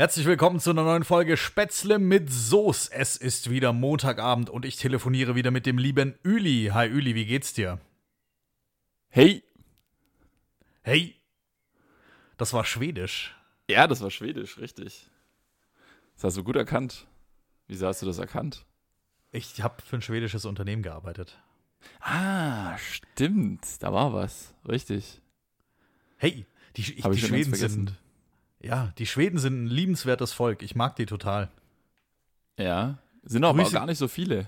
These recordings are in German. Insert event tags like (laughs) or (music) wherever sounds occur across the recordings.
Herzlich willkommen zu einer neuen Folge Spätzle mit Soße. Es ist wieder Montagabend und ich telefoniere wieder mit dem lieben Üli. Hi Üli, wie geht's dir? Hey. Hey. Das war Schwedisch. Ja, das war Schwedisch, richtig. Das hast du gut erkannt. Wieso hast du das erkannt? Ich habe für ein schwedisches Unternehmen gearbeitet. Ah, stimmt. Da war was. Richtig. Hey, die, ich, die Schweden sind. Ja, die Schweden sind ein liebenswertes Volk. Ich mag die total. Ja. Sind aber auch gar nicht so viele.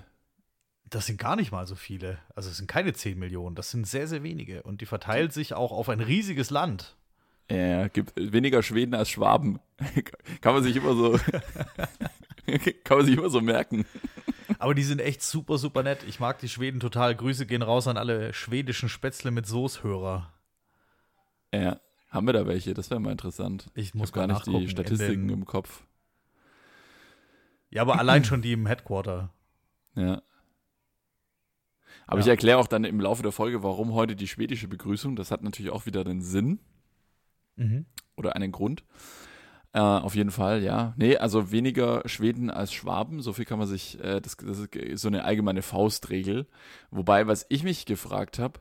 Das sind gar nicht mal so viele. Also es sind keine 10 Millionen. Das sind sehr, sehr wenige. Und die verteilt sich auch auf ein riesiges Land. Ja, gibt weniger Schweden als Schwaben. (laughs) kann man sich immer so. (laughs) kann man sich immer so merken. Aber die sind echt super, super nett. Ich mag die Schweden total. Grüße gehen raus an alle schwedischen Spätzle mit Soßhörer. Ja. Haben wir da welche? Das wäre mal interessant. Ich muss gar nicht die Statistiken im Kopf. Ja, aber allein (clears throat) schon die im Headquarter. Ja. Aber Ja. ich erkläre auch dann im Laufe der Folge, warum heute die schwedische Begrüßung. Das hat natürlich auch wieder den Sinn. Mhm. oder einen Grund. Äh, auf jeden Fall, ja. Nee, also weniger Schweden als Schwaben, so viel kann man sich, äh, das, das ist so eine allgemeine Faustregel. Wobei, was ich mich gefragt habe,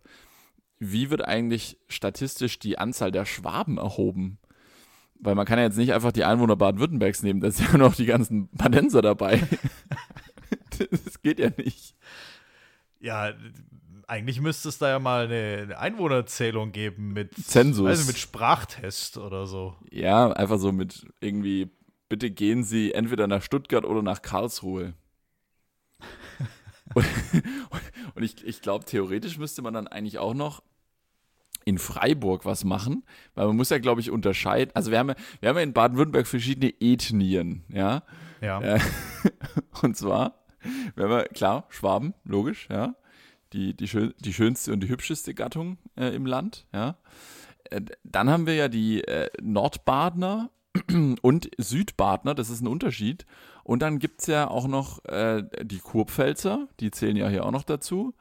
wie wird eigentlich statistisch die Anzahl der Schwaben erhoben? Weil man kann ja jetzt nicht einfach die Einwohner Baden-Württembergs nehmen, da sind (laughs) ja noch die ganzen Badenser dabei. (laughs) das geht ja nicht. Ja, eigentlich müsste es da ja mal eine Einwohnerzählung geben mit Zensus. Nicht, mit Sprachtest oder so. Ja, einfach so mit irgendwie, bitte gehen Sie entweder nach Stuttgart oder nach Karlsruhe. Und (laughs) und ich, ich glaube, theoretisch müsste man dann eigentlich auch noch in Freiburg was machen, weil man muss ja, glaube ich, unterscheiden. Also wir haben ja, wir haben ja in Baden-Württemberg verschiedene Ethnien, ja. Ja. Äh, (laughs) und zwar, wenn wir, klar, Schwaben, logisch, ja. Die, die, schön, die schönste und die hübscheste Gattung äh, im Land, ja. Äh, dann haben wir ja die äh, Nordbadner (clears throat) und Südbadner, das ist ein Unterschied. Und dann gibt es ja auch noch äh, die Kurpfälzer, die zählen ja hier auch noch dazu.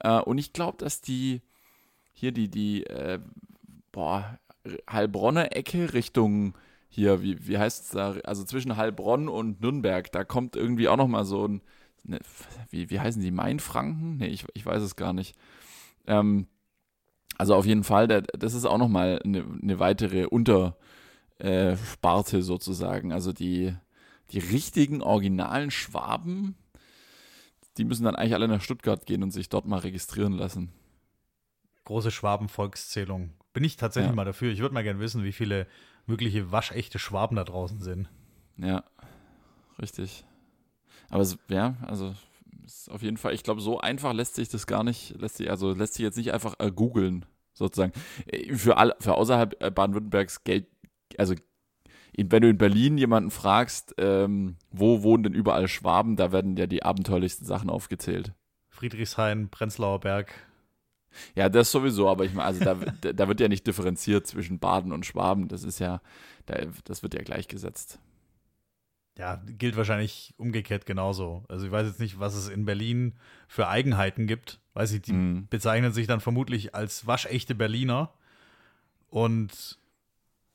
Äh, und ich glaube, dass die hier die, die, äh, boah, Heilbronner Ecke Richtung hier, wie, wie heißt es da, also zwischen Heilbronn und Nürnberg, da kommt irgendwie auch noch mal so ein, ne, wie, wie heißen die, Mainfranken? Nee, ich, ich weiß es gar nicht. Ähm, also auf jeden Fall, das ist auch noch mal eine, eine weitere Untersparte äh, sozusagen. Also die, die richtigen, originalen Schwaben, die müssen dann eigentlich alle nach Stuttgart gehen und sich dort mal registrieren lassen. Große Schwaben-Volkszählung. Bin ich tatsächlich Ja. mal dafür. Ich würde mal gerne wissen, wie viele wirkliche waschechte Schwaben da draußen sind. Ja, richtig. Aber es, ja, also ist auf jeden Fall, ich glaube, so einfach lässt sich das gar nicht, lässt sich, also lässt sich jetzt nicht einfach äh, googeln, sozusagen. Äh, Für, all, für außerhalb äh, Baden-Württembergs Geld, also in, wenn du in Berlin jemanden fragst, ähm, wo wohnen denn überall Schwaben, da werden ja die abenteuerlichsten Sachen aufgezählt. Friedrichshain, Prenzlauer Berg. Ja, das sowieso, aber ich meine, also da, (laughs) da wird ja nicht differenziert zwischen Baden und Schwaben, das ist ja, da, das wird ja gleichgesetzt. Ja, gilt wahrscheinlich umgekehrt genauso. Also ich weiß jetzt nicht, was es in Berlin für Eigenheiten gibt. Weiß ich, die Mhm. bezeichnen sich dann vermutlich als waschechte Berliner. Und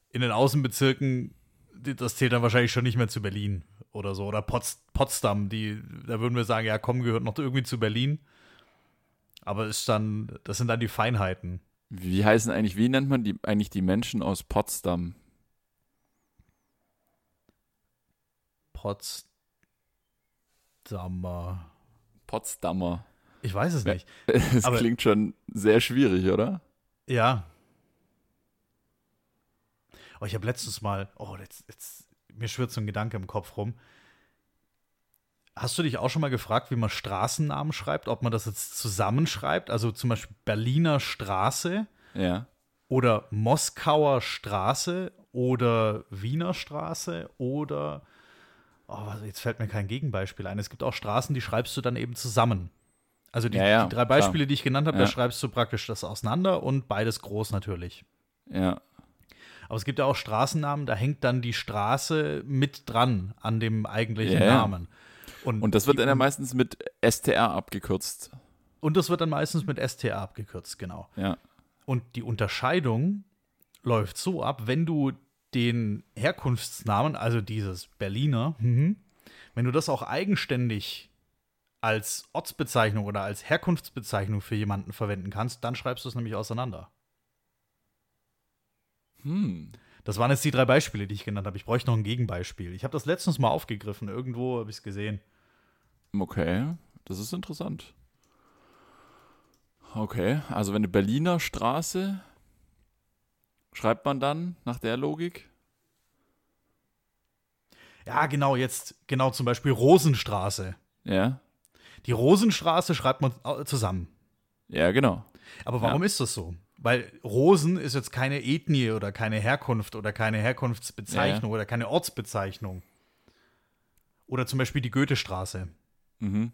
in den Außenbezirken, das zählt dann wahrscheinlich schon nicht mehr zu Berlin oder so. Oder Potz, Potsdam, die, da würden wir sagen, ja komm, gehört noch irgendwie zu Berlin. Aber ist dann, das sind dann die Feinheiten. Wie heißen eigentlich, wie nennt man die eigentlich die Menschen aus Potsdam? Potsdamer. Potsdamer. Ich weiß es nicht. (laughs) Das Aber- klingt schon sehr schwierig, oder? Ja. Oh, ich habe letztens mal, oh, jetzt, jetzt, mir schwirrt so ein Gedanke im Kopf rum. Hast du dich auch schon mal gefragt, wie man Straßennamen schreibt? Ob man das jetzt zusammenschreibt? Also zum Beispiel Berliner Straße Ja. oder Moskauer Straße oder Wiener Straße oder, oh, jetzt fällt mir kein Gegenbeispiel ein. Es gibt auch Straßen, die schreibst du dann eben zusammen. Also die, Ja, ja, die drei klar. Beispiele, die ich genannt habe, da schreibst du praktisch das auseinander und beides groß natürlich. Ja. Aber es gibt ja auch Straßennamen, da hängt dann die Straße mit dran an dem eigentlichen ja. Namen. Und das wird dann ja meistens mit STR abgekürzt. Und das wird dann meistens mit STA abgekürzt, genau. Ja. Und die Unterscheidung läuft so ab, wenn du den Herkunftsnamen, also dieses Berliner, mhm, wenn du das auch eigenständig als Ortsbezeichnung oder als Herkunftsbezeichnung für jemanden verwenden kannst, dann schreibst du es nämlich auseinander. Hm. Das waren jetzt die drei Beispiele, die ich genannt habe. Ich bräuchte noch ein Gegenbeispiel. Ich habe das letztens mal aufgegriffen. Irgendwo habe ich es gesehen. Okay, das ist interessant. Okay, also wenn eine Berliner Straße schreibt man dann nach der Logik? Ja, genau, jetzt, genau zum Beispiel Rosenstraße. Ja. Die Rosenstraße schreibt man zusammen. Ja, genau. Aber warum ist das so? Weil Rosen ist jetzt keine Ethnie oder keine Herkunft oder keine Herkunftsbezeichnung Ja. oder keine Ortsbezeichnung. Oder zum Beispiel die Goethestraße. Mhm.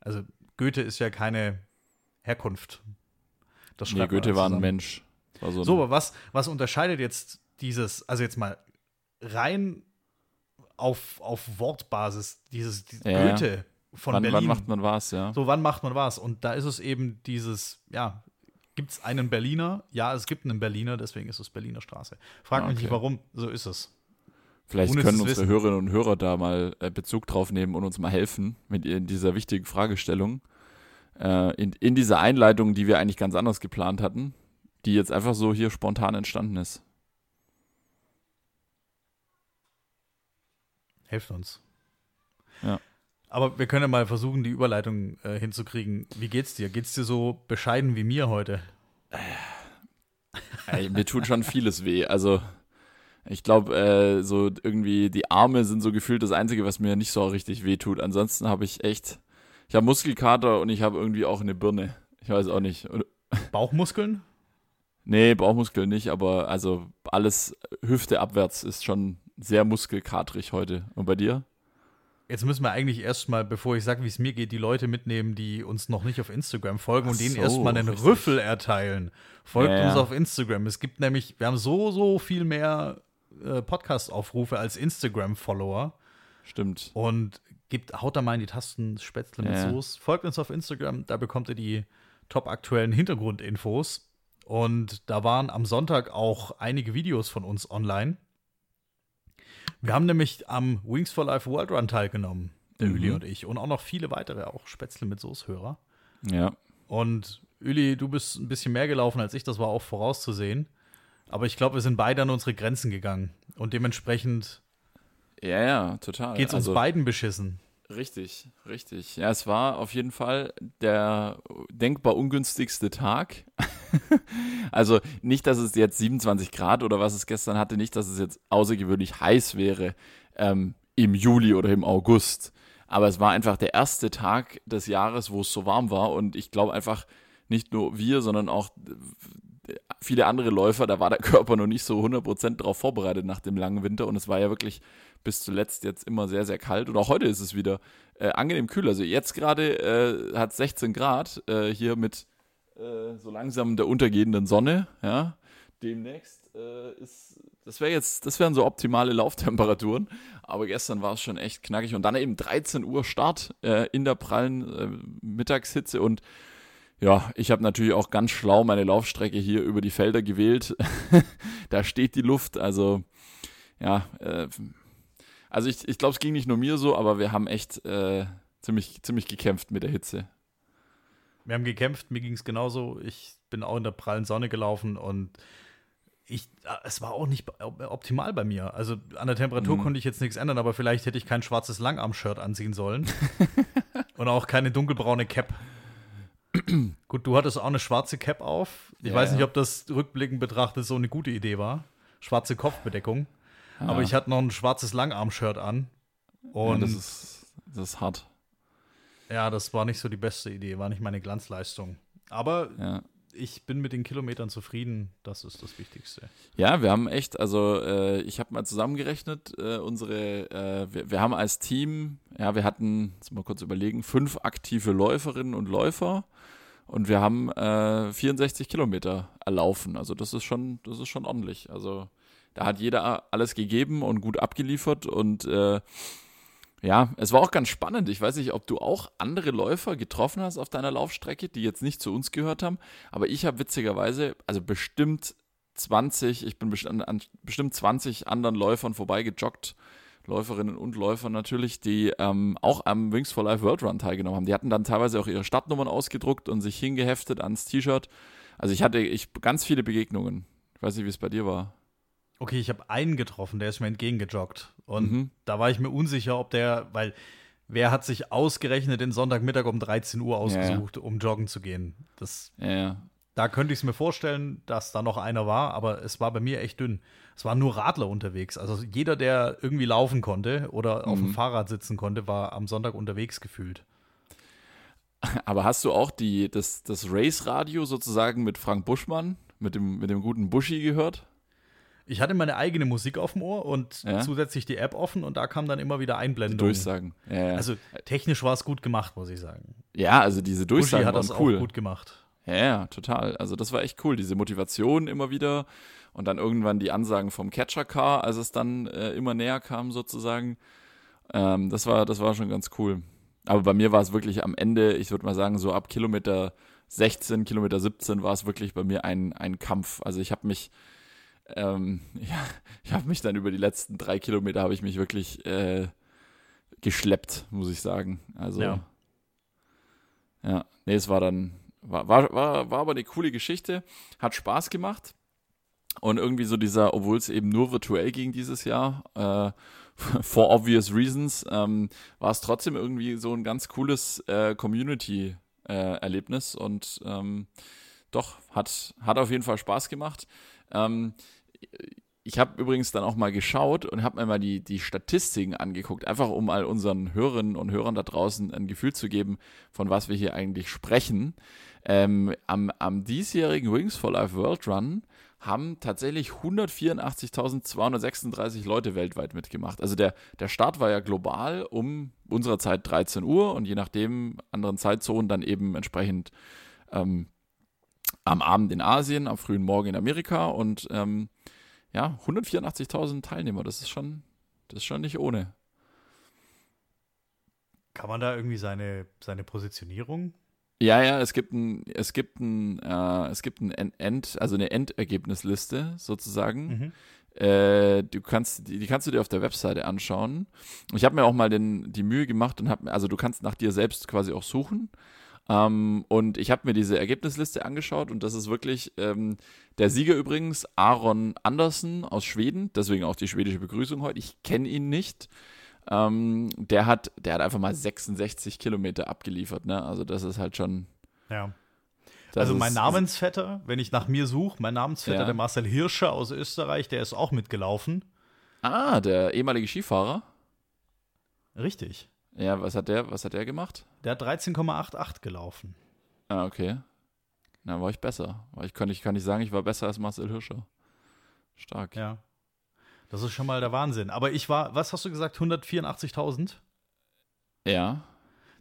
Also Goethe ist ja keine Herkunft. Das Nee, Goethe war ein. Mensch. War so ein, So, aber was, was unterscheidet jetzt dieses, also jetzt mal rein auf, auf Wortbasis, dieses, ja. Goethe von wann, Berlin. wann macht man was, ja? so, wann macht man was? Und da ist es eben dieses, ja, gibt es einen Berliner? Ja, es gibt einen Berliner, deswegen ist es Berliner Straße. Frag Ah, mich okay. nicht, warum, so ist es. Vielleicht ohne können unsere wissen. Hörerinnen und Hörer da mal äh, Bezug drauf nehmen und uns mal helfen mit in dieser wichtigen Fragestellung. Äh, in, in dieser Einleitung, die wir eigentlich ganz anders geplant hatten, die jetzt einfach so hier spontan entstanden ist. Helft uns. Ja. Aber wir können ja mal versuchen, die Überleitung äh, hinzukriegen. Wie geht's dir? Geht's dir so bescheiden wie mir heute? Ey, mir tut schon vieles weh. Also ich glaube, äh, so irgendwie die Arme sind so gefühlt das Einzige, was mir nicht so richtig weh tut. Ansonsten habe ich echt, ich habe Muskelkater und ich habe irgendwie auch eine Birne. Ich weiß auch nicht. Bauchmuskeln? nee, Bauchmuskel nicht, aber also alles Hüfte abwärts ist schon sehr muskelkatrig heute. Und bei dir? Jetzt müssen wir eigentlich erstmal, bevor ich sage, wie es mir geht, die Leute mitnehmen, die uns noch nicht auf Instagram folgen Ach und denen so, erstmal einen richtig. Rüffel erteilen. Folgt Ja, uns auf Instagram. Es gibt nämlich, wir haben so, so viel mehr äh, Podcast-Aufrufe als Instagram-Follower. Stimmt. Und gibt, haut da mal in die Tasten Spätzle mit Ja. Soße. Folgt uns auf Instagram, da bekommt ihr die top aktuellen Hintergrundinfos. Und da waren am Sonntag auch einige Videos von uns online. Wir haben nämlich am Wings for Life World Run teilgenommen, der Mhm. Uli und ich. Und auch noch viele weitere, auch Spätzle mit Soße-Hörer. Ja. Und Uli, du bist ein bisschen mehr gelaufen als ich, das war auch vorauszusehen. Aber ich glaube, wir sind beide an unsere Grenzen gegangen. Und dementsprechend Ja, ja, total. geht es uns Also- beiden beschissen. Richtig, richtig. Ja, es war auf jeden Fall der denkbar ungünstigste Tag. (laughs) also nicht, dass es jetzt 27 Grad oder was es gestern hatte, nicht, dass es jetzt außergewöhnlich heiß wäre ähm, im Juli oder im August. Aber es war einfach der erste Tag des Jahres, wo es so warm war. Und ich glaube einfach, nicht nur wir, sondern auch viele andere Läufer, da war der Körper noch nicht so 100% darauf vorbereitet nach dem langen Winter. Und es war ja wirklich bis zuletzt jetzt immer sehr, sehr kalt. Und auch heute ist es wieder äh, angenehm kühl. Also jetzt gerade äh, hat 16 Grad äh, hier mit äh, so langsam der untergehenden Sonne. Ja, demnächst äh, ist das wäre jetzt, das wären so optimale Lauftemperaturen. Aber gestern war es schon echt knackig. Und dann eben 13 Uhr Start äh, in der prallen äh, Mittagshitze. Und ja, ich habe natürlich auch ganz schlau meine Laufstrecke hier über die Felder gewählt. (laughs) da steht die Luft. Also ja, äh, also ich, ich glaube, es ging nicht nur mir so, aber wir haben echt äh, ziemlich, ziemlich gekämpft mit der Hitze. Wir haben gekämpft, mir ging es genauso. Ich bin auch in der prallen Sonne gelaufen und ich, äh, es war auch nicht op- optimal bei mir. Also an der Temperatur Mhm. konnte ich jetzt nichts ändern, aber vielleicht hätte ich kein schwarzes Langarm-Shirt anziehen sollen. (laughs) und auch keine dunkelbraune Cap. (clears throat) Gut, du hattest auch eine schwarze Cap auf. Ich Ja, weiß nicht, ja. ob das rückblickend betrachtet so eine gute Idee war. Schwarze Kopfbedeckung. Aber Ja. ich hatte noch ein schwarzes Langarm-Shirt an. Ja, Und das, ist, das ist hart. ja, das war nicht so die beste Idee, war nicht meine Glanzleistung. Aber Ja. Ich bin mit den Kilometern zufrieden, das ist das Wichtigste. Ja, wir haben echt, also äh, ich habe mal zusammengerechnet, äh, unsere, äh, wir, wir haben als Team, ja, wir hatten, jetzt mal kurz überlegen, fünf aktive Läuferinnen und Läufer und wir haben äh, 64 Kilometer erlaufen. Also das ist schon, das ist schon ordentlich. Also da hat jeder alles gegeben und gut abgeliefert und äh, ja, es war auch ganz spannend. Ich weiß nicht, ob du auch andere Läufer getroffen hast auf deiner Laufstrecke, die jetzt nicht zu uns gehört haben, aber ich habe witzigerweise, also bestimmt 20, ich bin bestimmt an bestimmt 20 anderen Läufern vorbeigejoggt, Läuferinnen und Läufer natürlich, die ähm, auch am Wings for Life World Run teilgenommen haben. Die hatten dann teilweise auch ihre Startnummern ausgedruckt und sich hingeheftet ans T-Shirt. Also ich hatte ich, ganz viele Begegnungen. Ich weiß nicht, wie es bei dir war. Okay, ich habe einen getroffen, der ist mir entgegengejoggt. Und mhm. da war ich mir unsicher, ob der, weil wer hat sich ausgerechnet den Sonntagmittag um 13 Uhr ausgesucht, ja. um joggen zu gehen? Das, ja. Da könnte ich es mir vorstellen, dass da noch einer war, aber es war bei mir echt dünn. Es waren nur Radler unterwegs. Also jeder, der irgendwie laufen konnte oder auf dem mhm. Fahrrad sitzen konnte, war am Sonntag unterwegs gefühlt. (laughs) Aber hast du auch die, das, das Race-Radio sozusagen mit Frank Buschmann, mit dem, mit dem guten Buschi gehört? Ich hatte meine eigene Musik auf dem Ohr und ja? zusätzlich die App offen und da kam dann immer wieder Einblendungen. Durchsagen. Ja, ja. Also technisch war es gut gemacht, muss ich sagen. Ja, also diese Durchsagen Buschi hat das cool. auch gut gemacht. Ja, ja, total. Also das war echt cool, diese Motivation immer wieder und dann irgendwann die Ansagen vom Catcher Car, als es dann äh, immer näher kam sozusagen. Ähm, das war, das war schon ganz cool. Aber bei mir war es wirklich am Ende, ich würde mal sagen, so ab Kilometer 16, Kilometer 17 war es wirklich bei mir ein, ein Kampf. Also ich habe mich, ähm, (laughs) ja, ich habe mich dann über die letzten drei Kilometer habe ich mich wirklich äh, geschleppt, muss ich sagen. Also ja. ja, nee, es war dann, war, war, war, war aber eine coole Geschichte, hat Spaß gemacht. Und irgendwie so dieser, obwohl es eben nur virtuell ging dieses Jahr, äh, (laughs) for obvious reasons, ähm, war es trotzdem irgendwie so ein ganz cooles äh, Community-Erlebnis äh, und ähm, doch, hat, hat auf jeden Fall Spaß gemacht. Ähm, ich habe übrigens dann auch mal geschaut und habe mir mal die, die Statistiken angeguckt, einfach um mal unseren Hörerinnen und Hörern da draußen ein Gefühl zu geben, von was wir hier eigentlich sprechen. Ähm, am, am diesjährigen Wings for Life World Run haben tatsächlich 184.236 Leute weltweit mitgemacht. Also der, der Start war ja global um unserer Zeit 13 Uhr und je nachdem anderen Zeitzonen dann eben entsprechend ähm, am Abend in Asien, am frühen Morgen in Amerika und ähm, ja, 184.000 Teilnehmer, das ist schon, das ist schon nicht ohne. Kann man da irgendwie seine, seine Positionierung ja, ja, es gibt ein, es gibt ein, äh, es gibt ein End, also eine Endergebnisliste sozusagen. Mhm. Äh, du kannst, die, die, kannst du dir auf der Webseite anschauen. Ich habe mir auch mal den, die Mühe gemacht und habe, also du kannst nach dir selbst quasi auch suchen. Ähm, und ich habe mir diese Ergebnisliste angeschaut und das ist wirklich ähm, der Sieger übrigens Aaron Andersen aus Schweden, deswegen auch die schwedische Begrüßung heute. Ich kenne ihn nicht. Ähm, der hat, der hat einfach mal 66 Kilometer abgeliefert, ne? Also das ist halt schon. Ja. Also mein Namensvetter, wenn ich nach mir suche, mein Namensvetter, ja. der Marcel Hirscher aus Österreich, der ist auch mitgelaufen. Ah, der ehemalige Skifahrer. Richtig. Ja, was hat der, was hat der gemacht? Der hat 13,88 gelaufen. Ah, okay. Na, war ich besser. Ich kann, ich kann nicht sagen, ich war besser als Marcel Hirscher. Stark. Ja. Das ist schon mal der Wahnsinn. Aber ich war, was hast du gesagt, 184.000? Ja.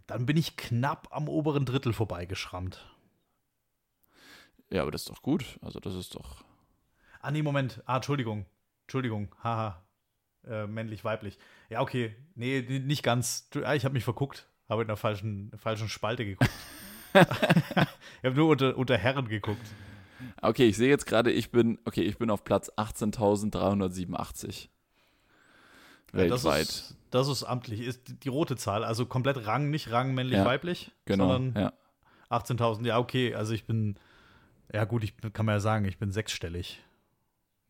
Dann bin ich knapp am oberen Drittel vorbeigeschrammt. Ja, aber das ist doch gut. Also das ist doch. Ah, nee, Moment. Ah, Entschuldigung. Entschuldigung. Haha. Äh, männlich, weiblich. Ja, okay. Nee, nicht ganz. Ah, ich habe mich verguckt. Habe in der falschen, falschen Spalte geguckt. (laughs) ich habe nur unter, unter Herren geguckt. Okay, ich sehe jetzt gerade, ich bin, okay, ich bin auf Platz 18.387. Weltweit. Das ist, das ist, amtlich, ist die rote Zahl, also komplett Rang, nicht Rang männlich-weiblich, ja, genau, sondern ja. 18.000. Ja, okay, also ich bin, ja gut, ich kann man ja sagen, ich bin sechsstellig.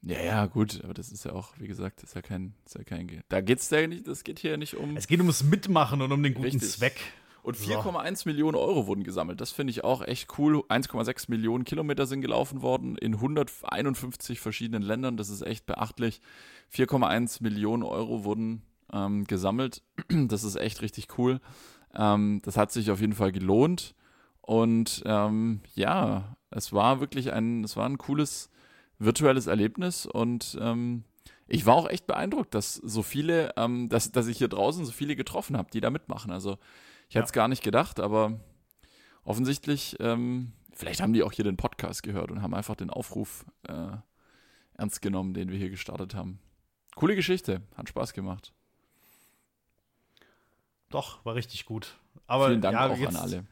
Ja, ja, gut, aber das ist ja auch, wie gesagt, ist ja kein, ist ja kein, da geht's ja nicht, das geht hier nicht um. Es geht ums Mitmachen und um den guten Richtig. Zweck. Und 4,1 so. Millionen Euro wurden gesammelt. Das finde ich auch echt cool. 1,6 Millionen Kilometer sind gelaufen worden in 151 verschiedenen Ländern. Das ist echt beachtlich. 4,1 Millionen Euro wurden ähm, gesammelt. (clears throat) Das ist echt richtig cool. Ähm, das hat sich auf jeden Fall gelohnt. Und ähm, ja, es war wirklich ein, es war ein cooles virtuelles Erlebnis und ähm, ich war auch echt beeindruckt, dass so viele, ähm, dass, dass ich hier draußen so viele getroffen habe, die da mitmachen. Also ich hätte es gar nicht gedacht, aber offensichtlich, ähm, vielleicht haben die auch hier den Podcast gehört und haben einfach den Aufruf äh, ernst genommen, den wir hier gestartet haben. Coole Geschichte, hat Spaß gemacht. Doch, war richtig gut. Aber Vielen Dank ja, auch an alle.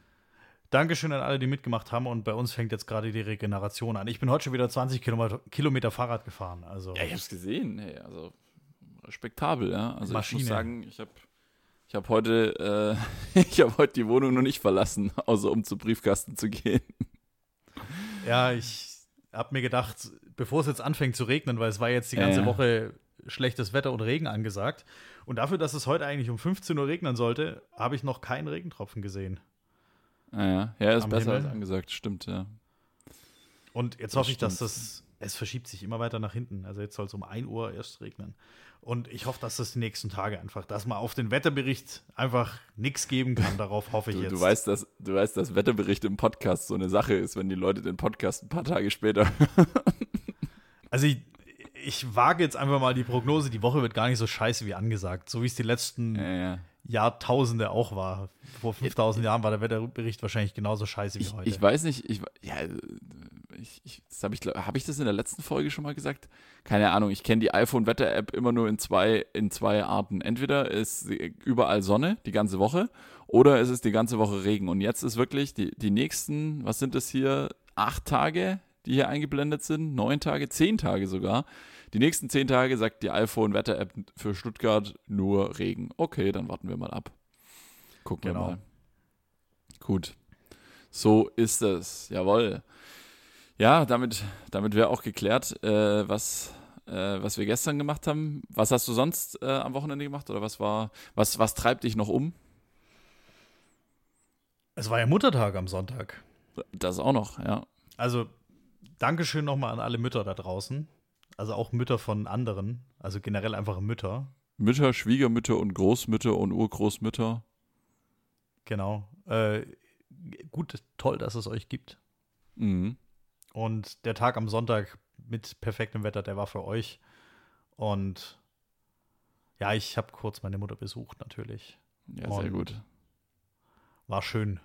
Dankeschön an alle, die mitgemacht haben. Und bei uns fängt jetzt gerade die Regeneration an. Ich bin heute schon wieder 20 Kilometer, Fahrrad gefahren. Also. Ja, ich hab's gesehen. Hey, also respektabel, ja. Also Maschine. ich muss sagen, ich habe ich hab heute, äh, (laughs) ich habe heute die Wohnung noch nicht verlassen, außer um zum Briefkasten zu gehen. Ja, ich habe mir gedacht, bevor es jetzt anfängt zu regnen, weil es war jetzt die ganze ja. Woche schlechtes Wetter und Regen angesagt. Und dafür, dass es heute eigentlich um 15 Uhr regnen sollte, habe ich noch keinen Regentropfen gesehen. Ja, ja, ja ist Am besser Himmel. als angesagt, stimmt, ja. Und jetzt Das hoffe ich, dass das, es verschiebt sich immer weiter nach hinten. Also jetzt soll es um 1 Uhr erst regnen. Und ich hoffe, dass das die nächsten Tage einfach, dass man auf den Wetterbericht einfach nichts geben kann. Darauf hoffe ich Du, jetzt. du, weißt, dass, du weißt, dass Wetterbericht im Podcast so eine Sache ist, wenn die Leute den Podcast ein paar Tage später. (laughs) Also ich, ich wage jetzt einfach mal die Prognose, die Woche wird gar nicht so scheiße wie angesagt. So wie es die letzten ja, ja. Jahrtausende auch war. Vor 5000 Jahren war der Wetterbericht wahrscheinlich genauso scheiße wie Ich, heute. ich weiß nicht, ich, ja, ich, ich, das habe ich, hab ich das in der letzten Folge schon mal gesagt? Keine Ahnung, ich kenne die iPhone-Wetter-App immer nur in zwei, in zwei Arten. Entweder ist überall Sonne die ganze Woche oder es ist die ganze Woche Regen. Und jetzt ist wirklich die, die nächsten, was sind das hier, acht Tage, die hier eingeblendet sind, neun Tage, zehn Tage sogar. Die nächsten zehn Tage sagt die iPhone-Wetter-App für Stuttgart nur Regen. Okay, dann warten wir mal ab. Gucken Genau. wir mal. Gut. So ist es. Jawohl. Ja, damit, damit wäre auch geklärt, äh, was, äh, was wir gestern gemacht haben. Was hast du sonst äh, am Wochenende gemacht oder was war, was, was treibt dich noch um? es war ja Muttertag am Sonntag. Das auch noch, ja. Also Dankeschön nochmal an alle Mütter da draußen. Also auch Mütter von anderen. Also generell einfach Mütter. Mütter, Schwiegermütter und Großmütter und Urgroßmütter. Genau. Äh, gut, toll, dass es euch gibt. Mhm. Und der Tag am Sonntag mit perfektem Wetter, der war für euch. Und ja, ich habe kurz meine Mutter besucht, natürlich. Ja, sehr Und- gut. War schön.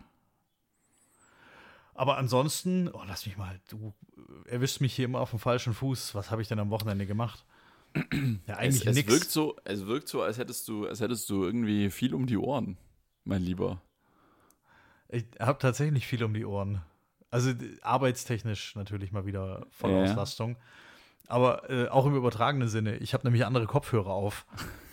Aber ansonsten, oh, lass mich mal, du erwischst mich hier immer auf dem falschen Fuß. Was habe ich denn am Wochenende gemacht? Ja, eigentlich es, es nichts. wirkt so, es wirkt so, als hättest du, als hättest du irgendwie viel um die Ohren, mein Lieber. Ich habe tatsächlich viel um die Ohren. Also arbeitstechnisch natürlich mal wieder volle Ja. Auslastung. Aber äh, auch im übertragenen Sinne. Ich habe nämlich andere Kopfhörer auf.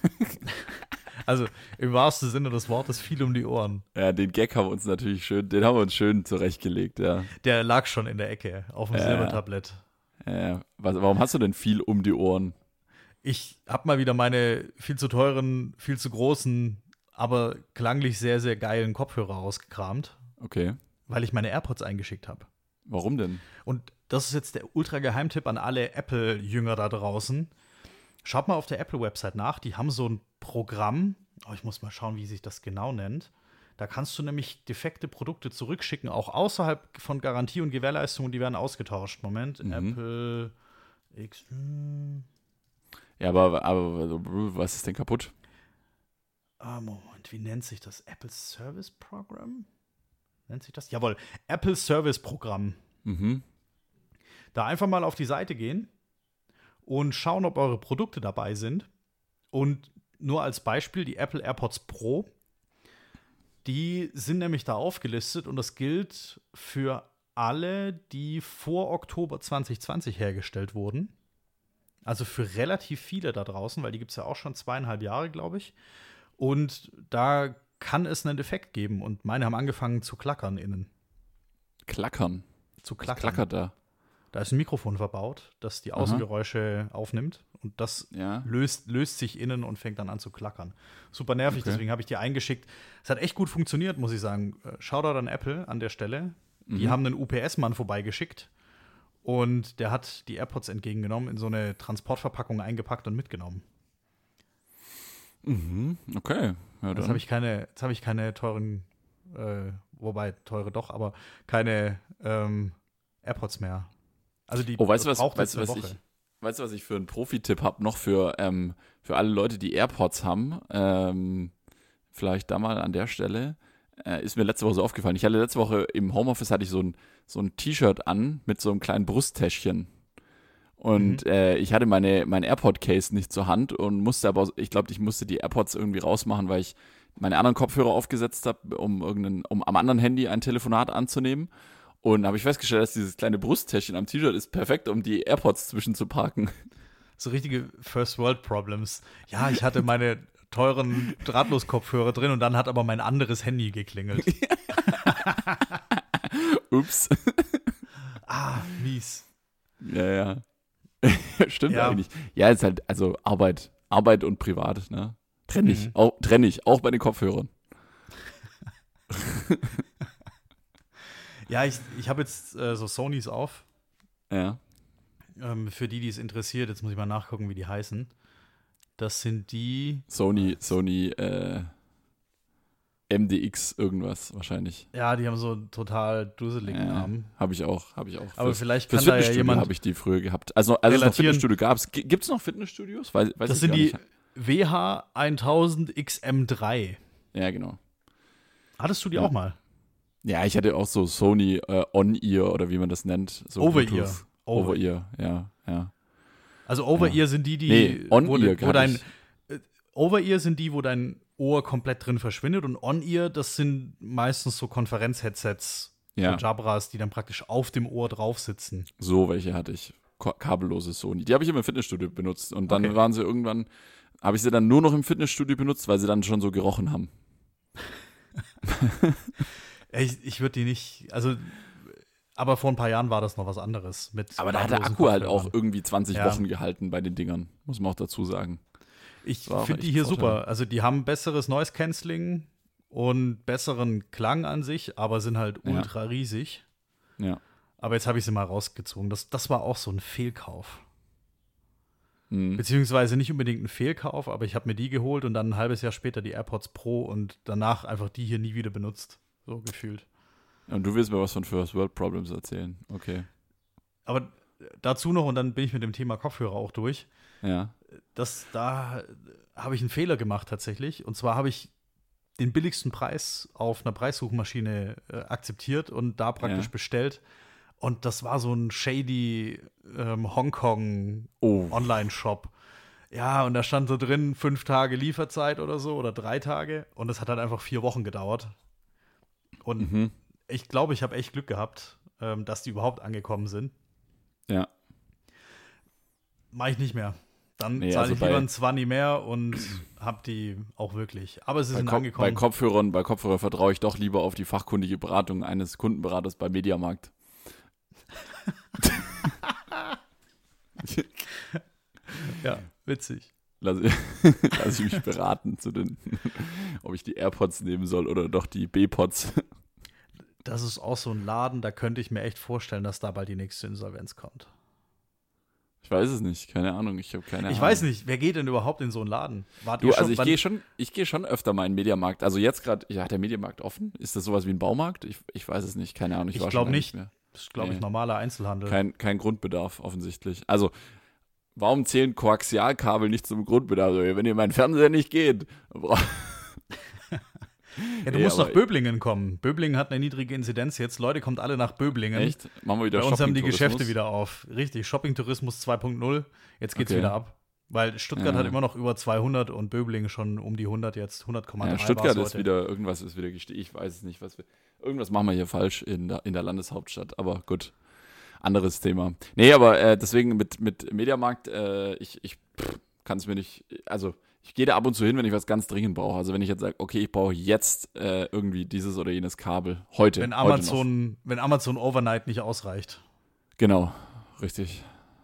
(laughs) also im wahrsten Sinne des Wortes viel um die Ohren. Ja, den Gag haben wir uns natürlich schön, den haben wir uns schön zurechtgelegt, ja. Der lag schon in der Ecke auf dem Ja. Silbertablett. ja. Was, warum hast du denn viel um die Ohren? Ich habe mal wieder meine viel zu teuren, viel zu großen, aber klanglich sehr, sehr geilen Kopfhörer ausgekramt, Okay. weil ich meine AirPods eingeschickt habe. Warum denn? Und das ist jetzt der ultra-Geheimtipp an alle Apple-Jünger da draußen. Schaut mal auf der Apple-Website nach. Die haben so ein Programm. Oh, ich muss mal schauen, wie sich das genau nennt. Da kannst du nämlich defekte Produkte zurückschicken, auch außerhalb von Garantie und Gewährleistung. und Die werden ausgetauscht. Moment, Mhm. Apple X. hm. Ja, aber, aber was ist denn kaputt? Ah, Moment, wie nennt sich das? Apple Service Program? Nennt sich das? Jawohl, Apple Service Programm. Mhm. Da einfach mal auf die Seite gehen und schauen, ob eure Produkte dabei sind. Und nur als Beispiel die Apple AirPods Pro. Die sind nämlich da aufgelistet und das gilt für alle, die vor Oktober 2020 hergestellt wurden. Also für relativ viele da draußen, weil die gibt es ja auch schon zweieinhalb Jahre, glaube ich. Und da kann es einen Defekt geben. Und meine haben angefangen zu klackern innen. Klackern. Zu klackern. klackert da? Da ist ein Mikrofon verbaut, das die Außengeräusche aufnimmt und das Ja. löst, löst sich innen und fängt dann an zu klackern. Super nervig, Okay. deswegen habe ich die eingeschickt. Es hat echt gut funktioniert, muss ich sagen. Äh, Shoutout an Apple an der Stelle. Die Mhm. haben einen UPS-Mann vorbeigeschickt und der hat die AirPods entgegengenommen, in so eine Transportverpackung eingepackt und mitgenommen. Mhm. Okay. Ja, Jetzt habe ich keine, jetzt habe ich keine teuren, äh, wobei teure doch, aber keine ähm, AirPods mehr. Also die Oh, weißt du was, weißt, was ich, weißt du, was ich für einen Profi-Tipp habe, noch für, ähm, für alle Leute, die AirPods haben? Ähm, vielleicht da mal an der Stelle. Äh, ist mir letzte Woche so aufgefallen. Ich hatte letzte Woche im Homeoffice hatte ich so ein, so ein T-Shirt an mit so einem kleinen Brusttäschchen. Und äh, ich hatte meine, mein AirPod-Case nicht zur Hand und musste aber, ich glaube, ich musste die AirPods irgendwie rausmachen, weil ich meine anderen Kopfhörer aufgesetzt habe, um irgendeinen, um am anderen Handy ein Telefonat anzunehmen. Und habe ich festgestellt, dass dieses kleine Brusttäschchen am T-Shirt ist perfekt, um die AirPods zwischen zu parken. So richtige First World Problems. Ja, ich hatte meine teuren Drahtlos-Kopfhörer drin und dann hat aber mein anderes Handy geklingelt. (laughs) Ups. ah, mies. Ja, ja. (laughs) Stimmt Ja. eigentlich. Ja, ist halt, also Arbeit, Arbeit und Privat, ne? Trenn ich, Mhm. auch, trenn ich, auch bei den Kopfhörern. (laughs) Ja, ich, ich habe jetzt äh, so Sonys auf. Ja. Ähm, für die, die es interessiert, jetzt muss ich mal nachgucken, wie die heißen. Das sind die, Sony, Sony, äh, MDX irgendwas wahrscheinlich. ja, die haben so einen total dusseligen Ja, Namen. habe ich auch, habe ich auch. Aber Fürs- vielleicht kann da ja jemand. habe ich die früher gehabt. Also, als es noch. Fitnessstudio gab, gibt es noch Fitnessstudios? Weiß, weiß Das sind die nicht. WH 1000 XM3. Ja, genau. Hattest du die Ja. auch mal? Ja, ich hatte auch so Sony äh, On-Ear oder wie man das nennt. So Over-Ear. Over-Ear, ja, ja. Also Over-Ear sind die, die Nee, wo, On-Ear wo dein ich. Over-Ear sind die, wo dein Ohr komplett drin verschwindet und On-Ear, das sind meistens so Konferenz-Headsets, Ja, Jabras, die dann praktisch auf dem Ohr drauf sitzen. so welche hatte ich. Ko- Kabellose Sony. Die habe ich immer im Fitnessstudio benutzt. Und dann Okay. waren sie irgendwann, habe ich sie dann nur noch im Fitnessstudio benutzt, weil sie dann schon so gerochen haben. (laughs) Ich, ich würde die nicht, also, aber vor ein paar Jahren war das noch was anderes. Mit Aber da hat der Akku halt auch irgendwie 20 Ja. Wochen gehalten bei den Dingern. Muss man auch dazu sagen. Ich finde die hier Vorteil. super. Also die haben besseres Noise Cancelling und besseren Klang an sich, aber sind halt Ja. ultra riesig. Ja. Aber jetzt habe ich sie mal rausgezogen. Das, das war auch so ein Fehlkauf. Mhm. Beziehungsweise nicht unbedingt ein Fehlkauf, aber ich habe mir die geholt und dann ein halbes Jahr später die AirPods Pro und danach einfach die hier nie wieder benutzt. So gefühlt. Und du willst mir was von First World Problems erzählen. Okay. Aber dazu noch, und dann bin ich mit dem Thema Kopfhörer auch durch. Ja. Das, da habe ich einen Fehler gemacht tatsächlich. Und zwar habe ich den billigsten Preis auf einer Preissuchmaschine äh, akzeptiert und da praktisch Ja. bestellt. Und das war so ein shady ähm, Hongkong Oh. Online-Shop. Ja, und da stand so drin, fünf Tage Lieferzeit oder so oder drei Tage. Und das hat dann einfach vier Wochen gedauert. Und Mhm. ich glaube, ich habe echt Glück gehabt, ähm, dass die überhaupt angekommen sind. Ja. Mache ich nicht mehr. Dann Nee, zahle also ich bei- lieber einen 20 mehr und (clears throat) hab die auch wirklich. Aber sie Bei, sind bei angekommen. Kopfhörern, bei Kopfhörer vertraue ich doch lieber auf die fachkundige Beratung eines Kundenberaters bei Mediamarkt. (laughs) ja, witzig. Lass, (laughs) lass ich mich beraten zu den, (laughs) ob ich die AirPods nehmen soll oder doch die B-Pods. Das ist auch so ein Laden, da könnte ich mir echt vorstellen, dass da bald die nächste Insolvenz kommt. Ich weiß es nicht, keine Ahnung, ich habe keine Ahnung. Ich weiß nicht, wer geht denn überhaupt in so einen Laden? Wart Du, ihr schon, also ich gehe schon, ich gehe schon öfter mal in den Mediamarkt. Also jetzt gerade, ja, hat der Mediamarkt offen? Ist das sowas wie ein Baumarkt? Ich, ich weiß es nicht, keine Ahnung. Ich, Ich war glaub schon lange nicht. mehr. Das ist, glaube ich, Nee. normaler Einzelhandel. Kein, kein Grundbedarf offensichtlich. Also, warum zählen Koaxialkabel nicht zum Grundbedarf? Wenn ihr meinen Fernseher nicht geht, ja, du Nee, musst nach Böblingen kommen. Böblingen hat eine niedrige Inzidenz jetzt. Leute, kommt alle nach Böblingen. echt? Machen wir wieder Bei uns haben die? Geschäfte wieder auf. Richtig, Shopping-Tourismus 2.0. Jetzt geht's Okay. wieder ab. Weil Stuttgart Ja. hat immer noch über 200 und Böblingen schon um die 100 jetzt. 100,3 Ja, Stuttgart ist wieder, irgendwas ist wieder gestiegen. Ich weiß es nicht, was wir. Irgendwas machen wir hier falsch in der, in der Landeshauptstadt, aber gut. Anderes Thema. Nee, aber äh, deswegen mit, mit Mediamarkt, äh, ich, ich kann es mir nicht, also ich gehe da ab und zu hin, wenn ich was ganz dringend brauche. Also wenn ich jetzt sage, okay, ich brauche jetzt äh, irgendwie dieses oder jenes Kabel. Heute. Wenn heute. Amazon, wenn Amazon Overnight nicht ausreicht. Genau, richtig.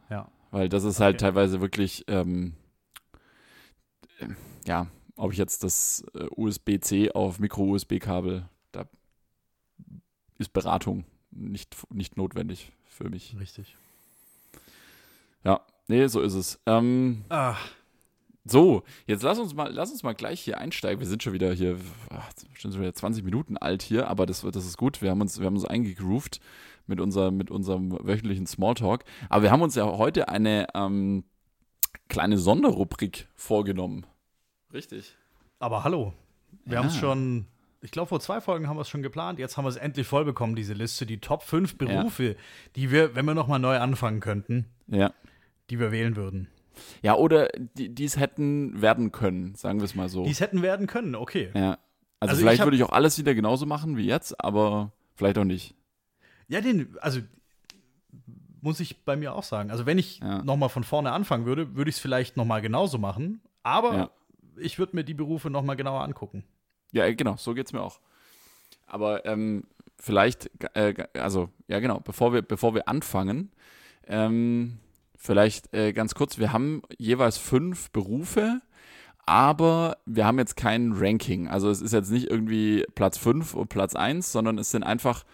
Ja. Weil das ist halt Okay. teilweise wirklich, ähm, äh, ja, ob ich jetzt das äh, USB-C auf Micro-USB-Kabel, da ist Beratung nicht, nicht notwendig für mich. Richtig. Ja, nee, so ist es. Ähm, Ah, so, jetzt lass uns mal, lass uns mal gleich hier einsteigen. Wir sind schon wieder hier, ach, schon wieder 20 Minuten alt hier, aber das, das ist gut. Wir haben uns, wir haben uns eingegroovt mit, unser, mit unserem wöchentlichen Smalltalk. Aber wir haben uns ja heute eine ähm, kleine Sonderrubrik vorgenommen. Richtig. aber hallo. Wir Ja. haben es schon, ich glaube, vor zwei Folgen haben wir es schon geplant. Jetzt haben wir es endlich voll bekommen, diese Liste. Die Top 5 Berufe, die wir, wenn wir nochmal neu anfangen könnten, Ja. die wir wählen würden. Ja, oder die es hätten werden können, sagen wir es mal so. Die es hätten werden können, okay. Ja. Also, also vielleicht würde ich auch alles wieder genauso machen wie jetzt, aber vielleicht auch nicht. Ja, den, also muss ich bei mir auch sagen. Also wenn ich ja. noch mal von vorne anfangen würde, würde ich es vielleicht noch mal genauso machen. Aber ja. ich würde mir die Berufe noch mal genauer angucken. Ja, genau, so geht es mir auch. Aber ähm, vielleicht, äh, also ja genau, bevor wir, bevor wir anfangen, ähm, vielleicht äh, ganz kurz, wir haben jeweils fünf Berufe, aber wir haben jetzt kein Ranking. Also es ist jetzt nicht irgendwie Platz 5 und Platz 1, sondern es sind einfach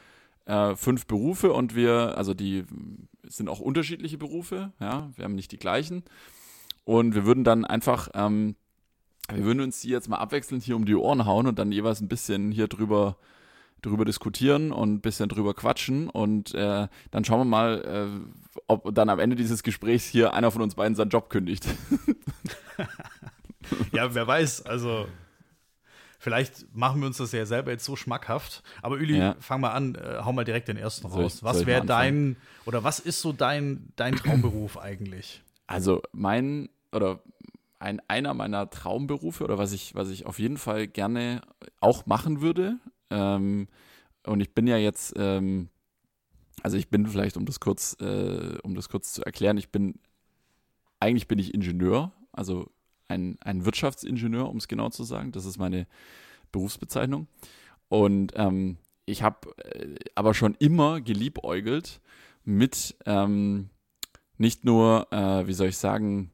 äh, fünf Berufe und wir, also die sind auch unterschiedliche Berufe, ja, wir haben nicht die gleichen. Und wir würden dann einfach, ähm, wir würden uns die jetzt mal abwechselnd hier um die Ohren hauen und dann jeweils ein bisschen hier drüber drüber diskutieren und ein bisschen drüber quatschen und äh, dann schauen wir mal, äh, ob dann am Ende dieses Gesprächs hier einer von uns beiden seinen Job kündigt. (laughs) ja, wer weiß, also vielleicht machen wir uns das ja selber jetzt so schmackhaft. Aber Üli, ja. fang mal an, äh, hau mal direkt den ersten raus. Ich, was wäre dein, oder was ist so dein, dein Traumberuf eigentlich? Also mein, oder ein, einer meiner Traumberufe oder was ich, was ich auf jeden Fall gerne auch machen würde, ähm, und ich bin ja jetzt, ähm, also ich bin vielleicht, um das kurz, äh, um das kurz zu erklären, ich bin, eigentlich bin ich Ingenieur, also ein, ein Wirtschaftsingenieur, um es genau zu sagen. Das ist meine Berufsbezeichnung. Und ähm, ich habe äh, aber schon immer geliebäugelt mit ähm, nicht nur, äh, wie soll ich sagen,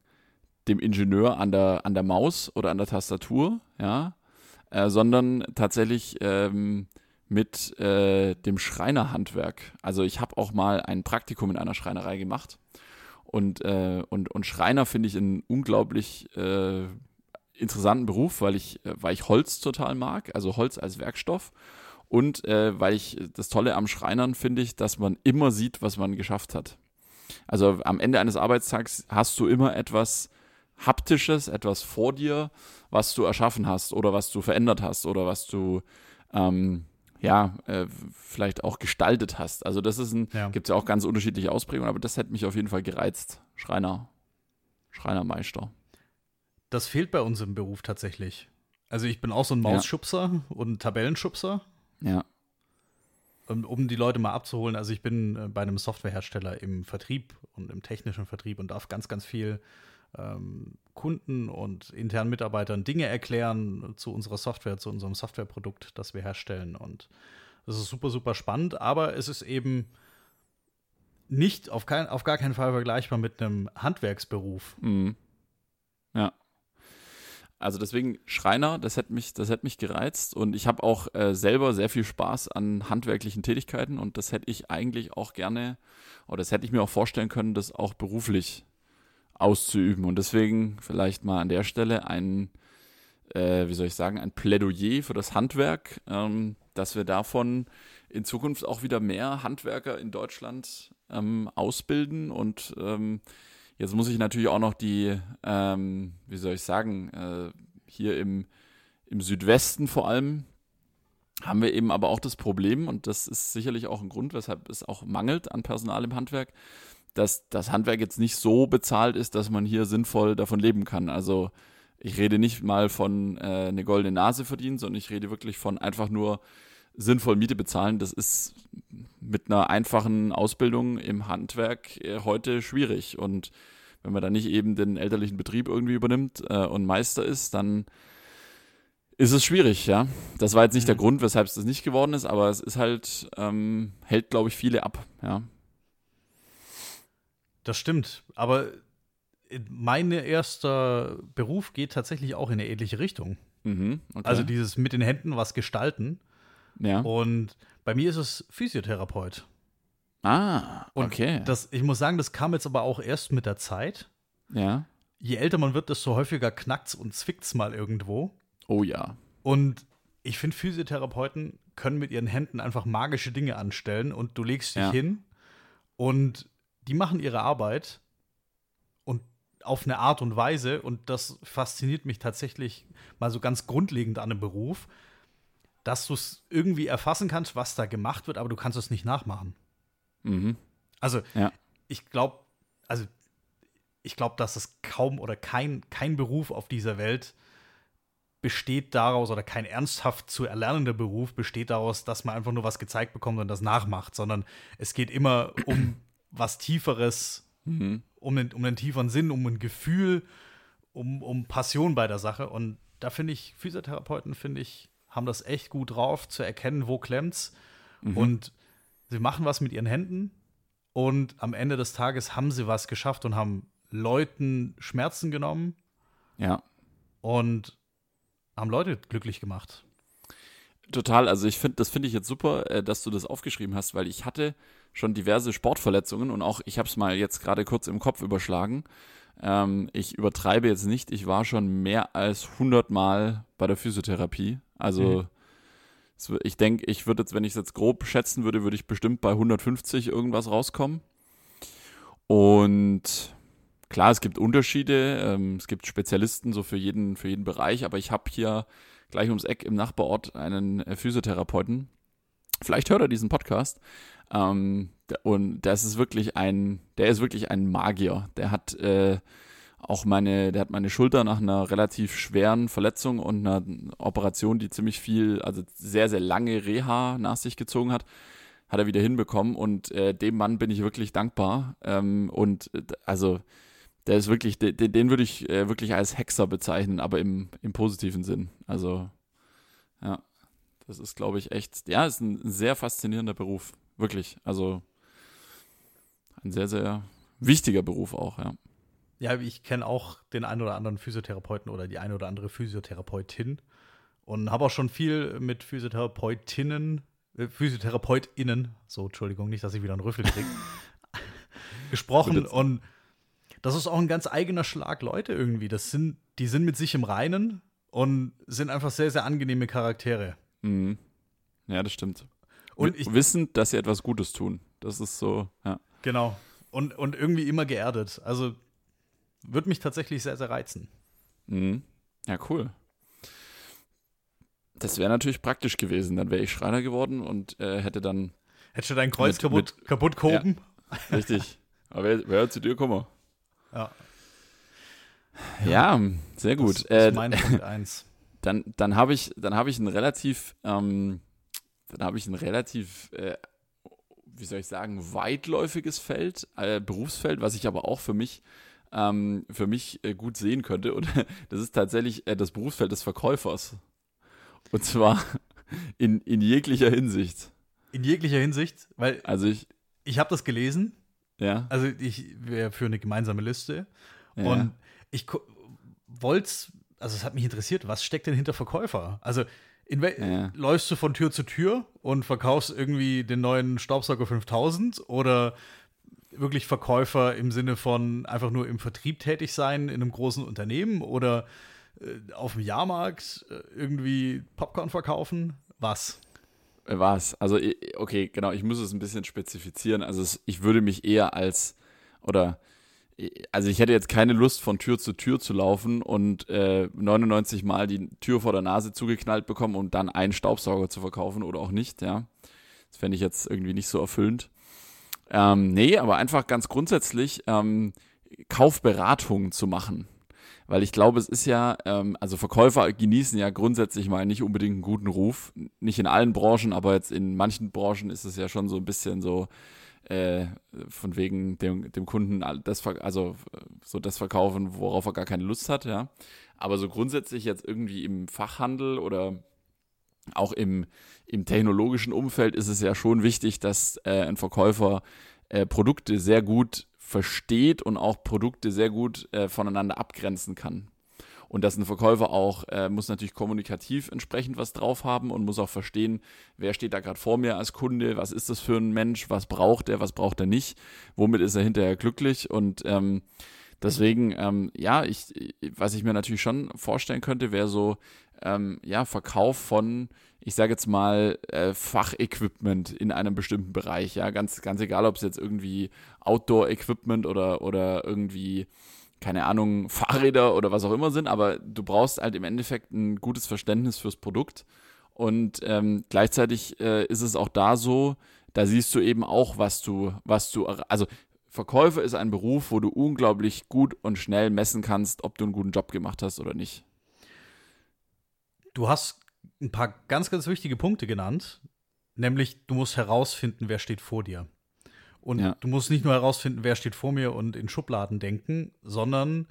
dem Ingenieur an der, an der Maus oder an der Tastatur, ja, äh, sondern tatsächlich ähm, mit äh, dem Schreinerhandwerk. Also ich habe auch mal ein Praktikum in einer Schreinerei gemacht und, äh, und, und Schreiner finde ich einen unglaublich äh, interessanten Beruf, weil ich, weil ich Holz total mag, also Holz als Werkstoff. Und äh, weil ich das Tolle am Schreinern finde ich, dass man immer sieht, was man geschafft hat. Also am Ende eines Arbeitstags hast du immer etwas Haptisches, etwas vor dir, was du erschaffen hast oder was du verändert hast oder was du ähm, ja, äh, vielleicht auch gestaltet hast. Also das ist ein, ja. gibt es ja auch ganz unterschiedliche Ausprägungen, aber das hätte mich auf jeden Fall gereizt. Schreiner, Schreinermeister. Das fehlt bei uns im Beruf tatsächlich. Also ich bin auch so ein Mausschubser ja. und Tabellenschubser. Ja. Um, um, die Leute mal abzuholen, also ich bin äh, bei einem Softwarehersteller im Vertrieb und im technischen Vertrieb und darf ganz, ganz viel ähm, Kunden und internen Mitarbeitern Dinge erklären zu unserer Software, zu unserem Softwareprodukt, das wir herstellen. Und das ist super, super spannend, aber es ist eben nicht auf, kein, auf gar keinen Fall vergleichbar mit einem Handwerksberuf. Mhm. Ja. Also deswegen Schreiner, das hätte mich, das hätte mich gereizt und ich habe auch äh, selber sehr viel Spaß an handwerklichen Tätigkeiten und das hätte ich eigentlich auch gerne, oder das hätte ich mir auch vorstellen können, das auch beruflich auszuüben. Und deswegen vielleicht mal an der Stelle ein, äh, wie soll ich sagen, ein Plädoyer für das Handwerk, ähm, dass wir davon in Zukunft auch wieder mehr Handwerker in Deutschland ähm, ausbilden. Und ähm, jetzt muss ich natürlich auch noch die, ähm, wie soll ich sagen, äh, hier im, im Südwesten vor allem haben wir eben aber auch das Problem, und das ist sicherlich auch ein Grund, weshalb es auch mangelt an Personal im Handwerk, dass das Handwerk jetzt nicht so bezahlt ist, dass man hier sinnvoll davon leben kann. Also ich rede nicht mal von äh, eine goldene Nase verdienen, sondern ich rede wirklich von einfach nur sinnvoll Miete bezahlen. Das ist mit einer einfachen Ausbildung im Handwerk äh, heute schwierig. Und wenn man dann nicht eben den elterlichen Betrieb irgendwie übernimmt äh, und Meister ist, dann ist es schwierig, ja. Das war jetzt nicht mhm. der Grund, weshalb es das nicht geworden ist, aber es ist halt, ähm, hält, glaube ich, viele ab, ja. Das stimmt, aber mein erster Beruf geht tatsächlich auch in eine ähnliche Richtung. Mhm, okay. Also dieses mit den Händen was gestalten. Ja. Und bei mir ist es Physiotherapeut. Ah, okay. Und das, ich muss sagen, das kam jetzt aber auch erst mit der Zeit. Ja. Je älter man wird, desto häufiger knackt's und zwickt's mal irgendwo. Oh ja. Und ich finde, Physiotherapeuten können mit ihren Händen einfach magische Dinge anstellen und du legst dich ja. hin und die machen ihre Arbeit und auf eine Art und Weise, und das fasziniert mich tatsächlich mal so ganz grundlegend an einem Beruf, dass du es irgendwie erfassen kannst, was da gemacht wird, aber du kannst es nicht nachmachen. Mhm. Also, ja. ich glaube, also ich glaube, dass es kaum oder kein, kein Beruf auf dieser Welt besteht daraus, oder kein ernsthaft zu erlernender Beruf besteht daraus, dass man einfach nur was gezeigt bekommt und das nachmacht, sondern es geht immer um was Tieferes, mhm. um, den, um einen tieferen Sinn, um ein Gefühl, um, um Passion bei der Sache. Und da finde ich, Physiotherapeuten, finde ich, haben das echt gut drauf, zu erkennen, wo klemmt's. Mhm. Und sie machen was mit ihren Händen und am Ende des Tages haben sie was geschafft und haben Leuten Schmerzen genommen. Ja. Und haben Leute glücklich gemacht. Total, also ich finde, das finde ich jetzt super, äh, dass du das aufgeschrieben hast, weil ich hatte schon diverse Sportverletzungen und auch ich habe es mal jetzt gerade kurz im Kopf überschlagen. Ähm, ich übertreibe jetzt nicht, ich war schon mehr als 100 Mal bei der Physiotherapie. Also mhm. ich denke, ich würde jetzt, wenn ich es jetzt grob schätzen würde, würde ich bestimmt bei 150 irgendwas rauskommen. Und klar, es gibt Unterschiede, ähm, es gibt Spezialisten so für jeden, für jeden Bereich, aber ich habe hier gleich ums Eck im Nachbarort einen äh, Physiotherapeuten. Vielleicht hört er diesen Podcast. Ähm, und das ist wirklich ein, der ist wirklich ein Magier. Der hat äh, auch meine, der hat meine Schulter nach einer relativ schweren Verletzung und einer Operation, die ziemlich viel, also sehr, sehr lange Reha nach sich gezogen hat, hat er wieder hinbekommen. Und äh, dem Mann bin ich wirklich dankbar. Ähm, und äh, also der ist wirklich, den, den würde ich äh, wirklich als Hexer bezeichnen, aber im, im positiven Sinn. Also, ja, das ist, glaube ich, echt, ja, ist ein, sehr faszinierender Beruf. Wirklich. Also, ein sehr, sehr wichtiger Beruf auch, ja. Ja, ich kenne auch den einen oder anderen Physiotherapeuten oder die eine oder andere Physiotherapeutin und habe auch schon viel mit Physiotherapeutinnen, äh, PhysiotherapeutInnen, so, Entschuldigung, nicht, dass ich wieder einen Rüffel kriege, (laughs) gesprochen und das ist auch ein ganz eigener Schlag Leute irgendwie. Das sind, die sind mit sich im Reinen und sind einfach sehr, sehr angenehme Charaktere. Mhm. Ja, das stimmt. Und ich, wissend, dass sie etwas Gutes tun. Das ist so, ja. Genau. Und, und irgendwie immer geerdet. Also würde mich tatsächlich sehr, sehr reizen. Mhm. Ja, cool. Das wäre natürlich praktisch gewesen. Dann wäre ich Schreiner geworden und äh, hätte dann. Hättest du dein Kreuz mit, kaputt, mit, kaputt gehoben? Ja, richtig. Aber wer, wer zu dir kommen? Ja. Ja, sehr gut. Das, das ist mein (laughs) Punkt 1. Dann, dann habe ich, dann habe ich ein relativ, ähm, dann habe ich ein relativ, äh, wie soll ich sagen, weitläufiges Feld, äh, Berufsfeld, was ich aber auch für mich, ähm, für mich äh, gut sehen könnte. Und (laughs) das ist tatsächlich äh, das Berufsfeld des Verkäufers. Und zwar (laughs) in, in jeglicher Hinsicht. In jeglicher Hinsicht, weil also ich, ich habe das gelesen ja. Also ich wäre für eine gemeinsame Liste. Ja. Und ich wollte also es hat mich interessiert, was steckt denn hinter Verkäufer? Also ja. läufst du von Tür zu Tür und verkaufst irgendwie den neuen Staubsauger 5000 oder wirklich Verkäufer im Sinne von einfach nur im Vertrieb tätig sein in einem großen Unternehmen oder äh, auf dem Jahrmarkt äh, irgendwie Popcorn verkaufen? Was? Was? Also, okay, genau, ich muss es ein bisschen spezifizieren. Also, ich würde mich eher als, oder, also ich hätte jetzt keine Lust, von Tür zu Tür zu laufen und äh, 99 Mal die Tür vor der Nase zugeknallt bekommen und dann einen Staubsauger zu verkaufen oder auch nicht, ja. Das fände ich jetzt irgendwie nicht so erfüllend. Ähm, nee, aber einfach ganz grundsätzlich ähm, Kaufberatungen zu machen. Weil ich glaube, es ist ja, ähm, also Verkäufer genießen ja grundsätzlich mal nicht unbedingt einen guten Ruf. Nicht in allen Branchen, aber jetzt in manchen Branchen ist es ja schon so ein bisschen so, äh, von wegen dem, dem Kunden das, also so das verkaufen, worauf er gar keine Lust hat, ja. Aber so grundsätzlich jetzt irgendwie im Fachhandel oder auch im, im technologischen Umfeld ist es ja schon wichtig, dass äh, ein Verkäufer äh, Produkte sehr gut versteht und auch Produkte sehr gut äh, voneinander abgrenzen kann. Und dass ein Verkäufer auch, äh, muss natürlich kommunikativ entsprechend was drauf haben und muss auch verstehen, wer steht da gerade vor mir als Kunde, was ist das für ein Mensch, was braucht er, was braucht er nicht, womit ist er hinterher glücklich und ähm, deswegen, ähm, ja, ich, was ich mir natürlich schon vorstellen könnte, wäre so, ähm, ja, Verkauf von ich sage jetzt mal, äh, Fachequipment in einem bestimmten Bereich. Ja, ganz, ganz egal, ob es jetzt irgendwie Outdoor-Equipment oder, oder irgendwie, keine Ahnung, Fahrräder oder was auch immer sind, aber du brauchst halt im Endeffekt ein gutes Verständnis fürs Produkt. Und ähm, gleichzeitig äh, ist es auch da so, da siehst du eben auch, was du, was du, also Verkäufer ist ein Beruf, wo du unglaublich gut und schnell messen kannst, ob du einen guten Job gemacht hast oder nicht. Du hast ein paar ganz, ganz wichtige Punkte genannt, nämlich du musst herausfinden, wer steht vor dir. Und ja. du musst nicht nur herausfinden, wer steht vor mir und in Schubladen denken, sondern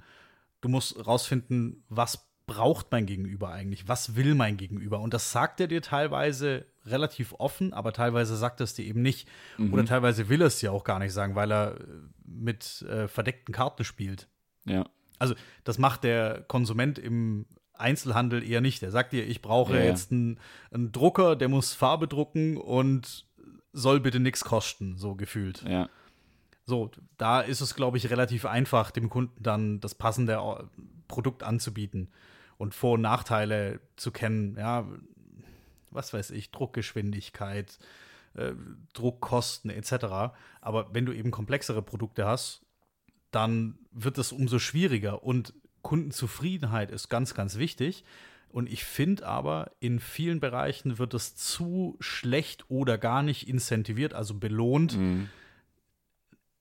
du musst herausfinden, was braucht mein Gegenüber eigentlich? Was will mein Gegenüber? Und das sagt er dir teilweise relativ offen, aber teilweise sagt er es dir eben nicht. Mhm. Oder teilweise will er es dir auch gar nicht sagen, weil er mit äh, verdeckten Karten spielt. Ja. Also, das macht der Konsument im Einzelhandel eher nicht. Er sagt dir, ich brauche ja, jetzt einen, einen, Drucker, der muss Farbe drucken und soll bitte nichts kosten, so gefühlt. Ja. So, da ist es, glaube ich, relativ einfach, dem Kunden dann das passende Produkt anzubieten und Vor- und Nachteile zu kennen. Ja, was weiß ich, Druckgeschwindigkeit, äh, Druckkosten etc. Aber wenn du eben komplexere Produkte hast, dann wird es umso schwieriger. Und Kundenzufriedenheit ist ganz, ganz wichtig. Und ich finde aber, in vielen Bereichen wird es zu schlecht oder gar nicht incentiviert, also belohnt, mhm.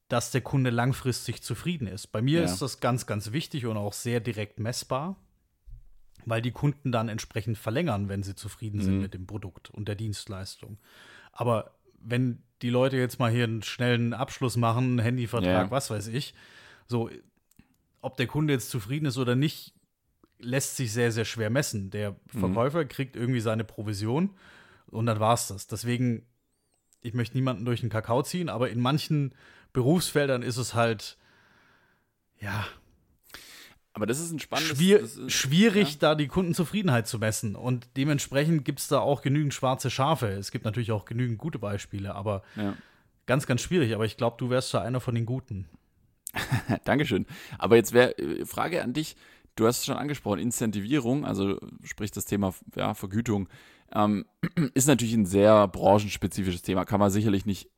dass der Kunde langfristig zufrieden ist. Bei mir ja. ist das ganz, ganz wichtig und auch sehr direkt messbar, weil die Kunden dann entsprechend verlängern, wenn sie zufrieden sind mhm. mit dem Produkt und der Dienstleistung. Aber wenn die Leute jetzt mal hier einen schnellen Abschluss machen, Handyvertrag, ja. was weiß ich, so, ob der Kunde jetzt zufrieden ist oder nicht, lässt sich sehr, sehr schwer messen. Der mhm. Verkäufer mhm. kriegt irgendwie seine Provision und dann war es das. Deswegen, ich möchte niemanden durch den Kakao ziehen, aber in manchen Berufsfeldern ist es halt, ja. Aber das ist ein spannendes. Schwier ist, schwierig, ja. da die Kundenzufriedenheit zu messen. Und dementsprechend gibt es da auch genügend schwarze Schafe. Es gibt natürlich auch genügend gute Beispiele, aber ja. ganz, ganz schwierig. Aber ich glaube, du wärst da einer von den Guten. (laughs) Dankeschön. Aber jetzt wäre äh, Frage an dich: Du hast es schon angesprochen, Incentivierung, also sprich das Thema ja, Vergütung, ähm, (clears throat) ist natürlich ein sehr branchenspezifisches Thema. Kann man sicherlich nicht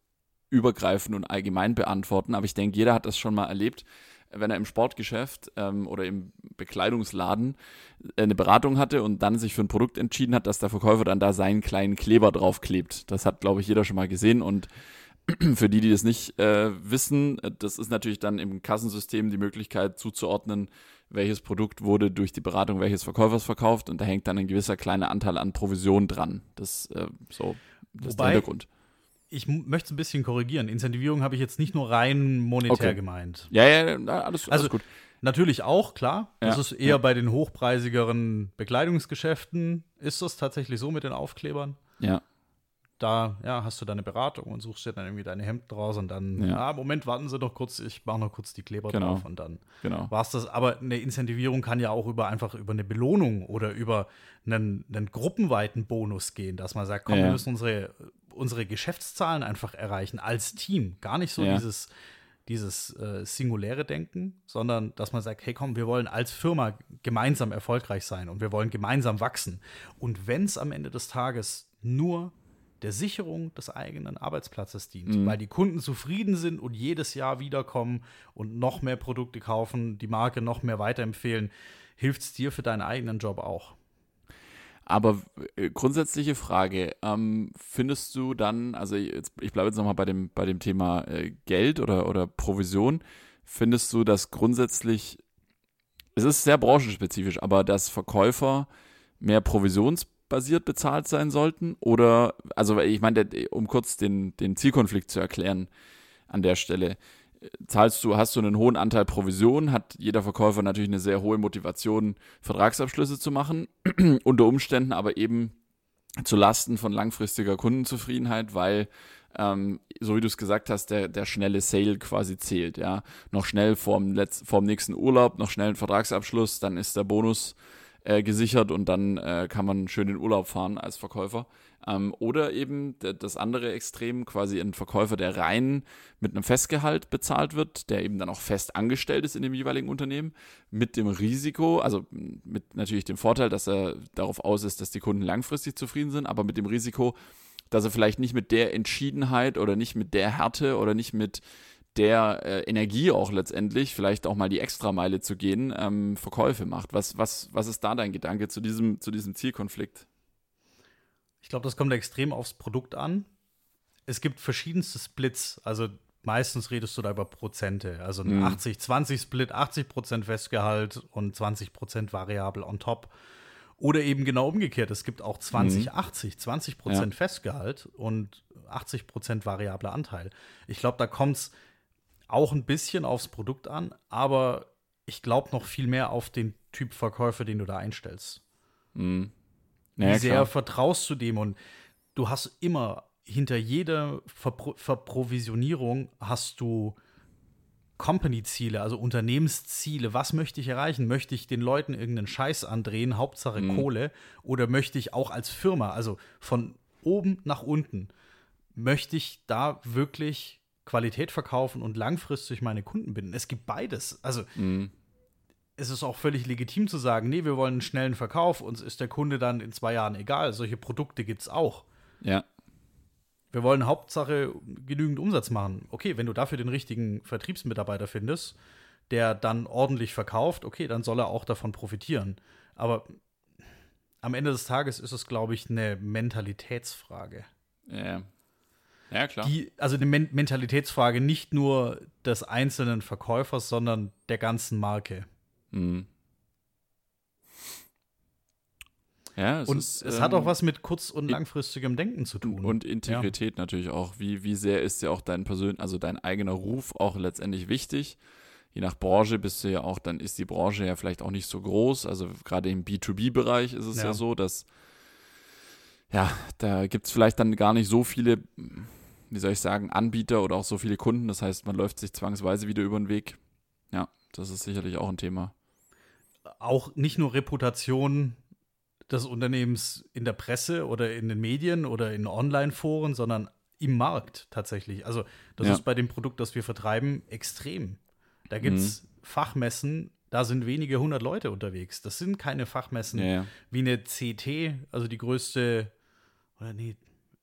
übergreifend und allgemein beantworten, aber ich denke, jeder hat das schon mal erlebt, wenn er im Sportgeschäft ähm, oder im Bekleidungsladen äh, eine Beratung hatte und dann sich für ein Produkt entschieden hat, dass der Verkäufer dann da seinen kleinen Kleber draufklebt. Das hat, glaube ich, jeder schon mal gesehen und (clears throat) für die, die das nicht äh, wissen, das ist natürlich dann im Kassensystem die Möglichkeit zuzuordnen, welches Produkt wurde durch die Beratung welches Verkäufers verkauft und da hängt dann ein gewisser kleiner Anteil an Provision dran. Das äh, so das Wobei, ist der Hintergrund. Ich möchte es ein bisschen korrigieren. Incentivierung habe ich jetzt nicht nur rein monetär okay. gemeint. Ja, ja, alles, alles also, gut. Natürlich auch, klar. Ja, das ist eher ja. bei den hochpreisigeren Bekleidungsgeschäften ist das tatsächlich so mit den Aufklebern. Ja da ja, hast du deine Beratung und suchst dir dann irgendwie deine Hemden raus und dann, ja, ja Moment, warten Sie doch kurz, ich mache noch kurz die Kleber genau. drauf und dann genau. war es das. Aber eine Incentivierung kann ja auch über einfach über eine Belohnung oder über einen, einen gruppenweiten Bonus gehen, dass man sagt, komm, ja. wir müssen unsere, unsere Geschäftszahlen einfach erreichen als Team. Gar nicht so ja. dieses dieses äh, singuläre Denken, sondern dass man sagt, hey komm, wir wollen als Firma gemeinsam erfolgreich sein und wir wollen gemeinsam wachsen. Und wenn es am Ende des Tages nur der Sicherung des eigenen Arbeitsplatzes dient, mhm. weil die Kunden zufrieden sind und jedes Jahr wiederkommen und noch mehr Produkte kaufen, die Marke noch mehr weiterempfehlen, hilft es dir für deinen eigenen Job auch. Aber äh, grundsätzliche Frage, ähm, findest du dann, also jetzt, ich bleibe jetzt nochmal bei dem, bei dem Thema äh, Geld oder, oder Provision, findest du, dass grundsätzlich, es ist sehr branchenspezifisch, aber dass Verkäufer mehr Provisions basiert bezahlt sein sollten? Oder, also ich meine, um kurz den, den Zielkonflikt zu erklären an der Stelle, zahlst du, hast du einen hohen Anteil Provision, hat jeder Verkäufer natürlich eine sehr hohe Motivation, Vertragsabschlüsse zu machen, (clears throat) unter Umständen aber eben zu Lasten von langfristiger Kundenzufriedenheit, weil ähm, so wie du es gesagt hast, der, der schnelle Sale quasi zählt, ja. Noch schnell vorm, Letz-, vorm nächsten Urlaub, noch schnell ein Vertragsabschluss, dann ist der Bonus äh, gesichert und dann äh, kann man schön in Urlaub fahren als Verkäufer. Ähm, oder eben das andere Extrem, quasi ein Verkäufer, der rein mit einem Festgehalt bezahlt wird, der eben dann auch fest angestellt ist in dem jeweiligen Unternehmen, mit dem Risiko, also mit natürlich dem Vorteil, dass er darauf aus ist, dass die Kunden langfristig zufrieden sind, aber mit dem Risiko, dass er vielleicht nicht mit der Entschiedenheit oder nicht mit der Härte oder nicht mit der äh, Energie auch letztendlich, vielleicht auch mal die Extrameile zu gehen, ähm, Verkäufe macht. Was, was, was ist da dein Gedanke zu diesem, zu diesem Zielkonflikt? Ich glaube, das kommt extrem aufs Produkt an. Es gibt verschiedenste Splits. Also meistens redest du da über Prozente. Also ein 80-20-Split, 80% Festgehalt und 20% variabel on top. Oder eben genau umgekehrt. Es gibt auch 20-80, 20% Ja. Festgehalt und 80% variabler Anteil. Ich glaube, da kommt es auch ein bisschen aufs Produkt an, aber ich glaube noch viel mehr auf den Typ Verkäufer, den du da einstellst. Naja, Wie sehr klar. vertraust du dem? Und du hast immer hinter jeder Verpro Verprovisionierung hast du Company-Ziele, also Unternehmensziele. Was möchte ich erreichen? Möchte ich den Leuten irgendeinen Scheiß andrehen, Hauptsache Mhm. Kohle? Oder möchte ich auch als Firma, also von oben nach unten, möchte ich da wirklich Qualität verkaufen und langfristig meine Kunden binden? Es gibt beides. Also Mhm. es ist auch völlig legitim zu sagen, nee, wir wollen einen schnellen Verkauf, uns ist der Kunde dann in zwei Jahren egal. Solche Produkte gibt es auch. Ja. Wir wollen Hauptsache genügend Umsatz machen. Okay, wenn du dafür den richtigen Vertriebsmitarbeiter findest, der dann ordentlich verkauft, okay, dann soll er auch davon profitieren. Aber am Ende des Tages ist es, glaube ich, eine Mentalitätsfrage. Ja. Ja, klar. Die, also eine Men Mentalitätsfrage nicht nur des einzelnen Verkäufers, sondern der ganzen Marke. Mhm. Ja, es Und ist, es ähm, hat auch was mit kurz- und langfristigem Denken zu tun. Und Integrität natürlich auch. Wie, wie sehr ist dir auch dein persön also dein eigener Ruf auch letztendlich wichtig? Je nach Branche bist du ja auch, dann ist die Branche ja vielleicht auch nicht so groß. Also gerade im B2B-Bereich ist es ja. Ja. so, dass ja, da gibt es vielleicht dann gar nicht so viele, wie soll ich sagen, Anbieter oder auch so viele Kunden. Das heißt, man läuft sich zwangsweise wieder über den Weg. Ja, das ist sicherlich auch ein Thema. auch nicht nur Reputation des Unternehmens in der Presse oder in den Medien oder in Online-Foren, sondern im Markt tatsächlich. Also das Ja. ist bei dem Produkt, das wir vertreiben, extrem. Da gibt es Fachmessen, da sind wenige hundert Leute unterwegs. Das sind keine Fachmessen Ja, ja. wie eine CT, also die größte, oder nee,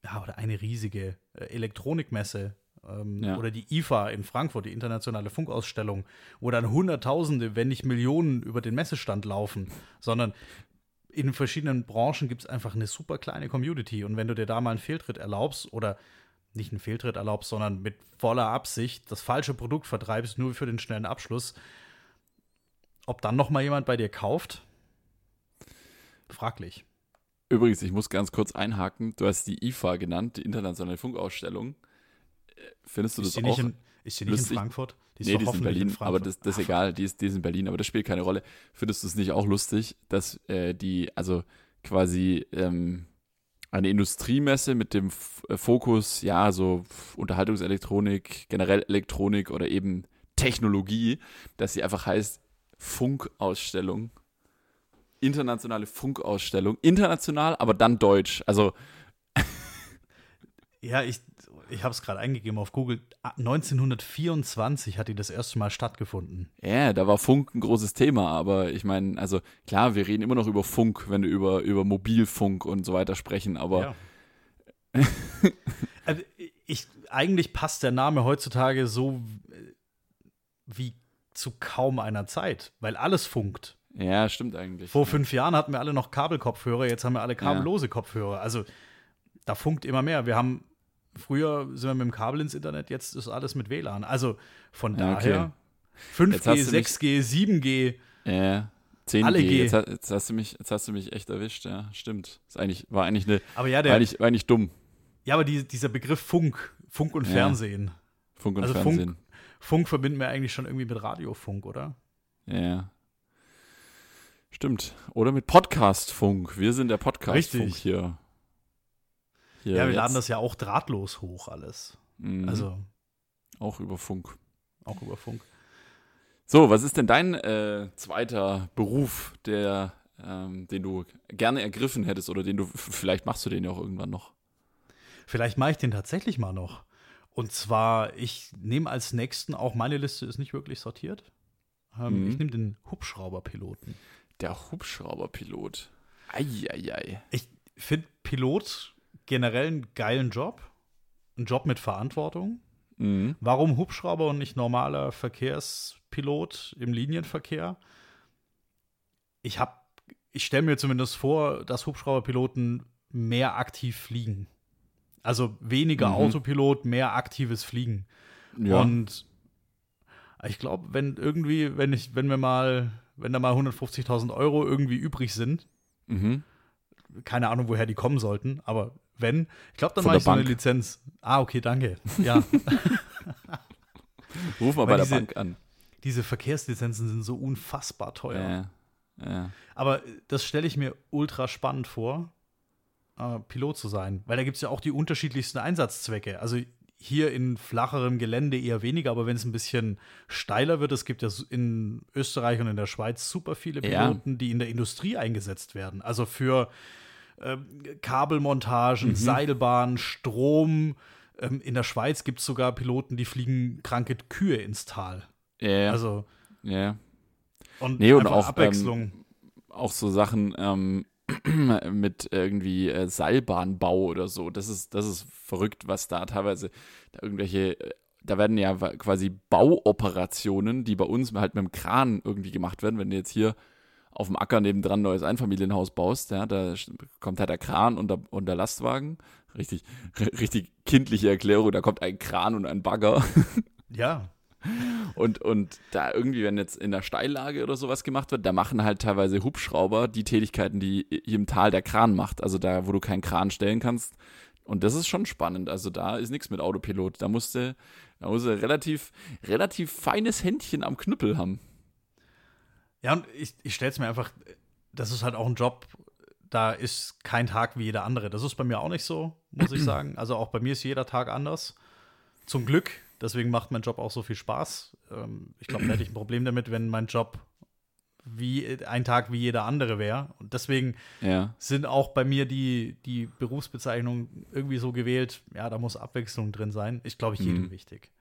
ja, oder eine riesige äh, Elektronikmesse. Ähm, Ja. Oder die IFA in Frankfurt, die internationale Funkausstellung, wo dann Hunderttausende, wenn nicht Millionen über den Messestand laufen, sondern in verschiedenen Branchen gibt es einfach eine super kleine Community. Und wenn du dir da mal einen Fehltritt erlaubst oder nicht einen Fehltritt erlaubst, sondern mit voller Absicht das falsche Produkt vertreibst, nur für den schnellen Abschluss, ob dann noch mal jemand bei dir kauft, fraglich. Übrigens, ich muss ganz kurz einhaken. Du hast die IFA genannt, die internationale Funkausstellung. Äh, Findest du Ist das auch? nicht in, ist die nicht in lustig? Frankfurt? Die nee, doch die ist in Berlin, Frankfurt. aber das, das ist egal, die ist, die ist in Berlin, aber das spielt keine Rolle. Findest du es nicht auch lustig, dass äh, die, also quasi ähm, eine Industriemesse mit dem F äh, Fokus, ja, so Unterhaltungselektronik, generell Elektronik oder eben Technologie, dass sie einfach heißt Funkausstellung. Internationale Funkausstellung. International, aber dann deutsch. Also, (laughs) Ja, ich, ich habe es gerade eingegeben auf Google. Ah, 1924 hat die das erste Mal stattgefunden. Ja, da war Funk ein großes Thema, aber ich meine, also klar, wir reden immer noch über Funk, wenn wir über, über Mobilfunk und so weiter sprechen, aber Ja. (laughs) also, ich, eigentlich passt der Name heutzutage so äh, wie zu kaum einer Zeit, weil alles funkt. Ja, stimmt eigentlich. Vor fünf Jahren hatten wir alle noch Kabelkopfhörer, jetzt haben wir alle kabellose Kopfhörer. Also da funkt immer mehr. Wir haben früher sind wir mit dem Kabel ins Internet, jetzt ist alles mit WLAN. Also von Ja, okay. daher Jetzt 5G, hast du mich- 6G, 7G. Ja, 10G, Alle G. Jetzt, jetzt, hast du mich, jetzt hast du mich echt erwischt, ja, stimmt. Ist eigentlich, war eigentlich eine, Aber ja, war der, eigentlich, war eigentlich dumm, ja, aber die, dieser Begriff Funk, Funk und Ja. Fernsehen. Funk und Also Fernsehen. Funk verbinden wir eigentlich schon irgendwie mit Radiofunk, oder? Ja. Stimmt. Oder mit Podcastfunk. Wir sind der Podcastfunk hier. hier Ja, wir jetzt. laden das ja auch drahtlos hoch alles. Mhm. Also auch über Funk. auch über Funk. So, was ist denn dein äh, zweiter Beruf, der, ähm, den du gerne ergriffen hättest oder den du, vielleicht machst du den ja auch irgendwann noch? Vielleicht mache ich den tatsächlich mal noch. Und zwar, ich nehme als nächsten, auch meine Liste ist nicht wirklich sortiert. Ähm, Mhm. Ich nehme den Hubschrauberpiloten. Der Hubschrauberpilot. Eieiei. Ich finde Pilot generell einen geilen Job. Ein Job mit Verantwortung. Mhm. Warum Hubschrauber und nicht normaler Verkehrspilot im Linienverkehr? Ich habe, ich stelle mir zumindest vor, dass Hubschrauberpiloten mehr aktiv fliegen. Also weniger Mhm. Autopilot, mehr aktives Fliegen. Ja. Und ich glaube, wenn irgendwie, wenn ich, wenn wir mal, wenn da mal 150.000 Euro irgendwie übrig sind, mhm. keine Ahnung, woher die kommen sollten, aber wenn, ich glaube, dann mache ich so eine Lizenz. Ah, okay, danke. Ja. (laughs) Ruf mal bei diese, der Bank an. Diese Verkehrslizenzen sind so unfassbar teuer. Ja, ja. Aber das stelle ich mir ultra spannend vor, äh, Pilot zu sein, weil da gibt es ja auch die unterschiedlichsten Einsatzzwecke. Also hier in flacherem Gelände eher weniger, aber wenn es ein bisschen steiler wird, es gibt ja in Österreich und in der Schweiz super viele Piloten, ja. die in der Industrie eingesetzt werden. Also für äh, Kabelmontagen, mhm. Seilbahnen, Strom. Ähm, in der Schweiz gibt es sogar Piloten, die fliegen kranke Kühe ins Tal. Ja. Also. Ja. Und, nee, und auch Abwechslung. Ähm, auch so Sachen, ähm, (clears throat) mit irgendwie äh, Seilbahnbau oder so. Das ist, das ist verrückt, was da teilweise da irgendwelche, äh, da werden ja quasi Bauoperationen, die bei uns halt mit dem Kran irgendwie gemacht werden. Wenn du jetzt hier auf dem Acker nebendran ein neues Einfamilienhaus baust, ja, da kommt halt der Kran und der, und der Lastwagen. Richtig, (laughs) richtig kindliche Erklärung, da kommt ein Kran und ein Bagger. Ja. Und, und da irgendwie, wenn jetzt in der Steillage oder sowas gemacht wird, da machen halt teilweise Hubschrauber die Tätigkeiten, die hier im Tal der Kran macht. Also da, wo du keinen Kran stellen kannst. Und das ist schon spannend. Also da ist nichts mit Autopilot. Da musste, da musste relativ, relativ feines Händchen am Knüppel haben. Ja, und ich, ich stelle es mir einfach, das ist halt auch ein Job, da ist kein Tag wie jeder andere. Das ist bei mir auch nicht so, muss ich (clears throat) sagen. Also auch bei mir ist jeder Tag anders. Zum Glück, Deswegen macht mein Job auch so viel Spaß. Ähm, ich glaube, da hätte ich ein Problem damit, wenn mein Job wie ein Tag wie jeder andere wäre. Und deswegen ja. sind auch bei mir die, die Berufsbezeichnungen irgendwie so gewählt, ja, da muss Abwechslung drin sein. Ich glaube, jedem mhm. wichtig.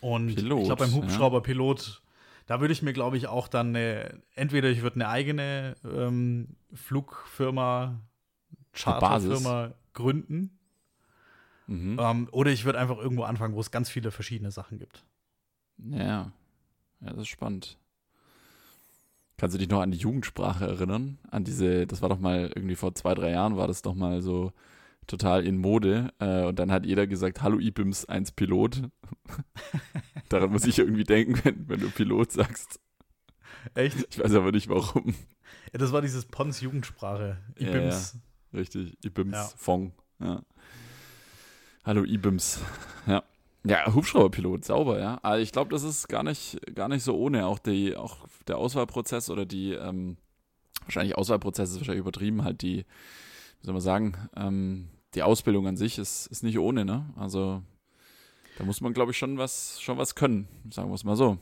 Und Pilot, ich glaube, beim Hubschrauberpilot, ja. da würde ich mir, glaube ich, auch dann eine, entweder ich würde eine eigene ähm, Flugfirma, Charterfirma gründen Mhm. Ähm, oder ich würde einfach irgendwo anfangen, wo es ganz viele verschiedene Sachen gibt. Ja. Ja, das ist spannend. Kannst du dich noch an die Jugendsprache erinnern? An diese, das war doch mal irgendwie vor zwei, drei Jahren, war das doch mal so total in Mode. Äh, und dann hat jeder gesagt, hallo IBIMS 1 Pilot. (laughs) Daran muss ich irgendwie denken, (laughs) wenn, wenn du Pilot sagst. Echt? Ich weiß aber nicht warum. Ja, das war dieses Pons Jugendsprache. IBIMS. Ja, ja. Richtig, IBIMS ja. Fong. Ja. Hallo IBIMS. (laughs) Ja. Ja, Hubschrauberpilot, sauber, ja. Aber ich glaube, das ist gar nicht, gar nicht so ohne. Auch, die, auch der Auswahlprozess oder die, ähm, wahrscheinlich Auswahlprozess ist wahrscheinlich übertrieben, halt die, wie soll man sagen, ähm, die Ausbildung an sich ist, ist nicht ohne, ne? Also da muss man, glaube ich, schon was, schon was können, sagen wir es mal so.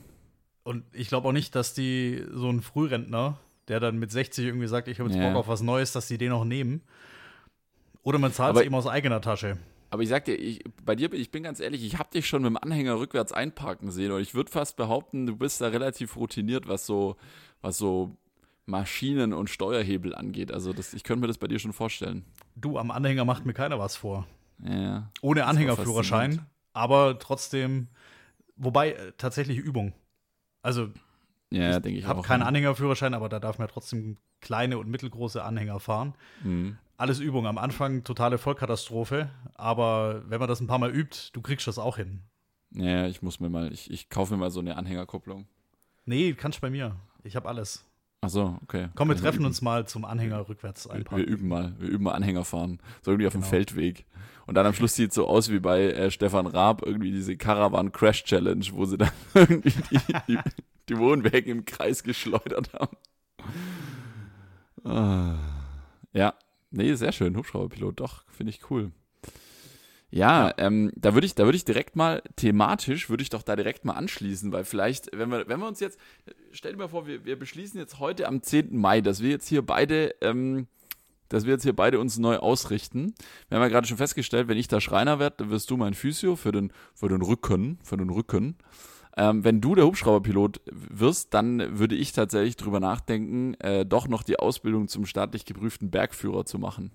Und ich glaube auch nicht, dass die so ein Frührentner, der dann mit 60 irgendwie sagt, ich habe jetzt ja. Bock auf was Neues, dass die den auch nehmen. Oder man zahlt es eben aus eigener Tasche. Aber ich sag dir, ich, bei dir, ich bin ganz ehrlich, ich habe dich schon mit dem Anhänger rückwärts einparken sehen und ich würde fast behaupten, du bist da relativ routiniert, was so, was so Maschinen und Steuerhebel angeht. Also das, ich könnte mir das bei dir schon vorstellen. Du, am Anhänger macht mir keiner was vor. Ja. Ohne Anhängerführerschein, aber trotzdem, wobei äh, tatsächlich Übung. Also ja, denke ich. Ich habe keinen ja. Anhängerführerschein, aber da darf man trotzdem kleine und mittelgroße Anhänger fahren. Mhm alles Übung. Am Anfang totale Vollkatastrophe, aber wenn man das ein paar Mal übt, du kriegst das auch hin. Ja, ich muss mir mal, ich, ich kaufe mir mal so eine Anhängerkupplung. Nee, kannst bei mir. Ich habe alles. Ach so, okay. Komm, wir treffen wir uns mal zum Anhänger rückwärts einpacken. Wir, wir, üben mal, wir üben mal Anhänger fahren. So irgendwie auf genau. dem Feldweg. Und dann am Schluss sieht es so aus wie bei äh, Stefan Raab, irgendwie diese Caravan Crash Challenge, wo sie dann (laughs) irgendwie die, die, die Wohnwägen im Kreis geschleudert haben. Ah. Ja, Nee, sehr schön, Hubschrauberpilot, doch, finde ich cool. Ja. Ähm, da würde ich, da würde ich direkt mal thematisch, würde ich doch da direkt mal anschließen, weil vielleicht, wenn wir, wenn wir uns jetzt, stell dir mal vor, wir, wir beschließen jetzt heute am 10. Mai, dass wir jetzt hier beide, ähm, dass wir jetzt hier beide uns neu ausrichten. Wir haben ja gerade schon festgestellt, wenn ich da Schreiner werde, dann wirst du mein Physio für den, für den Rücken, für den Rücken. Ähm, wenn du der Hubschrauberpilot wirst, dann würde ich tatsächlich drüber nachdenken, äh, doch noch die Ausbildung zum staatlich geprüften Bergführer zu machen.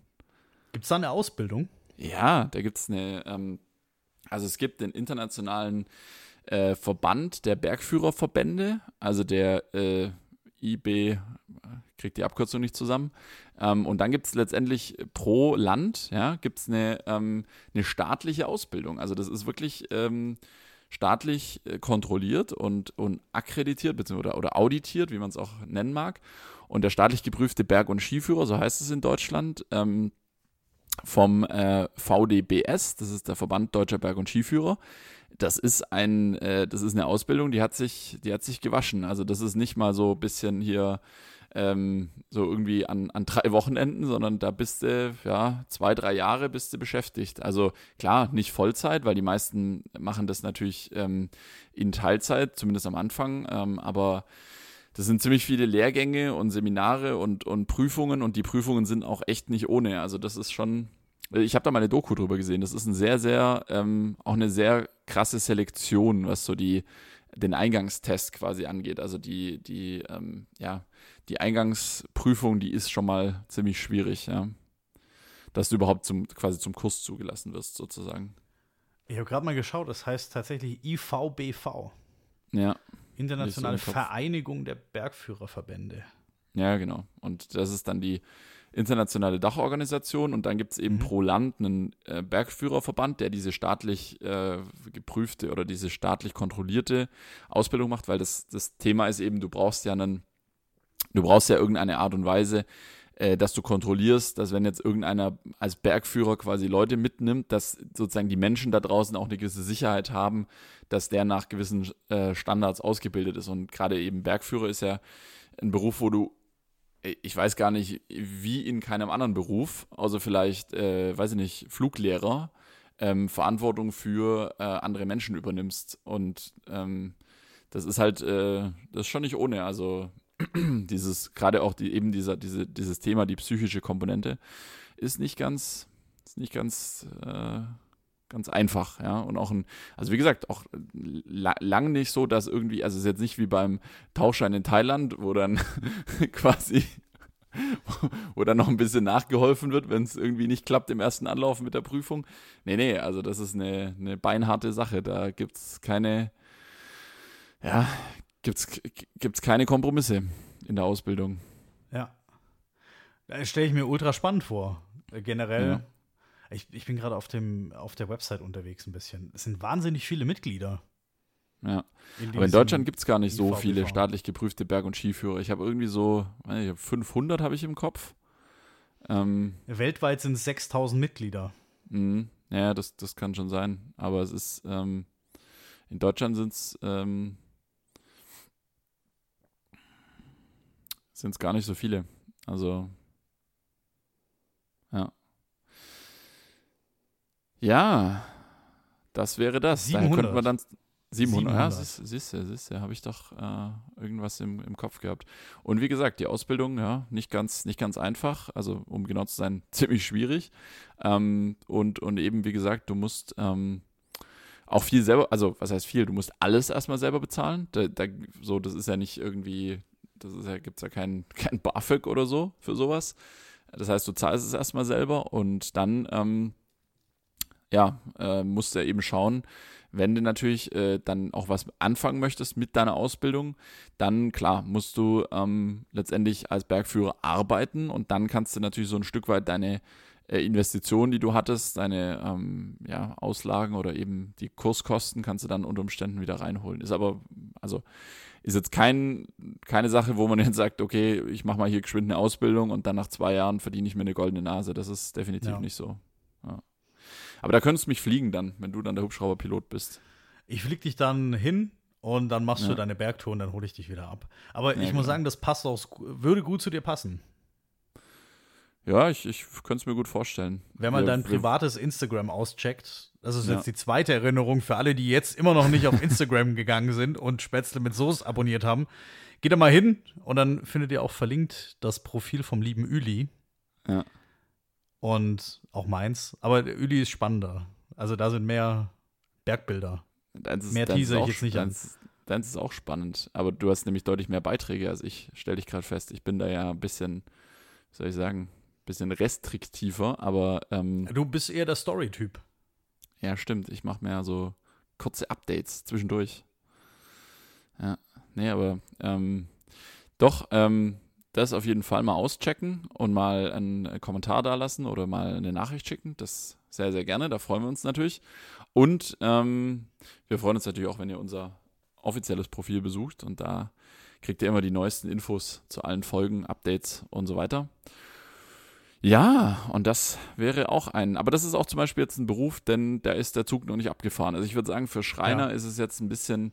Gibt es da eine Ausbildung? Ja, da gibt es eine, ähm, also es gibt den internationalen äh, Verband der Bergführerverbände, also der äh, IB, kriegt die Abkürzung nicht zusammen. Ähm, und dann gibt es letztendlich pro Land, ja, gibt es eine, ähm, eine staatliche Ausbildung. Also das ist wirklich ähm, staatlich äh, kontrolliert und, und akkreditiert beziehungsweise oder, auditiert, wie man es auch nennen mag. Und der staatlich geprüfte Berg- und Skiführer, so heißt es in Deutschland, ähm, vom äh, VDBS, das ist der Verband Deutscher Berg- und Skiführer. Das ist ein, äh, das ist eine Ausbildung, die hat sich, die hat sich gewaschen. Also das ist nicht mal so ein bisschen hier ähm, so irgendwie an, an drei Wochenenden, sondern da bist du, ja, zwei, drei Jahre bist du beschäftigt. Also klar, nicht Vollzeit, weil die meisten machen das natürlich ähm, in Teilzeit, zumindest am Anfang, ähm, aber das sind ziemlich viele Lehrgänge und Seminare und, und Prüfungen und die Prüfungen sind auch echt nicht ohne. Also das ist schon, ich habe da mal eine Doku drüber gesehen. Das ist ein sehr, sehr, ähm, auch eine sehr krasse Selektion, was so die, den Eingangstest quasi angeht. Also die, die, ähm, ja, die Eingangsprüfung, die ist schon mal ziemlich schwierig, ja. Dass du überhaupt zum, quasi zum Kurs zugelassen wirst, sozusagen. Ich habe gerade mal geschaut, das heißt tatsächlich IVBV. Ja. Internationale Vereinigung der Bergführerverbände. Ja, genau. Und das ist dann die internationale Dachorganisation und dann gibt es eben mhm. pro Land einen äh, Bergführerverband, der diese staatlich äh, geprüfte oder diese staatlich kontrollierte Ausbildung macht, weil das, das Thema ist eben, du brauchst ja einen, du brauchst ja irgendeine Art und Weise, äh, dass du kontrollierst, dass wenn jetzt irgendeiner als Bergführer quasi Leute mitnimmt, dass sozusagen die Menschen da draußen auch eine gewisse Sicherheit haben, dass der nach gewissen äh, Standards ausgebildet ist. Und gerade eben Bergführer ist ja ein Beruf, wo du ich weiß gar nicht, wie in keinem anderen Beruf, außer vielleicht, äh, weiß ich nicht, Fluglehrer, ähm, Verantwortung für äh, andere Menschen übernimmst. Und ähm, das ist halt, äh, das ist schon nicht ohne. Also (clears throat) dieses, gerade auch die, eben dieser, diese, dieses Thema, die psychische Komponente, ist nicht ganz, ist nicht ganz, äh, ganz einfach, ja. Und auch ein, also wie gesagt, auch la lang nicht so, dass irgendwie, also es ist jetzt nicht wie beim Tauchschein in Thailand, wo dann (laughs) quasi wo dann noch ein bisschen nachgeholfen wird, wenn es irgendwie nicht klappt im ersten Anlauf mit der Prüfung. Nee, nee, also das ist eine, eine beinharte Sache. Da gibt es keine, ja, gibt's, gibt's keine Kompromisse in der Ausbildung. Ja. Das stelle ich mir ultra spannend vor. Generell. Ja. Ich, ich bin gerade auf, auf der Website unterwegs ein bisschen. Es sind wahnsinnig viele Mitglieder. Ja. In Aber in Deutschland gibt es gar nicht so viele staatlich geprüfte Berg- und Skiführer. Ich habe irgendwie so, ich hab 500 habe ich im Kopf. Ähm, Weltweit sind es 6000 Mitglieder. Mh, ja, das, das kann schon sein. Aber es ist, ähm, in Deutschland sind es ähm, gar nicht so viele. Also, ja. Ja, das wäre das. 700. Daher könnte man dann 700, 700. ja, siehst du, siehst du, habe ich doch äh, irgendwas im, im Kopf gehabt. Und wie gesagt, die Ausbildung, ja, nicht ganz, nicht ganz einfach, also um genau zu sein, (laughs) ziemlich schwierig. Ähm, und, und eben, wie gesagt, du musst ähm, auch viel selber, also was heißt viel, du musst alles erstmal selber bezahlen. Da, da, so, das ist ja nicht irgendwie, das ist ja, gibt es ja kein, (laughs) kein BAföG oder so für sowas. Das heißt, du zahlst es erstmal selber und dann, ähm, ja, äh, musst du eben schauen, wenn du natürlich äh, dann auch was anfangen möchtest mit deiner Ausbildung, dann klar musst du ähm, letztendlich als Bergführer arbeiten und dann kannst du natürlich so ein Stück weit deine äh, Investitionen, die du hattest, deine ähm, ja, Auslagen oder eben die Kurskosten kannst du dann unter Umständen wieder reinholen. Ist aber, also ist jetzt kein, keine Sache, wo man jetzt sagt, okay, ich mache mal hier geschwind eine Ausbildung und dann nach zwei Jahren verdiene ich mir eine goldene Nase. Das ist definitiv ja. nicht so. Ja. Aber da könntest du mich fliegen dann, wenn du dann der Hubschrauberpilot bist. Ich flieg dich dann hin und dann machst ja. du deine Bergtour und dann hole ich dich wieder ab. Aber ich muss genau. sagen, das passt auch, würde gut zu dir passen. Ja, ich, ich könnte es mir gut vorstellen. Wenn man dein privates Instagram auscheckt, das ist ja. jetzt die zweite Erinnerung für alle, die jetzt immer noch nicht auf (laughs) Instagram gegangen sind und Spätzle mit Soße abonniert haben. Geht da mal hin und dann findet ihr auch verlinkt das Profil vom lieben Üli. Ja und auch meins. Aber Üli ist spannender. Also da sind mehr Bergbilder. Ist, mehr teaser ich jetzt nicht an. Deins ist auch spannend. Aber du hast nämlich deutlich mehr Beiträge als ich, stelle ich gerade fest. Ich bin da ja ein bisschen, wie soll ich sagen, bisschen restriktiver, aber. Ähm, du bist eher der Story-Typ. Ja, stimmt. Ich mache mehr so kurze Updates zwischendurch. Ja, nee, aber ähm, Doch, ähm, das auf jeden Fall mal auschecken und mal einen Kommentar da lassen oder mal eine Nachricht schicken. Das sehr, sehr gerne. Da freuen wir uns natürlich. Und ähm, wir freuen uns natürlich auch, wenn ihr unser offizielles Profil besucht und da kriegt ihr immer die neuesten Infos zu allen Folgen, Updates und so weiter. Ja, und das wäre auch ein, aber das ist auch zum Beispiel jetzt ein Beruf, denn da ist der Zug noch nicht abgefahren. Also ich würde sagen, für Schreiner ja. ist es jetzt ein bisschen,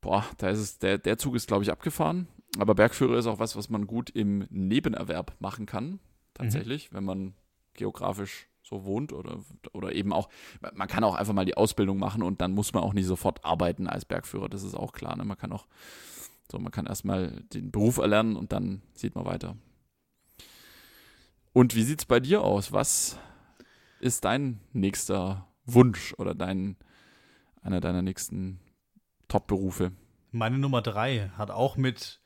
boah, da ist es, der, der Zug ist, glaube ich, abgefahren. Aber Bergführer ist auch was, was man gut im Nebenerwerb machen kann, tatsächlich, mhm. wenn man geografisch so wohnt oder, oder eben auch, man kann auch einfach mal die Ausbildung machen und dann muss man auch nicht sofort arbeiten als Bergführer, das ist auch klar. Ne? Man kann auch, so, man kann erstmal den Beruf erlernen und dann sieht man weiter. Und wie sieht es bei dir aus? Was ist dein nächster Wunsch oder dein, einer deiner nächsten Top-Berufe? Meine Nummer drei hat auch mit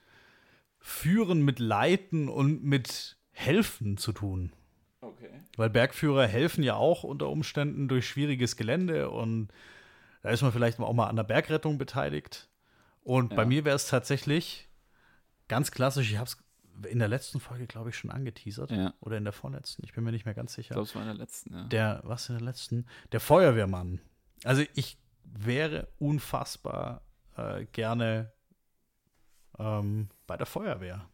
Führen, mit Leiten und mit Helfen zu tun. Okay. Weil Bergführer helfen ja auch unter Umständen durch schwieriges Gelände und da ist man vielleicht auch mal an der Bergrettung beteiligt. Und ja. bei mir wäre es tatsächlich ganz klassisch, ich habe es in der letzten Folge, glaube ich, schon angeteasert. Ja. Oder in der vorletzten. Ich bin mir nicht mehr ganz sicher. Ich glaube, es war in der letzten, ja. Der, was in der letzten? Der Feuerwehrmann. Also ich wäre unfassbar äh, gerne ähm, bei der Feuerwehr.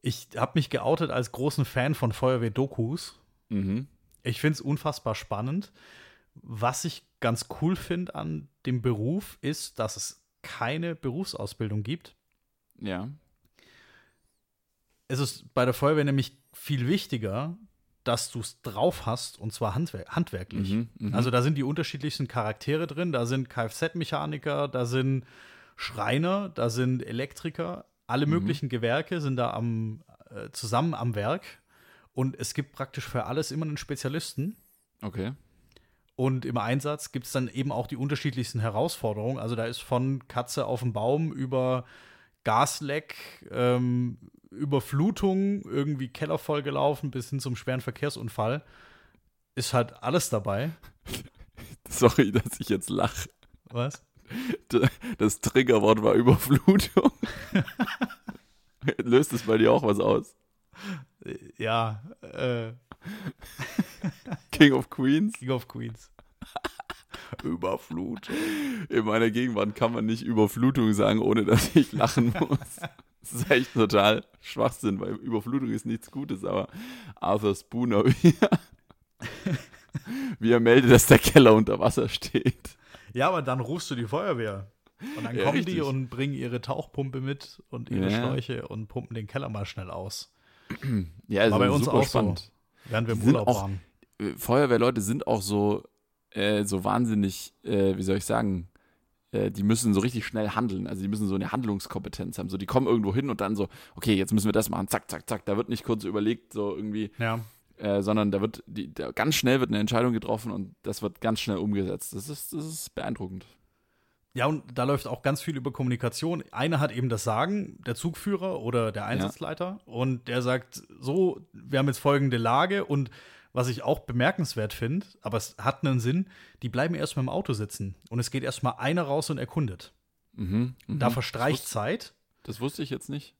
Ich habe mich geoutet als großen Fan von Feuerwehr-Dokus. Mhm. Ich finde es unfassbar spannend. Was ich ganz cool finde an dem Beruf ist, dass es keine Berufsausbildung gibt. Ja es ist bei der Feuerwehr nämlich viel wichtiger, dass du es drauf hast und zwar handwer handwerklich. Mhm, mh. Also da sind die unterschiedlichsten Charaktere drin, da sind Kfz-Mechaniker, da sind Schreiner, da sind Elektriker, alle mhm. möglichen Gewerke sind da am, äh, zusammen am Werk und es gibt praktisch für alles immer einen Spezialisten. Okay. Und im Einsatz gibt es dann eben auch die unterschiedlichsten Herausforderungen. Also da ist von Katze auf dem Baum über Gasleck, ähm, Überflutung, irgendwie Keller vollgelaufen bis hin zum schweren Verkehrsunfall. Ist halt alles dabei. (laughs) Sorry, dass ich jetzt lache. Was? Das Triggerwort war Überflutung. (laughs) Löst es bei dir auch was aus? Ja. Äh. King of Queens? King of Queens. Überflutung. In meiner Gegenwart kann man nicht Überflutung sagen, ohne dass ich lachen muss. Das ist echt total Schwachsinn, weil Überflutung ist nichts Gutes, aber Arthur Spooner, wie er, wie er meldet, dass der Keller unter Wasser steht. Ja, aber dann rufst du die Feuerwehr. Und dann ja, kommen richtig. die und bringen ihre Tauchpumpe mit und ihre ja. Schläuche und pumpen den Keller mal schnell aus. Ja, also War bei uns auch spannend. so, während wir im Urlaub auch, waren. Feuerwehrleute sind auch so, äh, so wahnsinnig, äh, wie soll ich sagen, äh, die müssen so richtig schnell handeln. Also die müssen so eine Handlungskompetenz haben. So, die kommen irgendwo hin und dann so, okay, jetzt müssen wir das machen, zack, zack, zack. Da wird nicht kurz überlegt, so irgendwie. Ja. Äh, sondern da wird die, da ganz schnell wird eine Entscheidung getroffen und das wird ganz schnell umgesetzt. Das ist, das ist beeindruckend. Ja, und da läuft auch ganz viel über Kommunikation. Einer hat eben das Sagen, der Zugführer oder der Einsatzleiter, ja. und der sagt: So, wir haben jetzt folgende Lage und was ich auch bemerkenswert finde, aber es hat einen Sinn, die bleiben erstmal im Auto sitzen und es geht erstmal einer raus und erkundet. Mhm, mh. Da verstreicht das Zeit. Das wusste ich jetzt nicht.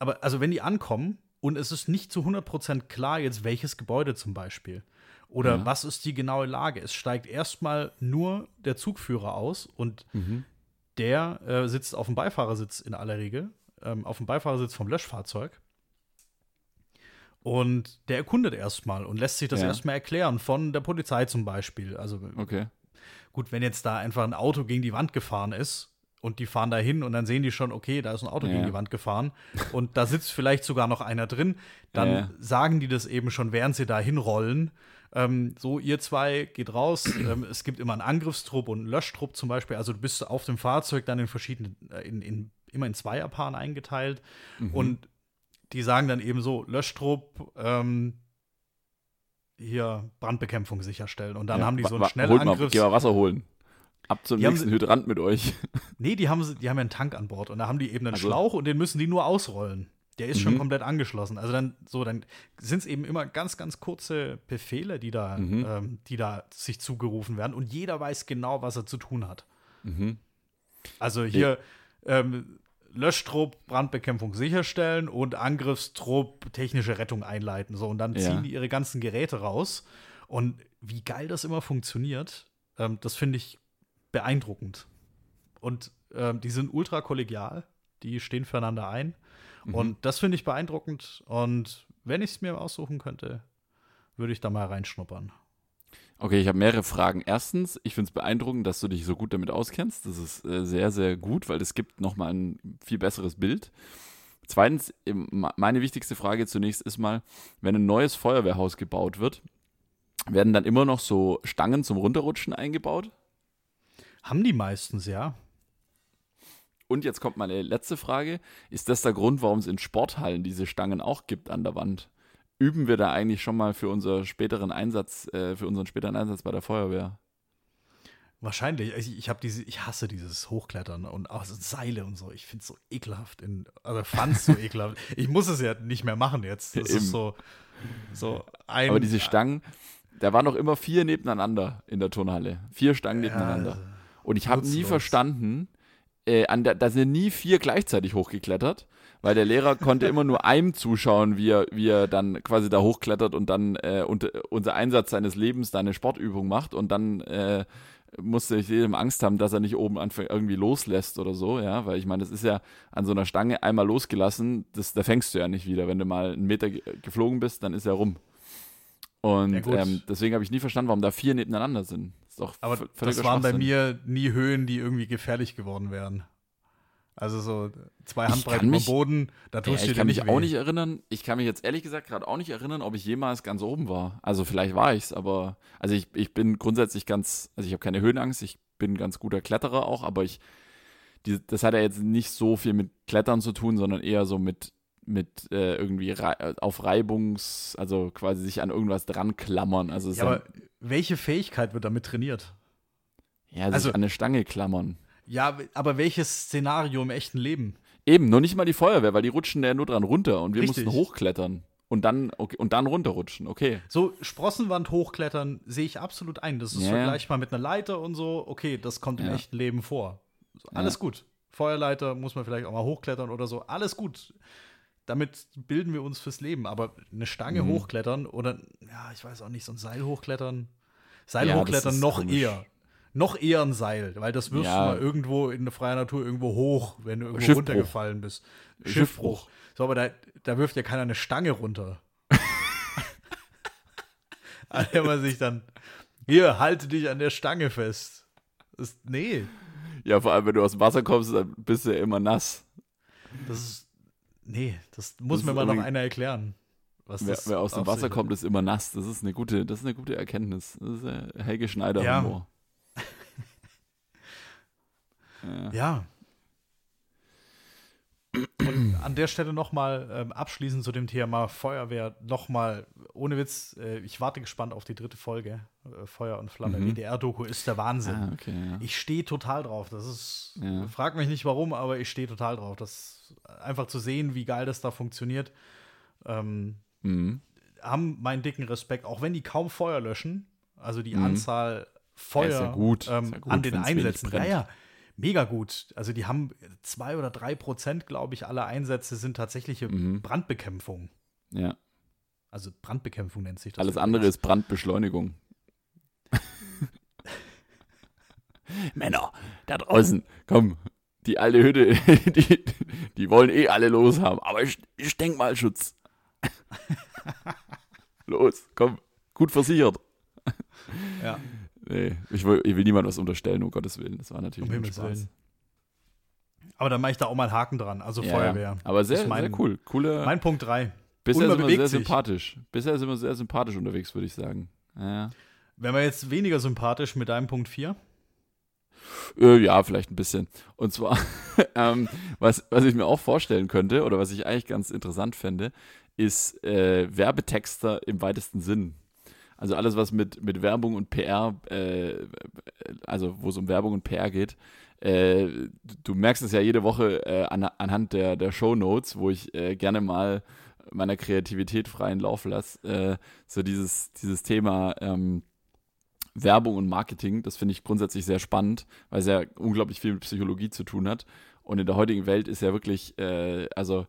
Aber also wenn die ankommen und es ist nicht zu 100% klar jetzt welches Gebäude zum Beispiel oder ja. was ist die genaue Lage, es steigt erstmal nur der Zugführer aus und mhm. der äh, sitzt auf dem Beifahrersitz in aller Regel, ähm, auf dem Beifahrersitz vom Löschfahrzeug und der erkundet erstmal und lässt sich das ja. erstmal erklären von der Polizei zum Beispiel. Also, okay. gut, wenn jetzt da einfach ein Auto gegen die Wand gefahren ist und die fahren da hin und dann sehen die schon, okay, da ist ein Auto ja. gegen die Wand gefahren und da sitzt vielleicht sogar noch einer drin, dann ja. sagen die das eben schon, während sie da hinrollen. Ähm, so, ihr zwei geht raus. (clears throat) ähm, es gibt immer einen Angriffstrupp und einen Löschtrupp zum Beispiel. Also du bist auf dem Fahrzeug dann in verschiedenen, äh, in, in, immer in Zweierpaaren eingeteilt. Mhm. Und die sagen dann eben so, Löschtrupp, ähm, hier Brandbekämpfung sicherstellen. Und dann ja, haben die so einen Schnellangriff. Geh mal Wasser holen. Ab zum die nächsten haben, Hydrant mit euch. (laughs) Nee, die haben, die haben ja einen Tank an Bord und da haben die eben einen also. Schlauch und den müssen die nur ausrollen. Der ist mhm. schon komplett angeschlossen. Also dann so, dann sind es eben immer ganz, ganz kurze Befehle, die da, mhm. ähm, die da sich zugerufen werden und jeder weiß genau, was er zu tun hat. Mhm. Also hier, ähm, Löschtrupp Brandbekämpfung sicherstellen und Angriffstrupp technische Rettung einleiten. So, und dann Ja. ziehen die ihre ganzen Geräte raus. Und wie geil das immer funktioniert, ähm, das finde ich beeindruckend. Und ähm, die sind ultra kollegial, die stehen füreinander ein. Mhm. Und das finde ich beeindruckend. Und wenn ich es mir aussuchen könnte, würde ich da mal reinschnuppern. Okay, ich habe mehrere Fragen. Erstens, ich finde es beeindruckend, dass du dich so gut damit auskennst. Das ist äh, sehr, sehr gut, weil es gibt nochmal ein viel besseres Bild. Zweitens, meine wichtigste Frage zunächst ist mal, wenn ein neues Feuerwehrhaus gebaut wird, werden dann immer noch so Stangen zum Runterrutschen eingebaut? Haben die meistens, ja. Und jetzt kommt meine letzte Frage. Ist das der Grund, warum es in Sporthallen diese Stangen auch gibt an der Wand? Üben wir da eigentlich schon mal für unseren späteren Einsatz, äh, für unseren späteren Einsatz bei der Feuerwehr? Wahrscheinlich. Ich, ich diese, ich hasse dieses Hochklettern und auch so Seile und so. Ich finde es so ekelhaft. In, also fand es so (laughs) ekelhaft. Ich muss es ja nicht mehr machen jetzt. Das Eben. ist so, so ein. Aber diese Stangen, da waren noch immer vier nebeneinander in der Turnhalle. Vier Stangen nebeneinander. Und ich habe nie verstanden, äh, an der, da sind nie vier gleichzeitig hochgeklettert, weil der Lehrer konnte immer nur einem zuschauen, wie er, wie er dann quasi da hochklettert und dann äh, unter, unser Einsatz seines Lebens da eine Sportübung macht und dann äh, musste ich jedem Angst haben, dass er nicht oben anfängt, irgendwie loslässt oder so, ja, weil ich meine, das ist ja an so einer Stange einmal losgelassen, das, da fängst du ja nicht wieder. Wenn du mal einen Meter ge geflogen bist, dann ist er rum. Und Ja, ähm, deswegen habe ich nie verstanden, warum da vier nebeneinander sind. ist doch aber das waren bei mir nie Höhen, die irgendwie gefährlich geworden wären. Also so zwei Ich Handbreiten am Boden, da Ja, tust du ich dir kann mich nicht auch weh. nicht erinnern. Ich kann mich jetzt ehrlich gesagt gerade auch nicht erinnern, ob ich jemals ganz oben war. Also vielleicht war ich's, aber also ich, ich bin grundsätzlich ganz, also ich habe keine Höhenangst, ich bin ein ganz guter Kletterer auch, aber ich, die, das hat ja jetzt nicht so viel mit Klettern zu tun, sondern eher so mit mit äh, irgendwie rei auf Reibungs, also quasi sich an irgendwas dran klammern. Also, es Ja, aber welche Fähigkeit wird damit trainiert? ja, sich also- an eine Stange klammern. Ja, aber welches Szenario im echten Leben? Eben, nur nicht mal die Feuerwehr, weil die rutschen ja nur dran runter und wir Richtig. mussten hochklettern und dann okay, und dann runterrutschen. Okay. So Sprossenwand hochklettern sehe ich absolut ein. Das ist Ja, ja. vergleichbar mit einer Leiter und so. Okay, das kommt im Ja. echten Leben vor. Alles gut. Feuerleiter muss man vielleicht auch mal hochklettern oder so. Alles gut. Damit bilden wir uns fürs Leben. Aber eine Stange Mhm. hochklettern oder, ja, ich weiß auch nicht, so ein Seil hochklettern. Seil Ja, hochklettern noch komisch. eher. Noch eher ein Seil, weil das wirst Ja. du mal irgendwo in der freien Natur irgendwo hoch, wenn du irgendwo Schiffbruch. runtergefallen bist. Schiffbruch. Schiffbruch. So, aber da, da wirft ja keiner eine Stange runter. (laughs) an der man sich dann, hier, halte dich an der Stange fest. Das, nee, Ja, vor allem, wenn du aus dem Wasser kommst, dann bist du ja immer nass. das ist, nee, das muss Das mir mal noch einer erklären. Was Wer, wer aus dem Wasser kommt, ist immer nass. Das ist eine gute, das ist eine gute Erkenntnis. Das ist äh, Helge Schneider Ja. Ja. Und an der Stelle nochmal ähm, abschließend zu dem Thema Feuerwehr, nochmal, ohne Witz, äh, ich warte gespannt auf die dritte Folge, äh, Feuer und Flamme. Mhm. WDR-Doku ist der Wahnsinn. Ah, okay, ja. Ich stehe total drauf. Das ist, Ja. frag mich nicht warum, aber ich stehe total drauf. Das einfach zu sehen, wie geil das da funktioniert. Ähm, Mhm. haben meinen dicken Respekt, auch wenn die kaum Feuer löschen. Also die Mhm. Anzahl Feuer Ja, ist ja gut. Ähm, an den Einsätzen. Ja, ja, mega gut. Also die haben zwei oder drei Prozent, glaube ich, aller Einsätze sind tatsächliche Mhm. Brandbekämpfung. ja. Also Brandbekämpfung nennt sich das. Alles andere ist Brandbeschleunigung. (laughs) Männer, da draußen, komm, die alte Hütte, (laughs) die, die wollen eh alle los haben, aber ich, ich denk mal Schutz. (laughs) los, komm, gut versichert. Ja, Nee, ich will, ich will niemandem was unterstellen, um Gottes Willen. Das war natürlich um Himmels Spaß. Willen. Aber dann mache ich da auch mal einen Haken dran. Also Ja, Feuerwehr. Aber sehr, mein- sehr cool. Coole, Mein Punkt 3. bisher sind wir sehr sich. sympathisch. Bisher sind wir sehr sympathisch unterwegs, würde ich sagen. Ja. Wären wir jetzt weniger sympathisch mit deinem Punkt 4? Äh, ja, vielleicht ein bisschen. Und zwar, (laughs) ähm, was, was ich mir auch vorstellen könnte, oder was ich eigentlich ganz interessant fände, ist äh, Werbetexter im weitesten Sinn. Also alles, was mit, mit Werbung und PR, äh, also wo es um Werbung und PR geht. Äh, du- merkst es ja jede Woche äh, an, anhand der, der Shownotes, wo ich äh, gerne mal meiner Kreativität freien Lauf lasse. Äh, so dieses, dieses Thema ähm, Werbung und Marketing, das finde ich grundsätzlich sehr spannend, weil es ja unglaublich viel mit Psychologie zu tun hat. Und in der heutigen Welt ist ja wirklich, äh, also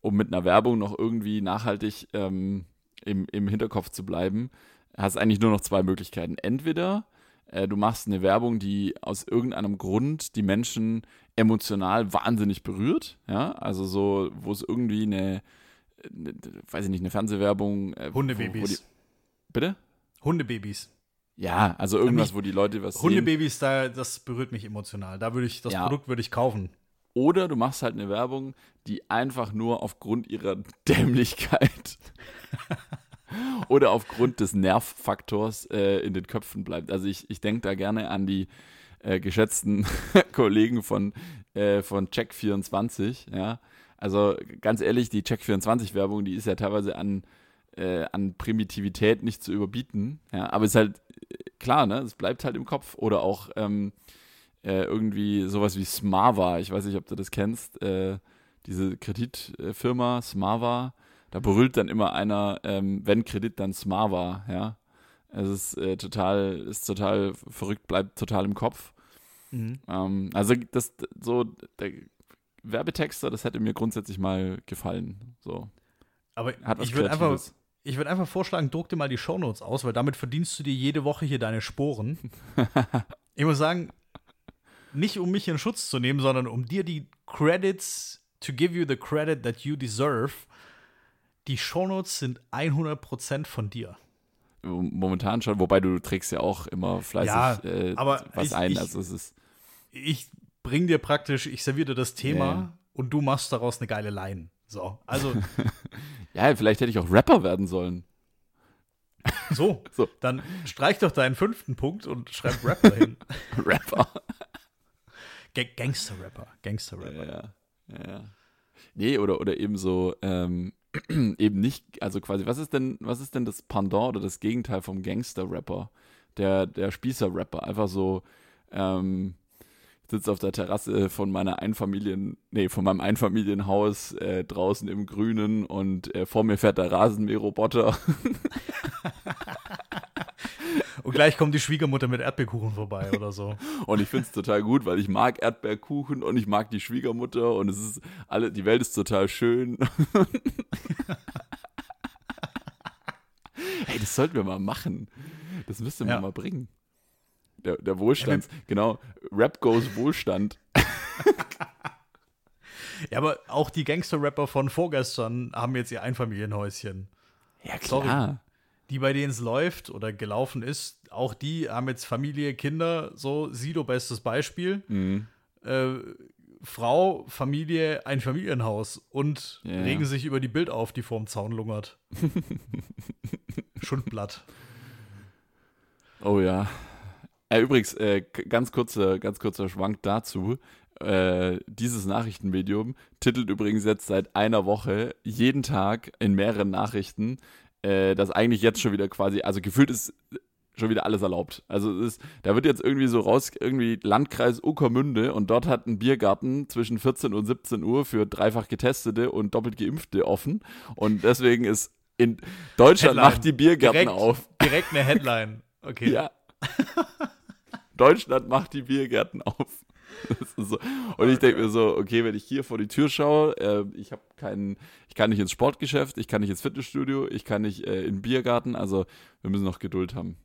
um mit einer Werbung noch irgendwie nachhaltig ähm, im, im Hinterkopf zu bleiben, hast eigentlich nur noch zwei Möglichkeiten. Entweder äh, du machst eine Werbung, die aus irgendeinem Grund die Menschen emotional wahnsinnig berührt, ja, also so, wo es irgendwie eine, eine weiß ich nicht, eine Fernsehwerbung. Äh, Hundebabys. Wo, wo die, bitte? Hundebabys. Ja, also irgendwas, wo die Leute was Hundebabys, da, das berührt mich emotional. Da würde ich, das Ja. Produkt würde ich kaufen. Oder du machst halt eine Werbung, die einfach nur aufgrund ihrer (laughs) Dämlichkeit (laughs) (laughs) oder aufgrund des Nervfaktors äh, in den Köpfen bleibt. Also ich, ich denke da gerne an die äh, geschätzten (laughs) Kollegen von, äh, von Check24, ja. Also ganz ehrlich, die Check24-Werbung, die ist ja teilweise an, äh, an Primitivität nicht zu überbieten, ja. Aber es ist halt äh, klar, ne, es bleibt halt im Kopf. Oder auch ähm, äh, irgendwie sowas wie Smava, ich weiß nicht, ob du das kennst, diese Kreditfirma Smava, da brüllt dann immer einer, ähm, wenn Kredit, dann Smava, ja. Es ist äh, total, ist total verrückt, bleibt total im Kopf. Ähm, also das so der Werbetexter, das hätte mir grundsätzlich mal gefallen. So Aber ich würde einfach, ich würde einfach vorschlagen, druck dir mal die Shownotes aus, weil damit verdienst du dir jede Woche hier deine Sporen. (laughs) ich muss sagen, nicht um mich in Schutz zu nehmen, sondern um dir die Credits, to give you the credit that you deserve. Die Shownotes sind 100% von dir. Momentan schon, wobei du trägst ja auch immer fleißig Ja, äh, aber was ich- ein. ich- also es ist Ich bring dir praktisch, ich serviere dir das Thema Ja. und du machst daraus eine geile Line. So, also (laughs) ja, vielleicht hätte ich auch Rapper werden sollen. so, (laughs) So. dann streich doch deinen fünften Punkt und schreib Rapper hin. (laughs) Rapper. Ga- Gangster-Rapper, Gangster-Rapper. Ja, ja, ja. Nee, oder, oder eben so, ähm, (clears throat) eben nicht, also quasi, was ist denn, was ist denn das Pendant oder das Gegenteil vom Gangster-Rapper? Der, der Spießer-Rapper, einfach so, ähm, sitzt auf der Terrasse von meiner Einfamilien, nee, von meinem Einfamilienhaus äh, draußen im Grünen und äh, vor mir fährt der Rasenmäherroboter. (laughs) Und gleich kommt die Schwiegermutter mit Erdbeerkuchen vorbei oder so. Und ich finde es total gut, weil ich mag Erdbeerkuchen und ich mag die Schwiegermutter und es ist alle, die Welt ist total schön. (laughs) hey, das sollten wir mal machen. Das müssten wir Ja. mal bringen. Der, der Wohlstand, genau. Rap goes Wohlstand. (laughs) Ja, aber auch die Gangster-Rapper von vorgestern haben jetzt ihr Einfamilienhäuschen. Ja, Sorry. Die, bei denen es läuft oder gelaufen ist, auch die haben jetzt Familie, Kinder, so, Sido bestes Beispiel. Mhm. Äh, Frau, Familie, ein Familienhaus und Ja. regen sich über die Bild auf, die vorm Zaun lungert. (laughs) Schundblatt. Oh ja. Äh, übrigens, äh, ganz, kurzer, ganz kurzer Schwank dazu. Äh, dieses Nachrichtenmedium titelt übrigens jetzt seit einer Woche jeden Tag in mehreren Nachrichten, äh, dass eigentlich jetzt schon wieder quasi, also gefühlt ist schon wieder alles erlaubt. Also es ist, da wird jetzt irgendwie so raus, irgendwie Landkreis Uckermünde und dort hat ein Biergarten zwischen 14 und 17 Uhr für dreifach Getestete und doppelt Geimpfte offen. Und deswegen ist in Deutschland Headline. macht die Biergärten Direkt, auf. direkt eine Headline. Okay. Ja. (laughs) Deutschland macht die Biergärten auf. (laughs) So. Und ich denke mir so, okay, wenn ich hier vor die Tür schaue, äh, ich habe keinen, ich kann nicht ins Sportgeschäft, ich kann nicht ins Fitnessstudio, ich kann nicht äh, in den Biergarten, also wir müssen noch Geduld haben.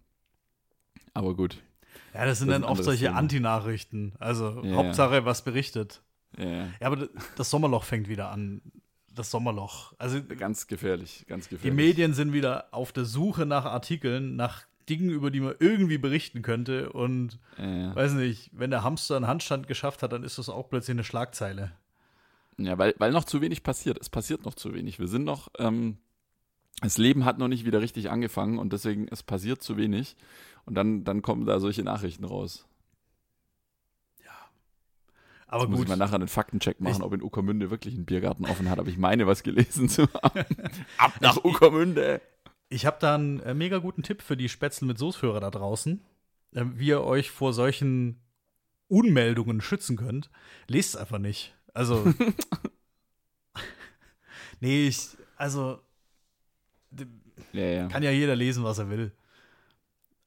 Aber gut. Ja, das sind Das dann oft solche Thema. Anti-Nachrichten. Also Ja, Hauptsache, was berichtet. Ja, ja. Aber das Sommerloch fängt wieder an. Das Sommerloch. Also Ganz gefährlich, ganz die gefährlich. Medien sind wieder auf der Suche nach Artikeln, nach Dingen, über die man irgendwie berichten könnte. Und Ja, ja. weiß nicht, wenn der Hamster einen Handstand geschafft hat, dann ist das auch plötzlich eine Schlagzeile. Ja, weil, weil noch zu wenig passiert. Es passiert noch zu wenig. Wir sind noch, ähm, das Leben hat noch nicht wieder richtig angefangen und deswegen, es passiert zu wenig. Und dann, dann kommen da solche Nachrichten raus. Aber Jetzt muss gut, ich mal nachher einen Faktencheck machen, Ich- ob in Uckermünde wirklich ein Biergarten offen hat. Aber ich meine, was gelesen zu haben. (laughs) Ab nach Uckermünde! Ich habe da einen äh, mega guten Tipp für die Spätzle mit Soßführer da draußen, äh, wie ihr euch vor solchen Unmeldungen schützen könnt. Lest es einfach nicht. Also, (laughs) (laughs) nee, ich, also, Ja, ja. kann ja jeder lesen, was er will.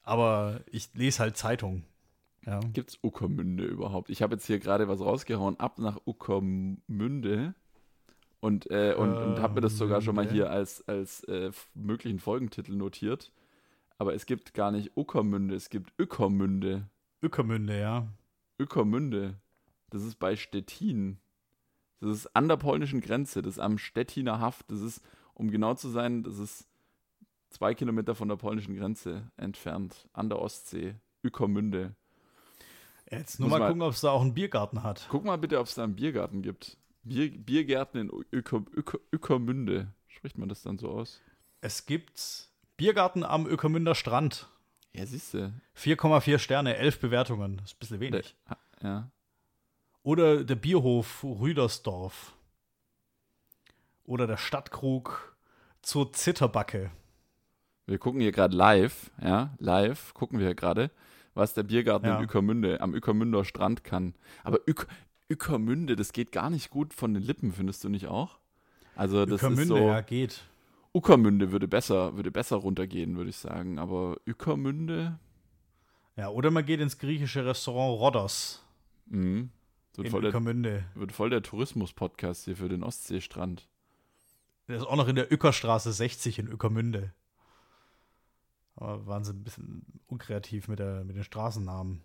Aber ich lese halt Zeitung. Ja. Gibt es Uckermünde überhaupt? Ich habe jetzt hier gerade was rausgehauen, ab nach Uckermünde. Und, äh, und, und habe mir das sogar schon mal Münde. hier als, als äh, möglichen Folgentitel notiert. Aber es gibt gar nicht Uckermünde, es gibt Öckermünde. Ückermünde, ja. Öckermünde. Das ist bei Stettin. Das ist an der polnischen Grenze. Das ist am Stettiner Haft. Das ist, um genau zu sein, das ist zwei Kilometer von der polnischen Grenze entfernt. An der Ostsee. Öckermünde. Jetzt nur mal mal- gucken, ob es da auch einen Biergarten hat. Guck mal bitte, ob es da einen Biergarten gibt. Bier, Biergärten in Öker, Öker, Ökermünde. Spricht man das dann so aus? Es gibt Biergarten am Ökermünder Strand. Ja, siehst du. 4,4 Sterne, 11 Bewertungen. Das ist ein bisschen wenig. Ja. Oder der Bierhof Rüdersdorf. Oder der Stadtkrug zur Zitterbacke. Wir gucken hier gerade live, ja, live gucken wir hier gerade, was der Biergarten Ja. in Ökermünde, am Ökermünder Strand kann. Aber Ök, Ökermünde, das geht gar nicht gut von den Lippen, findest du nicht auch? Also das Ökermünde, ist so, ja, geht. Uckermünde würde besser, würde besser runtergehen, würde ich sagen. Aber Ökermünde, Ja, oder man geht ins griechische Restaurant Rhodos mh, wird, in voll der, wird voll der Tourismus-Podcast hier für den Ostseestrand. Der ist auch noch in der Öckerstraße 60 in Ökermünde. Aber waren sie ein bisschen unkreativ mit, der, mit den Straßennamen.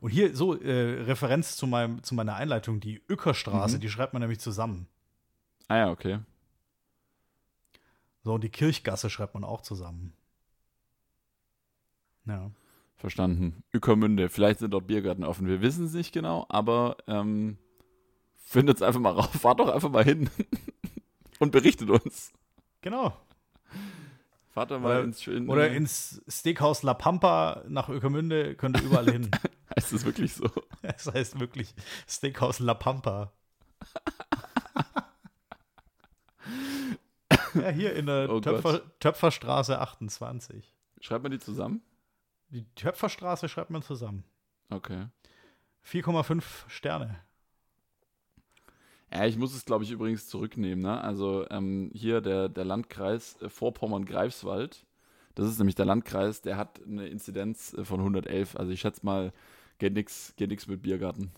Und hier so äh, Referenz zu, meinem, zu meiner Einleitung, die Öckerstraße, Mhm. die schreibt man nämlich zusammen. Ah ja, okay. So, und die Kirchgasse schreibt man auch zusammen. Ja. Verstanden. Ökermünde, vielleicht sind dort Biergärten offen. Wir wissen es nicht genau, aber ähm, findet es einfach mal raus. Fahrt doch einfach mal hin (laughs) und berichtet uns. Genau. Fahrt mal Oder- ins schöne. Oder ins Steakhouse La Pampa nach Ökermünde könnt ihr überall hin. (laughs) Heißt es wirklich so? (laughs) Das heißt wirklich Steakhouse La Pampa. (laughs) ja, hier in der Oh Töpfer, Töpferstraße 28. Schreibt man die zusammen? Die Töpferstraße schreibt man zusammen. Okay. 4,5 Sterne. Ja, ich muss es, glaube ich, übrigens zurücknehmen. Ne? Also ähm, hier der, der Landkreis äh, Vorpommern-Greifswald, das ist nämlich der Landkreis, der hat eine Inzidenz äh, von 111. Also ich schätze mal, geht nichts geht nix mit Biergarten.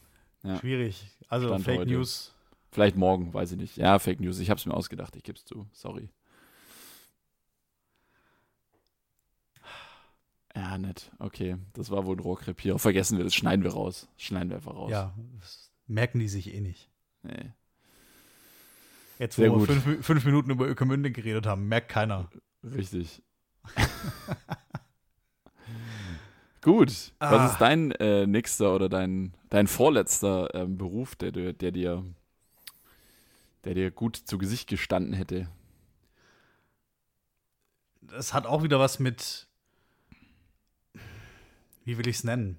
Ja. Schwierig. Also Stand Fake heute. News. Vielleicht morgen, weiß ich nicht. Ja, Fake News. Ich habe es mir ausgedacht. Ich gebe es zu. Sorry. Ja, nett. Okay, das war wohl ein Rohrkrepierer. Vergessen wir das. Schneiden wir raus. Schneiden wir einfach raus. Ja, das merken die sich eh nicht. Nee. Jetzt, Sehr wo wir gut. fünf, fünf Minuten über Ökermünde geredet haben, merkt keiner. Richtig. (laughs) Gut. Ah. Was ist dein äh, nächster oder dein, dein vorletzter ähm, Beruf, der, dir- der dir der dir gut zu Gesicht gestanden hätte? Das hat auch wieder was mit, wie will ich es nennen?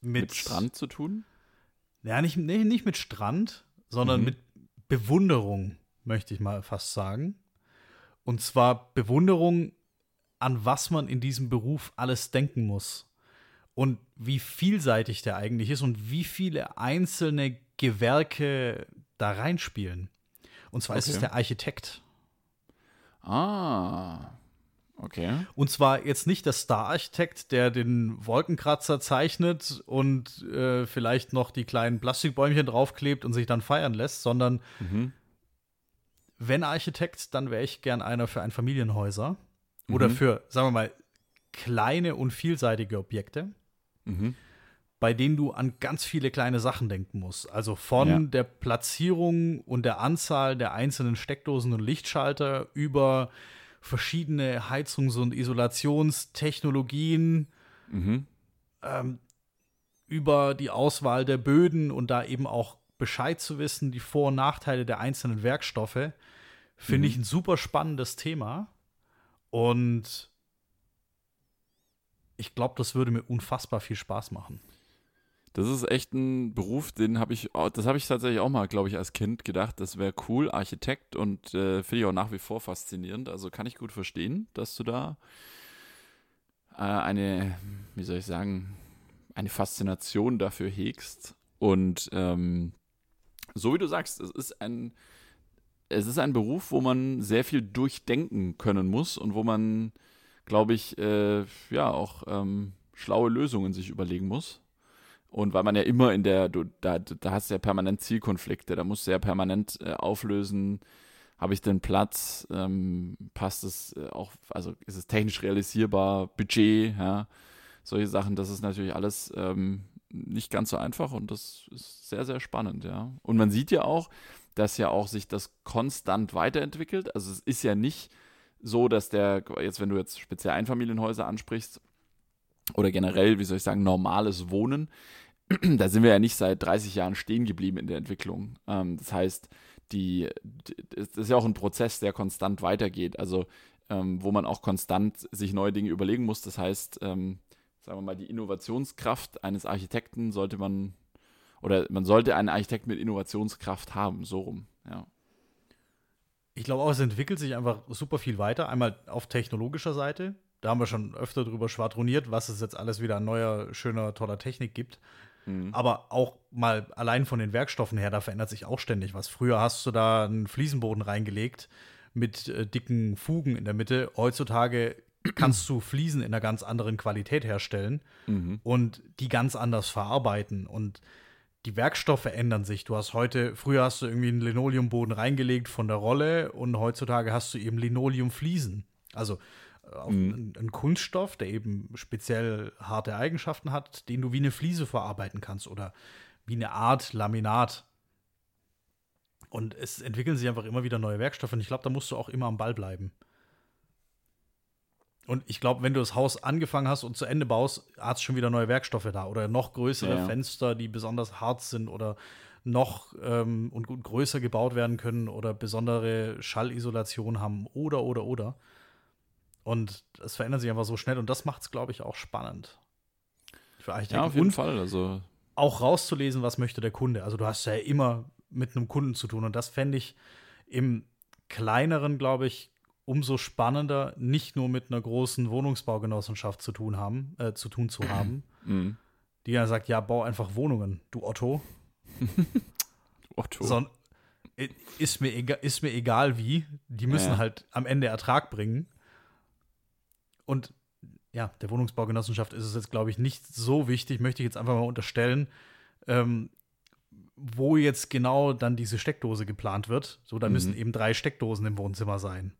Mit Strand zu tun? Ja, nicht, nee, nicht mit Strand, sondern Mhm. mit Bewunderung, möchte ich mal fast sagen. Und zwar Bewunderung, an was man in diesem Beruf alles denken muss. Und wie vielseitig der eigentlich ist und wie viele einzelne Gewerke da reinspielen. Und zwar ist es Okay. der Architekt. Ah. Okay. Und zwar jetzt nicht der Star-Architekt, der den Wolkenkratzer zeichnet und äh, vielleicht noch die kleinen Plastikbäumchen draufklebt und sich dann feiern lässt, sondern Mhm. wenn Architekt, dann wäre ich gern einer für Einfamilienhäuser oder Mhm. für, sagen wir mal, kleine und vielseitige Objekte, Mhm. bei denen du an ganz viele kleine Sachen denken musst. Also von Ja. der Platzierung und der Anzahl der einzelnen Steckdosen und Lichtschalter über verschiedene Heizungs- und Isolationstechnologien, Mhm. ähm, über die Auswahl der Böden und da eben auch Bescheid zu wissen, die Vor- und Nachteile der einzelnen Werkstoffe, finde Mhm. ich ein super spannendes Thema. Und ich glaube, das würde mir unfassbar viel Spaß machen. Das ist echt ein Beruf, den habe ich, das habe ich tatsächlich auch mal, glaube ich, als Kind gedacht, das wäre cool, Architekt und äh, finde ich auch nach wie vor faszinierend. Also kann ich gut verstehen, dass du da äh, eine, wie soll ich sagen, eine Faszination dafür hegst. Und ähm, so wie du sagst, es ist ein, es ist ein Beruf, wo man sehr viel durchdenken können muss und wo man, glaube ich, äh, ja, auch ähm, schlaue Lösungen sich überlegen muss. Und weil man ja immer in der, du, da, da hast du ja permanent Zielkonflikte, da musst du ja permanent äh, auflösen, habe ich den Platz, ähm, passt es äh, auch, also ist es technisch realisierbar, Budget, ja, solche Sachen, das ist natürlich alles ähm, nicht ganz so einfach und das ist sehr, sehr spannend, ja. Und man sieht ja auch, dass ja auch sich das konstant weiterentwickelt. Also es ist ja nicht so, dass der, jetzt wenn du jetzt speziell Einfamilienhäuser ansprichst, oder generell, wie soll ich sagen, normales Wohnen, (clears throat) da sind wir ja nicht seit 30 Jahren stehen geblieben in der Entwicklung. Ähm, das heißt, die, das ist ja auch ein Prozess, der konstant weitergeht, also ähm, wo man auch konstant sich neue Dinge überlegen muss. Das heißt, ähm, sagen wir mal, die Innovationskraft eines Architekten sollte man, oder man sollte einen Architekt mit Innovationskraft haben, so rum, ja. Ich glaube auch, es entwickelt sich einfach super viel weiter. Einmal auf technologischer Seite. Da haben wir schon öfter drüber schwadroniert, was es jetzt alles wieder an neuer, schöner, toller Technik gibt. Mhm. Aber auch mal allein von den Werkstoffen her, da verändert sich auch ständig was. Früher hast du da einen Fliesenboden reingelegt mit äh, dicken Fugen in der Mitte. Heutzutage kannst du Fliesen in einer ganz anderen Qualität herstellen mhm. und die ganz anders verarbeiten. Und die Werkstoffe ändern sich. Du hast heute, früher hast du irgendwie einen Linoleumboden reingelegt von der Rolle und heutzutage hast du eben Linoleumfliesen. Also mhm. ein, Kunststoff, der eben speziell harte Eigenschaften hat, den du wie eine Fliese verarbeiten kannst oder wie eine Art Laminat. Und es entwickeln sich einfach immer wieder neue Werkstoffe und ich glaube, da musst du auch immer am Ball bleiben. Und ich glaube, wenn du das Haus angefangen hast und zu Ende baust, hast du schon wieder neue Werkstoffe da oder noch größere ja. Fenster, die besonders hart sind oder noch ähm, und, und größer gebaut werden können oder besondere Schallisolation haben oder, oder, oder. Und es verändert sich einfach so schnell und das macht es, glaube ich, auch spannend. Für Architekten. Ja, auf jeden Fall. Also auch rauszulesen, was möchte der Kunde. Also du hast ja immer mit einem Kunden zu tun und das fände ich im kleineren, glaube ich, umso spannender, nicht nur mit einer großen Wohnungsbaugenossenschaft zu tun haben, äh, zu tun zu haben, (clears throat) mhm. die ja sagt, ja, bau einfach Wohnungen, du Otto. (laughs) Otto. So, ist, mir egal, ist mir egal wie, die müssen ja. halt am Ende Ertrag bringen. Und ja, der Wohnungsbaugenossenschaft ist es jetzt, glaube ich, nicht so wichtig, möchte ich jetzt einfach mal unterstellen, ähm, wo jetzt genau dann diese Steckdose geplant wird. So, da mhm. müssen eben drei Steckdosen im Wohnzimmer sein.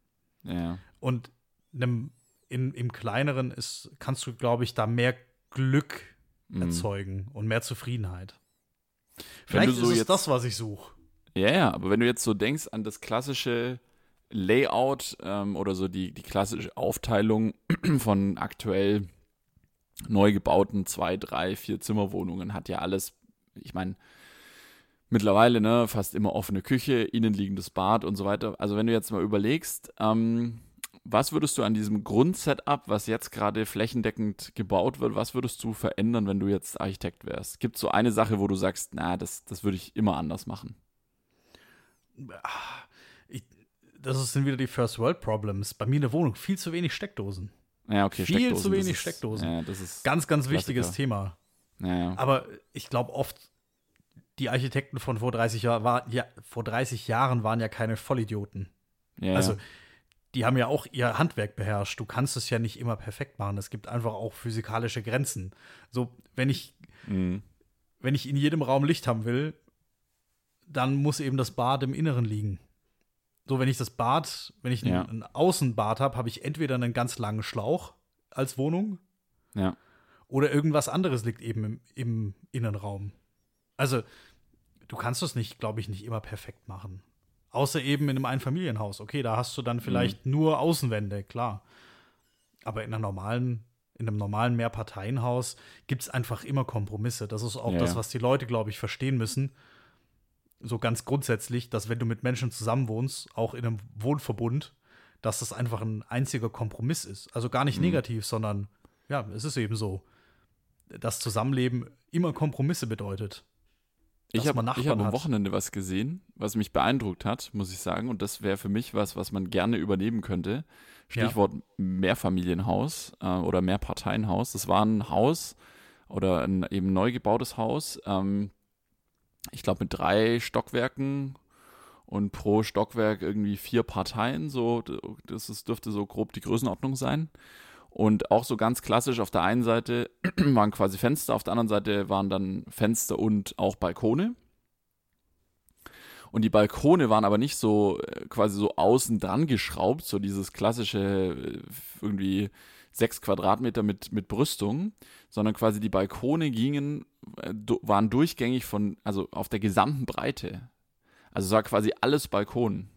Ja. Und einem, in, im kleineren ist, kannst du, glaube ich, da mehr Glück mhm. erzeugen und mehr Zufriedenheit. Vielleicht so ist es das, was ich suche. Ja, ja, aber wenn du jetzt so denkst an das klassische Layout ähm, oder so die, die klassische Aufteilung (clears throat) von aktuell neu gebauten zwei, drei, vier Zimmerwohnungen hat ja alles, ich meine, mittlerweile ne, fast immer offene Küche, innenliegendes Bad und so weiter. Also wenn du jetzt mal überlegst, ähm, was würdest du an diesem Grundsetup, was jetzt gerade flächendeckend gebaut wird, was würdest du verändern, wenn du jetzt Architekt wärst? Gibt es so eine Sache, wo du sagst, na, das, das würde ich immer anders machen? Ah, das sind wieder die First World Problems. Bei mir in der Wohnung viel zu wenig Steckdosen. Ja, okay. Viel Steckdosen, zu wenig ist, Steckdosen. Ja, das ist ganz, ganz wichtiges Thema. Ja, ja. Aber ich glaube oft, die Architekten von vor 30 Jahren war, ja, vor 30 Jahren waren ja keine Vollidioten. Ja, also die haben ja auch ihr Handwerk beherrscht. Du kannst es ja nicht immer perfekt machen. Es gibt einfach auch physikalische Grenzen. So, wenn ich, mhm. wenn ich in jedem Raum Licht haben will, dann muss eben das Bad im Inneren liegen. So, wenn ich das Bad, wenn ich ja. ein, ein Außenbad habe, habe ich entweder einen ganz langen Schlauch als Wohnung. Ja. Oder irgendwas anderes liegt eben im, im Innenraum. Also, du kannst es nicht, glaube ich, nicht immer perfekt machen. Außer eben in einem Einfamilienhaus. Okay, da hast du dann vielleicht mhm. nur Außenwände, klar. Aber in einer normalen, in einem normalen Mehrparteienhaus gibt es einfach immer Kompromisse. Das ist auch ja, das, was die Leute, glaube ich, verstehen müssen so ganz grundsätzlich, dass wenn du mit Menschen zusammenwohnst, auch in einem Wohnverbund, dass das einfach ein einziger Kompromiss ist. Also gar nicht mhm. negativ, sondern ja, es ist eben so, dass Zusammenleben immer Kompromisse bedeutet. Ich habe hab am Wochenende was gesehen, was mich beeindruckt hat, muss ich sagen. Und das wäre für mich was, was man gerne übernehmen könnte. Stichwort ja. Mehrfamilienhaus äh, oder Mehrparteienhaus. Das war ein Haus oder ein eben neu gebautes Haus. Ähm, ich glaube, mit drei Stockwerken und pro Stockwerk irgendwie vier Parteien. So, das ist, dürfte so grob die Größenordnung sein. Und auch so ganz klassisch, auf der einen Seite (clears throat) waren quasi Fenster, auf der anderen Seite waren dann Fenster und auch Balkone. Und die Balkone waren aber nicht so äh, quasi so außen dran geschraubt, so dieses klassische äh, irgendwie sechs Quadratmeter mit, mit Brüstung, sondern quasi die Balkone gingen, äh, waren durchgängig von, also auf der gesamten Breite. Also es war quasi alles Balkon.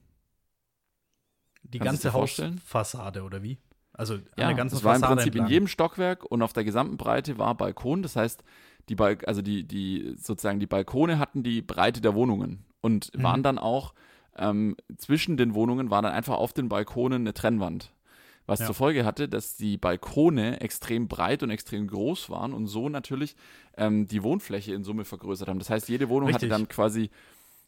Die Kannst ganze Hausfassade oder wie? Also ja, eine ganze es war im Prinzip entlang. in jedem Stockwerk und auf der gesamten Breite war Balkon. Das heißt, die Balk also die, die sozusagen die Balkone hatten die Breite der Wohnungen und mhm. waren dann auch ähm, zwischen den Wohnungen war dann einfach auf den Balkonen eine Trennwand. Was ja. zur Folge hatte, dass die Balkone extrem breit und extrem groß waren und so natürlich ähm, die Wohnfläche in Summe vergrößert haben. Das heißt, jede Wohnung Richtig. hatte dann quasi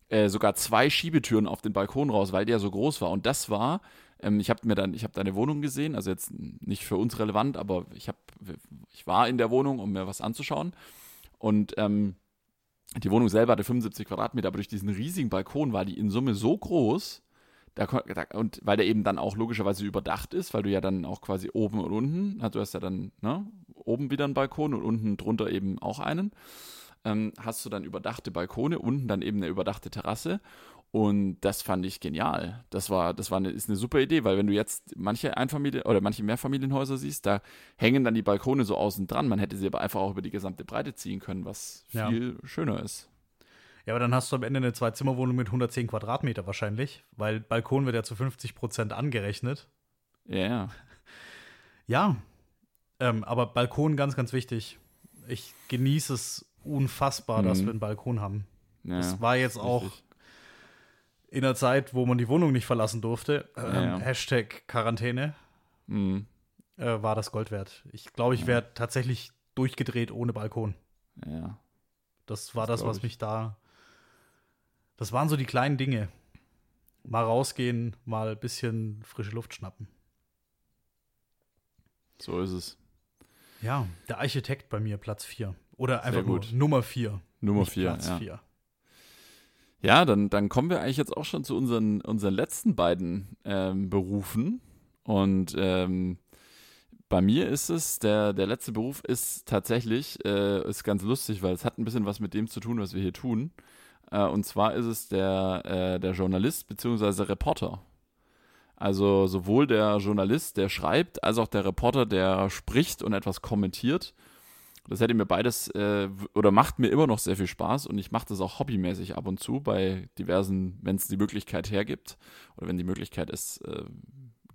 äh, sogar zwei Schiebetüren auf den Balkon raus, weil der so groß war. Und das war, ähm, ich habe mir dann, ich habe deine Wohnung gesehen, also jetzt nicht für uns relevant, aber ich habe, ich war in der Wohnung, um mir was anzuschauen. Und ähm, die Wohnung selber hatte 75 Quadratmeter, aber durch diesen riesigen Balkon war die in Summe so groß, da, da, und weil der eben dann auch logischerweise überdacht ist, weil du ja dann auch quasi oben und unten, du hast ja dann ne, oben wieder einen Balkon und unten drunter eben auch einen, ähm, hast du dann überdachte Balkone, unten dann eben eine überdachte Terrasse und das fand ich genial. Das war, das war eine, ist eine super Idee, weil wenn du jetzt manche Einfamilien oder manche Mehrfamilienhäuser siehst, da hängen dann die Balkone so außen dran. Man hätte sie aber einfach auch über die gesamte Breite ziehen können, was viel ja. schöner ist. Ja, aber dann hast du am Ende eine Zwei-Zimmer-Wohnung mit 110 Quadratmeter wahrscheinlich, weil Balkon wird ja zu 50 Prozent angerechnet. Ja. Yeah. Ja, ähm, aber Balkon ganz, ganz wichtig. Ich genieße es unfassbar, mhm. dass wir einen Balkon haben. Ja, das war jetzt auch richtig in der Zeit, wo man die Wohnung nicht verlassen durfte, ähm, ja. Hashtag Quarantäne, mhm. äh, war das Gold wert. Ich glaube, ich wäre ja. tatsächlich durchgedreht ohne Balkon. Ja. Das war das, das was mich da. Das waren so die kleinen Dinge. Mal rausgehen, mal ein bisschen frische Luft schnappen. So ist es. Ja, der Architekt bei mir, Platz 4. Oder einfach nur Nummer 4. Nummer 4. Platz 4. Ja. Ja, dann, dann kommen wir eigentlich jetzt auch schon zu unseren, unseren letzten beiden ähm, Berufen. Und ähm, bei mir ist es, der, der letzte Beruf ist tatsächlich, äh, ist ganz lustig, weil es hat ein bisschen was mit dem zu tun, was wir hier tun. Äh, und zwar ist es der, äh, der Journalist bzw. Reporter. Also sowohl der Journalist, der schreibt, als auch der Reporter, der spricht und etwas kommentiert. Das hätte mir beides äh, oder macht mir immer noch sehr viel Spaß und ich mache das auch hobbymäßig ab und zu bei diversen, wenn es die Möglichkeit hergibt oder wenn die Möglichkeit es äh,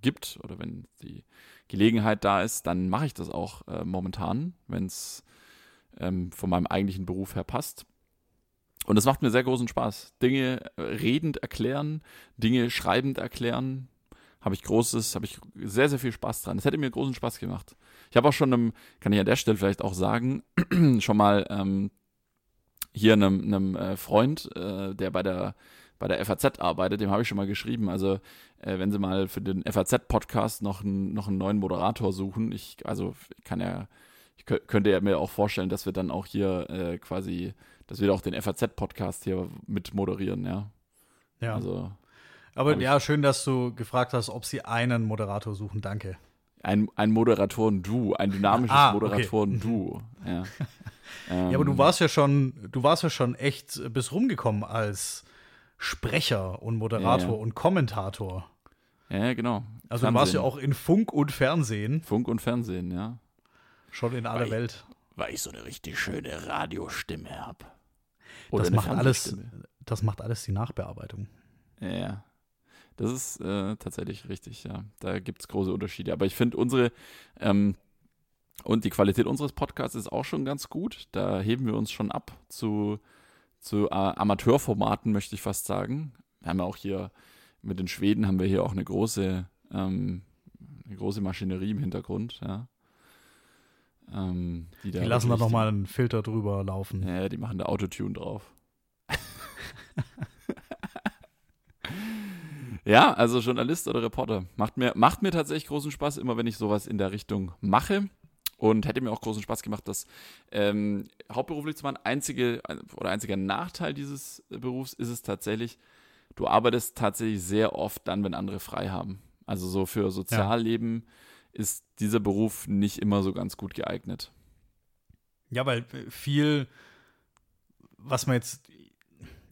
gibt oder wenn die Gelegenheit da ist, dann mache ich das auch äh, momentan, wenn es ähm, von meinem eigentlichen Beruf her passt. Und das macht mir sehr großen Spaß. Dinge äh, redend erklären, Dinge schreibend erklären, habe ich großes, habe ich sehr, sehr viel Spaß dran. Das hätte mir großen Spaß gemacht. Ich habe auch schon, einem, kann ich an der Stelle vielleicht auch sagen, (clears throat) schon mal ähm, hier einem, einem äh, Freund, äh, der bei der bei der FAZ arbeitet, dem habe ich schon mal geschrieben. Also, äh, wenn Sie mal für den FAZ-Podcast noch, einen, noch einen neuen Moderator suchen, ich, also ich kann ja, ich könnte ja mir auch vorstellen, dass wir dann auch hier äh, quasi, dass wir auch den FAZ-Podcast hier mit moderieren, ja. Ja. Also, aber ja, schön, dass du gefragt hast, ob sie einen Moderator suchen. Danke. Ein, ein Moderatoren-Du, ein dynamisches ah, Moderatoren-Du. Okay. (laughs) Ja. ähm, ja, aber du warst ja schon, du warst ja schon echt bis rumgekommen als Sprecher und Moderator ja, ja. und Kommentator. Ja, genau. Also Fernsehen. du warst ja auch in Funk und Fernsehen. Funk und Fernsehen, ja. Schon in aller weil Welt. Ich, weil ich so eine richtig schöne Radiostimme habe. Das macht alles, das macht alles die Nachbearbeitung. Ja, das ist äh, tatsächlich richtig, ja. Da gibt es große Unterschiede. Aber ich finde unsere ähm, und die Qualität unseres Podcasts ist auch schon ganz gut. Da heben wir uns schon ab zu, zu äh, Amateurformaten, möchte ich fast sagen. Wir haben ja auch hier mit den Schweden haben wir hier auch eine große, ähm, eine große Maschinerie im Hintergrund, ja. Ähm, die, die lassen da nochmal einen Filter drüber laufen. Ja, die machen da Autotune drauf. (laughs) Ja, also Journalist oder Reporter. Macht mir, macht mir tatsächlich großen Spaß, immer wenn ich sowas in der Richtung mache. Und hätte mir auch großen Spaß gemacht, das ähm, hauptberuflich zu machen. Einzige oder einziger Nachteil dieses Berufs ist es tatsächlich, du arbeitest tatsächlich sehr oft dann, wenn andere frei haben. Also so für Sozialleben ist dieser Beruf nicht immer so ganz gut geeignet. Ja, weil viel, was man jetzt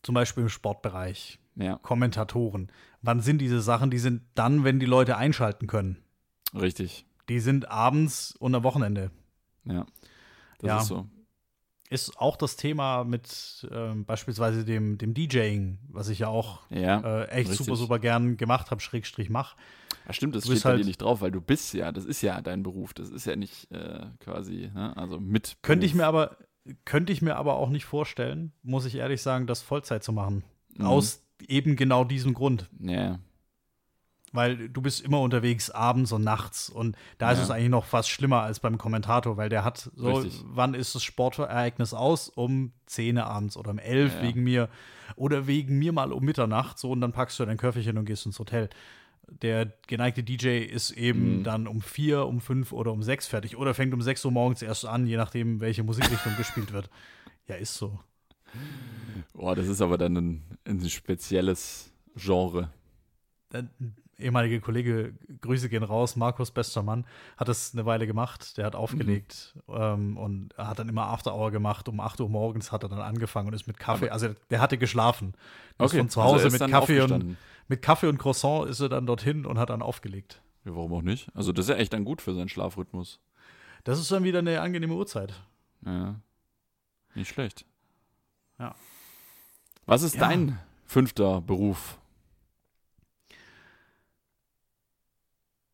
zum Beispiel im Sportbereich, Ja, Kommentatoren, wann sind diese Sachen? Die sind dann, wenn die Leute einschalten können. richtig. Die sind abends und am Wochenende. Ja, das Ja. ist so. Ist auch das Thema mit ähm, beispielsweise dem, dem DJing, was ich ja auch Ja, äh, echt richtig. super, super gern gemacht habe, Schrägstrich mach. Ja stimmt, das steht bei halt- dir nicht drauf, weil du bist ja, das ist ja dein Beruf, das ist ja nicht äh, quasi, ne? also mit. Könnte ich mir aber, könnte ich mir aber auch nicht vorstellen, muss ich ehrlich sagen, das Vollzeit zu machen. Mhm. Aus eben genau diesem Grund. Ja, Weil du bist immer unterwegs abends und nachts und da ist Ja. es eigentlich noch fast schlimmer als beim Kommentator, weil der hat so, Richtig. wann ist das Sportereignis aus? Um 10 Uhr abends oder um 11 Ja. wegen mir oder wegen mir mal um Mitternacht so und dann packst du dein Köfferchen und gehst ins Hotel. Der geneigte DJ ist eben Mhm. dann um 4, um 5 oder um 6 fertig oder fängt um 6 Uhr morgens erst an, je nachdem, welche Musikrichtung gespielt wird. Ja, ist so. boah, das ist aber dann ein, ein spezielles Genre. ein ehemaliger Kollege, Grüße gehen raus, Markus, bester Mann, hat das eine Weile gemacht. Der hat aufgelegt ähm, und hat dann immer After Hour gemacht. Um 8 Uhr morgens hat er dann angefangen und ist mit Kaffee, also der hatte geschlafen. Ist von zu also Hause ist mit Kaffee, und. Mit Kaffee und Croissant ist er dann dorthin und hat dann aufgelegt. Ja, warum auch nicht? Also das ist ja echt dann gut für seinen Schlafrhythmus. Das ist dann wieder eine angenehme Uhrzeit. Ja, nicht schlecht. Ja. Was ist Ja. dein fünfter Beruf?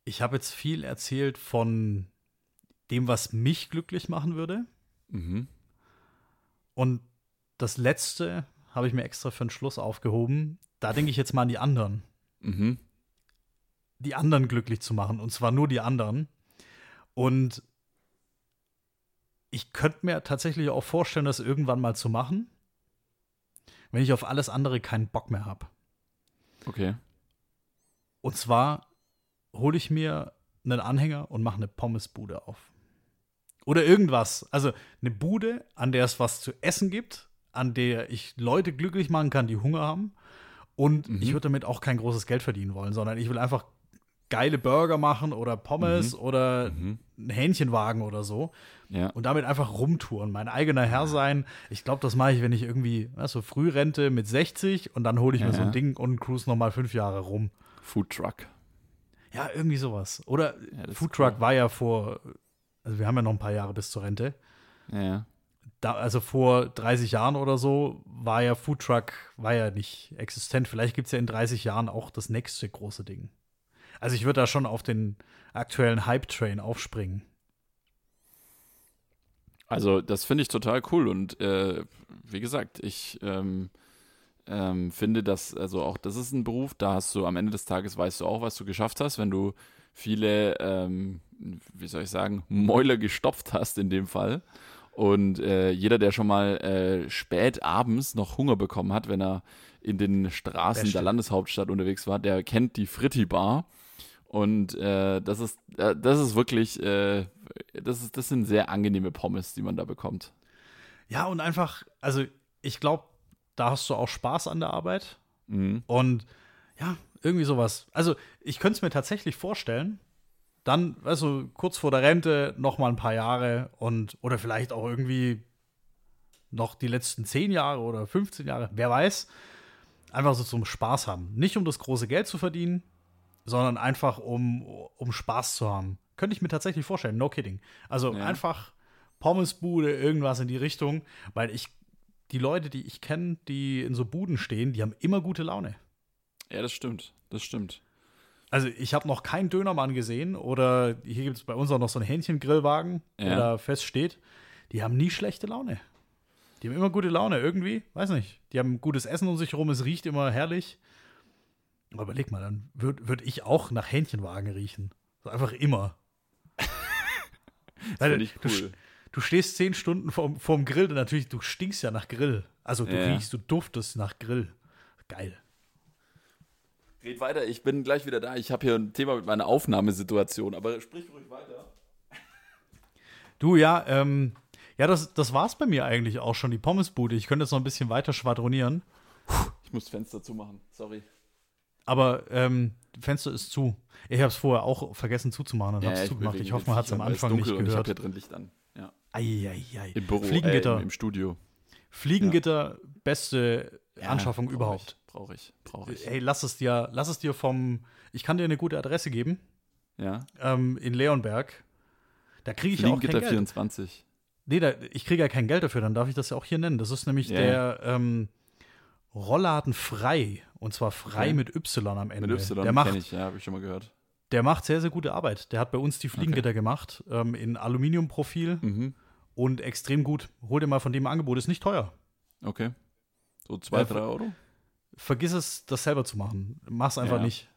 Ich habe jetzt viel erzählt von dem, was mich glücklich machen würde. Mhm. Und das letzte habe ich mir extra für den Schluss aufgehoben. Da denke ich jetzt mal an die anderen. Mhm. Die anderen glücklich zu machen. Und zwar nur die anderen. Und ich könnte mir tatsächlich auch vorstellen, das irgendwann mal zu machen, wenn ich auf alles andere keinen Bock mehr habe. Okay. Und zwar hole ich mir einen Anhänger und mache eine Pommesbude auf. Oder irgendwas. Also eine Bude, an der es was zu essen gibt, an der ich Leute glücklich machen kann, die Hunger haben. Und Mhm. ich würde damit auch kein großes Geld verdienen wollen, sondern ich will einfach geile Burger machen oder Pommes oder Mhm. einen Hähnchenwagen oder so Ja. und damit einfach rumtouren, mein eigener Herr sein. Ich glaube, das mache ich, wenn ich irgendwie, weißt du, Frührente mit 60 und dann hole ich Ja, mir so ein ja. Ding und cruise nochmal fünf Jahre rum. Food Truck. Ja, irgendwie sowas. Oder Ja, das ist Foodtruck cool. war ja vor, also wir haben ja noch ein paar Jahre bis zur Rente. Ja. Da, also vor 30 Jahren oder so war ja Foodtruck, war ja nicht existent. Vielleicht gibt es ja in 30 Jahren auch das nächste große Ding. Also ich würde da schon auf den aktuellen Hype-Train aufspringen. Also das finde ich total cool und äh, wie gesagt, ich ähm, ähm, finde, dass, also auch das ist ein Beruf, da hast du am Ende des Tages, weißt du auch, was du geschafft hast, wenn du viele, ähm, wie soll ich sagen, Mäuler gestopft hast in dem Fall. Und äh, jeder, der schon mal äh, spät abends noch Hunger bekommen hat, wenn er in den Straßen der Landeshauptstadt unterwegs war, der kennt die Fritti Bar. Und äh, das ist, äh, das ist wirklich, äh, das, ist, das sind sehr angenehme Pommes, die man da bekommt. Ja, und einfach, also ich glaube, da hast du auch Spaß an der Arbeit. Mhm. Und ja, irgendwie sowas. Also, ich könnte es mir tatsächlich vorstellen, dann, weißt du, kurz vor der Rente noch mal ein paar Jahre und oder vielleicht auch irgendwie noch die letzten 10 Jahre oder 15 Jahre, wer weiß, einfach so zum Spaß haben. Nicht um das große Geld zu verdienen, sondern einfach um, um Spaß zu haben. Könnte ich mir tatsächlich vorstellen, no kidding. Also Ja. einfach Pommesbude, irgendwas in die Richtung, weil ich, die Leute, die ich kenne, die in so Buden stehen, die haben immer gute Laune. Ja, das stimmt. Das stimmt. Also ich habe noch keinen Dönermann gesehen oder hier gibt es bei uns auch noch so einen Hähnchengrillwagen, der Ja. da fest steht. Die haben nie schlechte Laune. Die haben immer gute Laune, irgendwie, weiß nicht. Die haben gutes Essen um sich herum, es riecht immer herrlich. Aber überleg mal, dann würde würd ich auch nach Hähnchenwagen riechen. So einfach immer. (laughs) Weil Finde ich du, cool. du stehst zehn Stunden vorm, vorm Grill und natürlich, du stinkst ja nach Grill. Also du Ja. riechst, du duftest nach Grill. Geil. Red weiter, ich bin gleich wieder da. Ich habe hier ein Thema mit meiner Aufnahmesituation, aber sprich ruhig weiter. (laughs) Du, ja, ähm, ja, das, das war's bei mir eigentlich auch schon, die Pommesbude. Ich könnte jetzt noch ein bisschen weiter schwadronieren. Ich muss das Fenster zumachen, sorry. Aber ähm, Fenster ist zu. Ich habe es vorher auch vergessen zuzumachen und Ja, habe es ich zugemacht. Ich hoffe, man hat es am Anfang nicht und Ich gehört. habe hier drin Licht an. Ja. Eieiei. Im Büro, Fliegengitter. Äh, im, im Studio. Fliegengitter, beste Ja, Anschaffung überhaupt. Brauche ich, brauche ich. Hey, lass es dir, lass es dir vom. Ich kann dir eine gute Adresse geben. Ja. Ähm, in Leonberg. Da kriege ich ja auch kein Geld. 24. Nee, da, ich kriege ja kein Geld dafür, dann darf ich das ja auch hier nennen. Das ist nämlich Ja, der ähm, Rollladen frei. Und zwar frei Okay. mit Y am Ende. Mit Y der macht, ich, ja, habe ich schon mal gehört. der macht sehr, sehr gute Arbeit. Der hat bei uns die Fliegengitter gemacht, ähm, in Aluminiumprofil Mhm. und extrem gut. Hol dir mal von dem Angebot, ist nicht teuer. Okay. So zwei, Ja, drei Euro? Vergiss es, das selber zu machen. Mach's einfach Ja. nicht.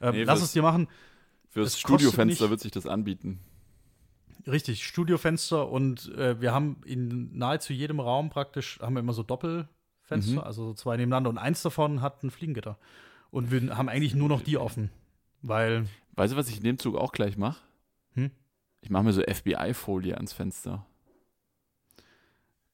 Ähm, Nee, lass fürs- es dir machen. Fürs Studiofenster wird sich das anbieten. Richtig, Studiofenster und äh, wir haben in nahezu jedem Raum praktisch, haben wir immer so Doppelfenster, Mhm. also so zwei nebeneinander und eins davon hat ein Fliegengitter. Und wir haben eigentlich nur noch die offen, weil, Weißt du, was ich in dem Zug auch gleich mache? Hm? Ich mache mir so FBI-Folie ans Fenster.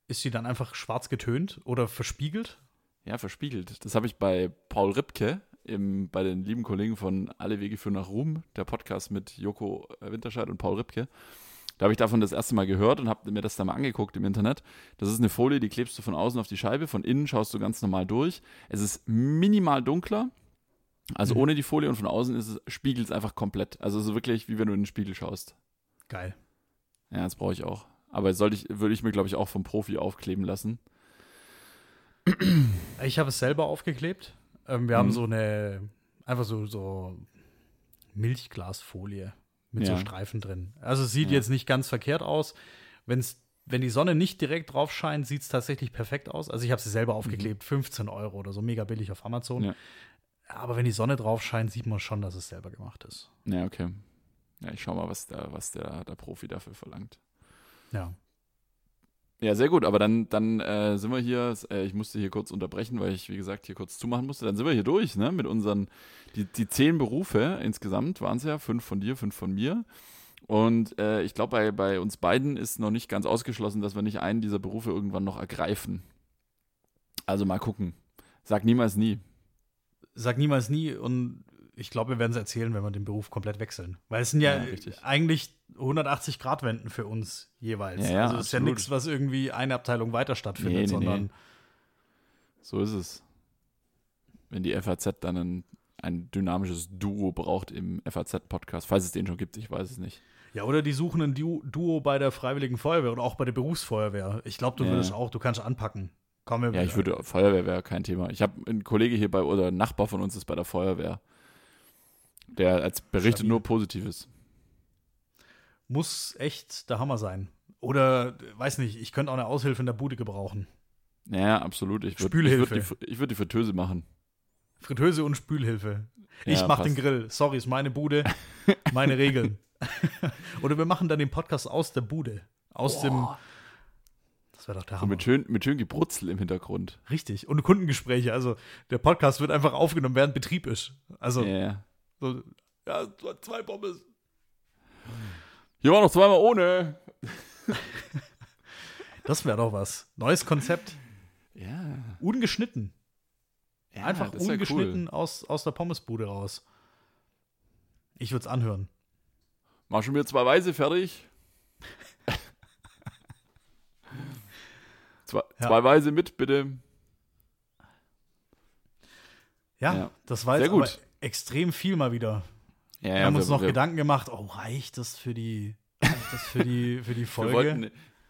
ist sie dann einfach schwarz getönt oder verspiegelt? Ja, verspiegelt. Das habe ich bei Paul Ripke, im, bei den lieben Kollegen von Alle Wege führen nach Ruhm, der Podcast mit Joko Winterscheid und Paul Ripke. Da habe ich davon das erste Mal gehört und habe mir das dann mal angeguckt im Internet. Das ist eine Folie, die klebst du von außen auf die Scheibe, von innen schaust du ganz normal durch. Es ist minimal dunkler, also Mhm. ohne die Folie und von außen ist es, spiegelt es einfach komplett. Also es ist wirklich, wie wenn du in den Spiegel schaust. Geil. Ja, das brauche ich auch. Aber sollte ich, würde ich mir, glaube ich, auch vom Profi aufkleben lassen. Ich habe es selber aufgeklebt. Ähm, wir haben Mhm. so eine, einfach so, so Milchglasfolie mit so Ja. Streifen drin. Also es sieht Ja. jetzt nicht ganz verkehrt aus. Wenn's, wenn die Sonne nicht direkt drauf scheint, sieht es tatsächlich perfekt aus. Also ich habe sie selber aufgeklebt, 15 Euro oder so, mega billig auf Amazon. Mhm. Ja. Aber wenn die Sonne drauf scheint, sieht man schon, dass es selber gemacht ist. Ja, okay. Ja, ich schau mal, was der, was der, der Profi dafür verlangt. Ja. Ja, sehr gut, aber dann, dann äh, sind wir hier, äh, ich musste hier kurz unterbrechen, weil ich, wie gesagt, hier kurz zumachen musste. Dann sind wir hier durch, ne, mit unseren, die, die zehn Berufe insgesamt waren es ja, fünf von dir, fünf von mir. Und äh, ich glaube, bei, bei uns beiden ist noch nicht ganz ausgeschlossen, dass wir nicht einen dieser Berufe irgendwann noch ergreifen. Also mal gucken. Sag niemals nie. Sag niemals nie und ich glaube, wir werden es erzählen, wenn wir den Beruf komplett wechseln. Weil es sind ja, Ja, eigentlich 180 Grad Wenden für uns jeweils. Ja, ja, also es ist ja nichts, was irgendwie eine Abteilung weiter stattfindet, Nee, nee, sondern nee. So ist es. Wenn die FAZ dann ein, ein dynamisches Duo braucht im FAZ-Podcast, falls es den schon gibt, ich weiß es nicht. ja, oder die suchen ein Duo, Duo bei der Freiwilligen Feuerwehr oder auch bei der Berufsfeuerwehr. Ich glaube, du Ja. würdest auch, du kannst anpacken. Komm, Ja, ich würde, Feuerwehr wäre kein Thema. Ich habe einen Kollege hier bei, oder ein Nachbar von uns ist bei der Feuerwehr. Der als berichtet Stabil. nur Positives. muss echt der Hammer sein. Oder, weiß nicht, ich könnte auch eine Aushilfe in der Bude gebrauchen. Ja, absolut. Ich würde Spülhilfe. würd die, ich würd die Fritteuse machen. Fritteuse und Spülhilfe. Ich Ja, mach den. Grill. Sorry, ist meine Bude, (laughs) meine Regeln. (laughs) Oder wir machen dann den Podcast aus der Bude. Aus dem. Das wäre doch der Hammer. mit schön, mit schön Gebrutzel im Hintergrund. Richtig. Und Kundengespräche. Also der Podcast wird einfach aufgenommen, während Betrieb ist. Also, Ja, ja. So, ja, zwei Pommes. Hier war noch zweimal ohne. Das wäre doch was. Neues Konzept. Ja. Ungeschnitten. ja einfach ungeschnitten aus, aus der Pommesbude raus. Ich würde es anhören. Mach schon mir zwei Weiße fertig. (laughs) zwei, Ja. zwei Weiße mit, bitte. Ja, Ja. das war Sehr jetzt gut. Extrem viel mal wieder. Ja, Wir haben uns noch Gedanken gemacht, oh, reicht das für die, reicht das für die, für die (laughs) Wir Folge? wollten,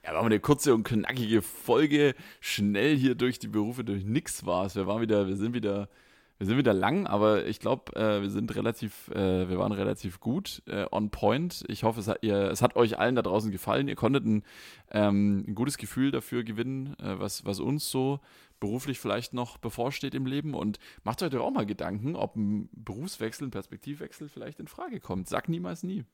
ja, machen wir eine kurze und knackige Folge, schnell hier durch die Berufe, durch nix war's. Wir waren wieder, wir sind wieder, wir sind wieder lang, aber ich glaube, äh, wir sind relativ, äh, wir waren relativ gut äh, on point. Ich hoffe, es hat, ihr, es hat euch allen da draußen gefallen. Ihr konntet ein, ähm, ein gutes Gefühl dafür gewinnen, äh, was, was uns so beruflich vielleicht noch bevorsteht im Leben und macht euch doch auch mal Gedanken, ob ein Berufswechsel, ein Perspektivwechsel vielleicht in Frage kommt. Sag niemals nie.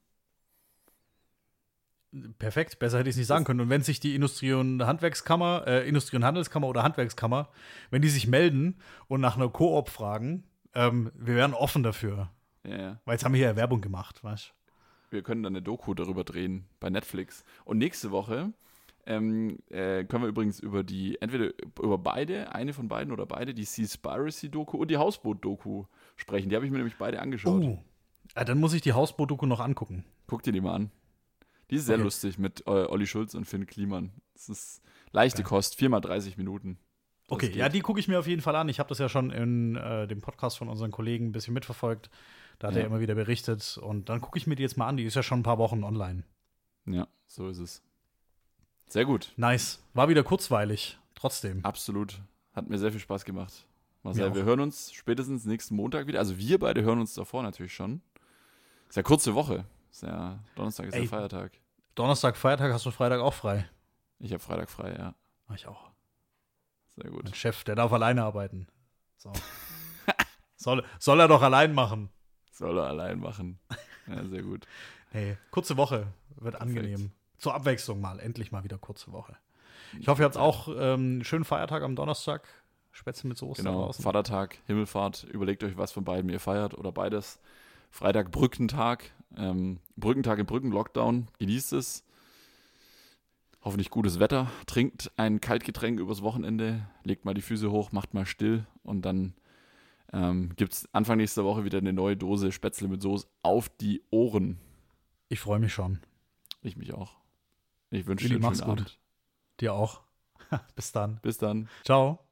Perfekt, besser hätte ich es nicht sagen können. Und wenn sich die Industrie- und Handwerkskammer, äh, Industrie- und Handelskammer oder Handwerkskammer, wenn die sich melden und nach einer Koop fragen, ähm, wir wären offen dafür. Ja, ja. Weil jetzt haben wir hier Werbung gemacht, weißt du? Wir können dann eine Doku darüber drehen bei Netflix. Und nächste Woche ähm, äh, können wir übrigens über die, entweder über beide, eine von beiden oder beide, die Seaspiracy-Doku und die Hausboot-Doku sprechen. Die habe ich mir nämlich beide angeschaut. Oh. Ja, dann muss ich die Hausboot-Doku noch angucken. Guck dir die mal an. Die ist sehr Okay. lustig mit äh, Olli Schulz und Finn Kliman. Das ist leichte Kost, viermal 30 Minuten. Das Okay, geht. ja, die gucke ich mir auf jeden Fall an. Ich habe das ja schon in äh, dem Podcast von unseren Kollegen ein bisschen mitverfolgt. Da hat Ja. er immer wieder berichtet. Und dann gucke ich mir die jetzt mal an. Die ist ja schon ein paar Wochen online. Ja, so ist es. Sehr gut. Nice. War wieder kurzweilig. Trotzdem. Absolut. Hat mir sehr viel Spaß gemacht. Mir Marcel, auch. wir hören uns spätestens nächsten Montag wieder. Also wir beide hören uns davor natürlich schon. Ist ja kurze Woche. Ist ja Donnerstag ist Ey. ja Feiertag. Donnerstag, Feiertag hast du Freitag auch frei. Ich habe Freitag frei, ja. Mach ich auch. Sehr gut. Mein Chef, der darf alleine arbeiten. So. (laughs) soll, soll er doch allein machen. Soll er allein machen. Ja, sehr gut. Nee, kurze Woche wird angenehm. Zur Abwechslung mal. Endlich mal wieder kurze Woche. Ich hoffe, ihr habt auch ähm, einen schönen Feiertag am Donnerstag. Spätzle mit Soße Genau, draußen. Vatertag, Himmelfahrt. Überlegt euch, was von beiden ihr feiert oder beides. Freitag Brückentag. Ähm, Brückentag im Brückenlockdown. Genießt es. Hoffentlich gutes Wetter. Trinkt ein Kaltgetränk übers Wochenende. Legt mal die Füße hoch, macht mal still. Und dann ähm, gibt es Anfang nächster Woche wieder eine neue Dose Spätzle mit Soße auf die Ohren. Ich freue mich schon. Ich mich auch. Ich wünsche dir einen schönen gut. Abend. Dir auch. (laughs) Bis dann. Bis dann. Ciao.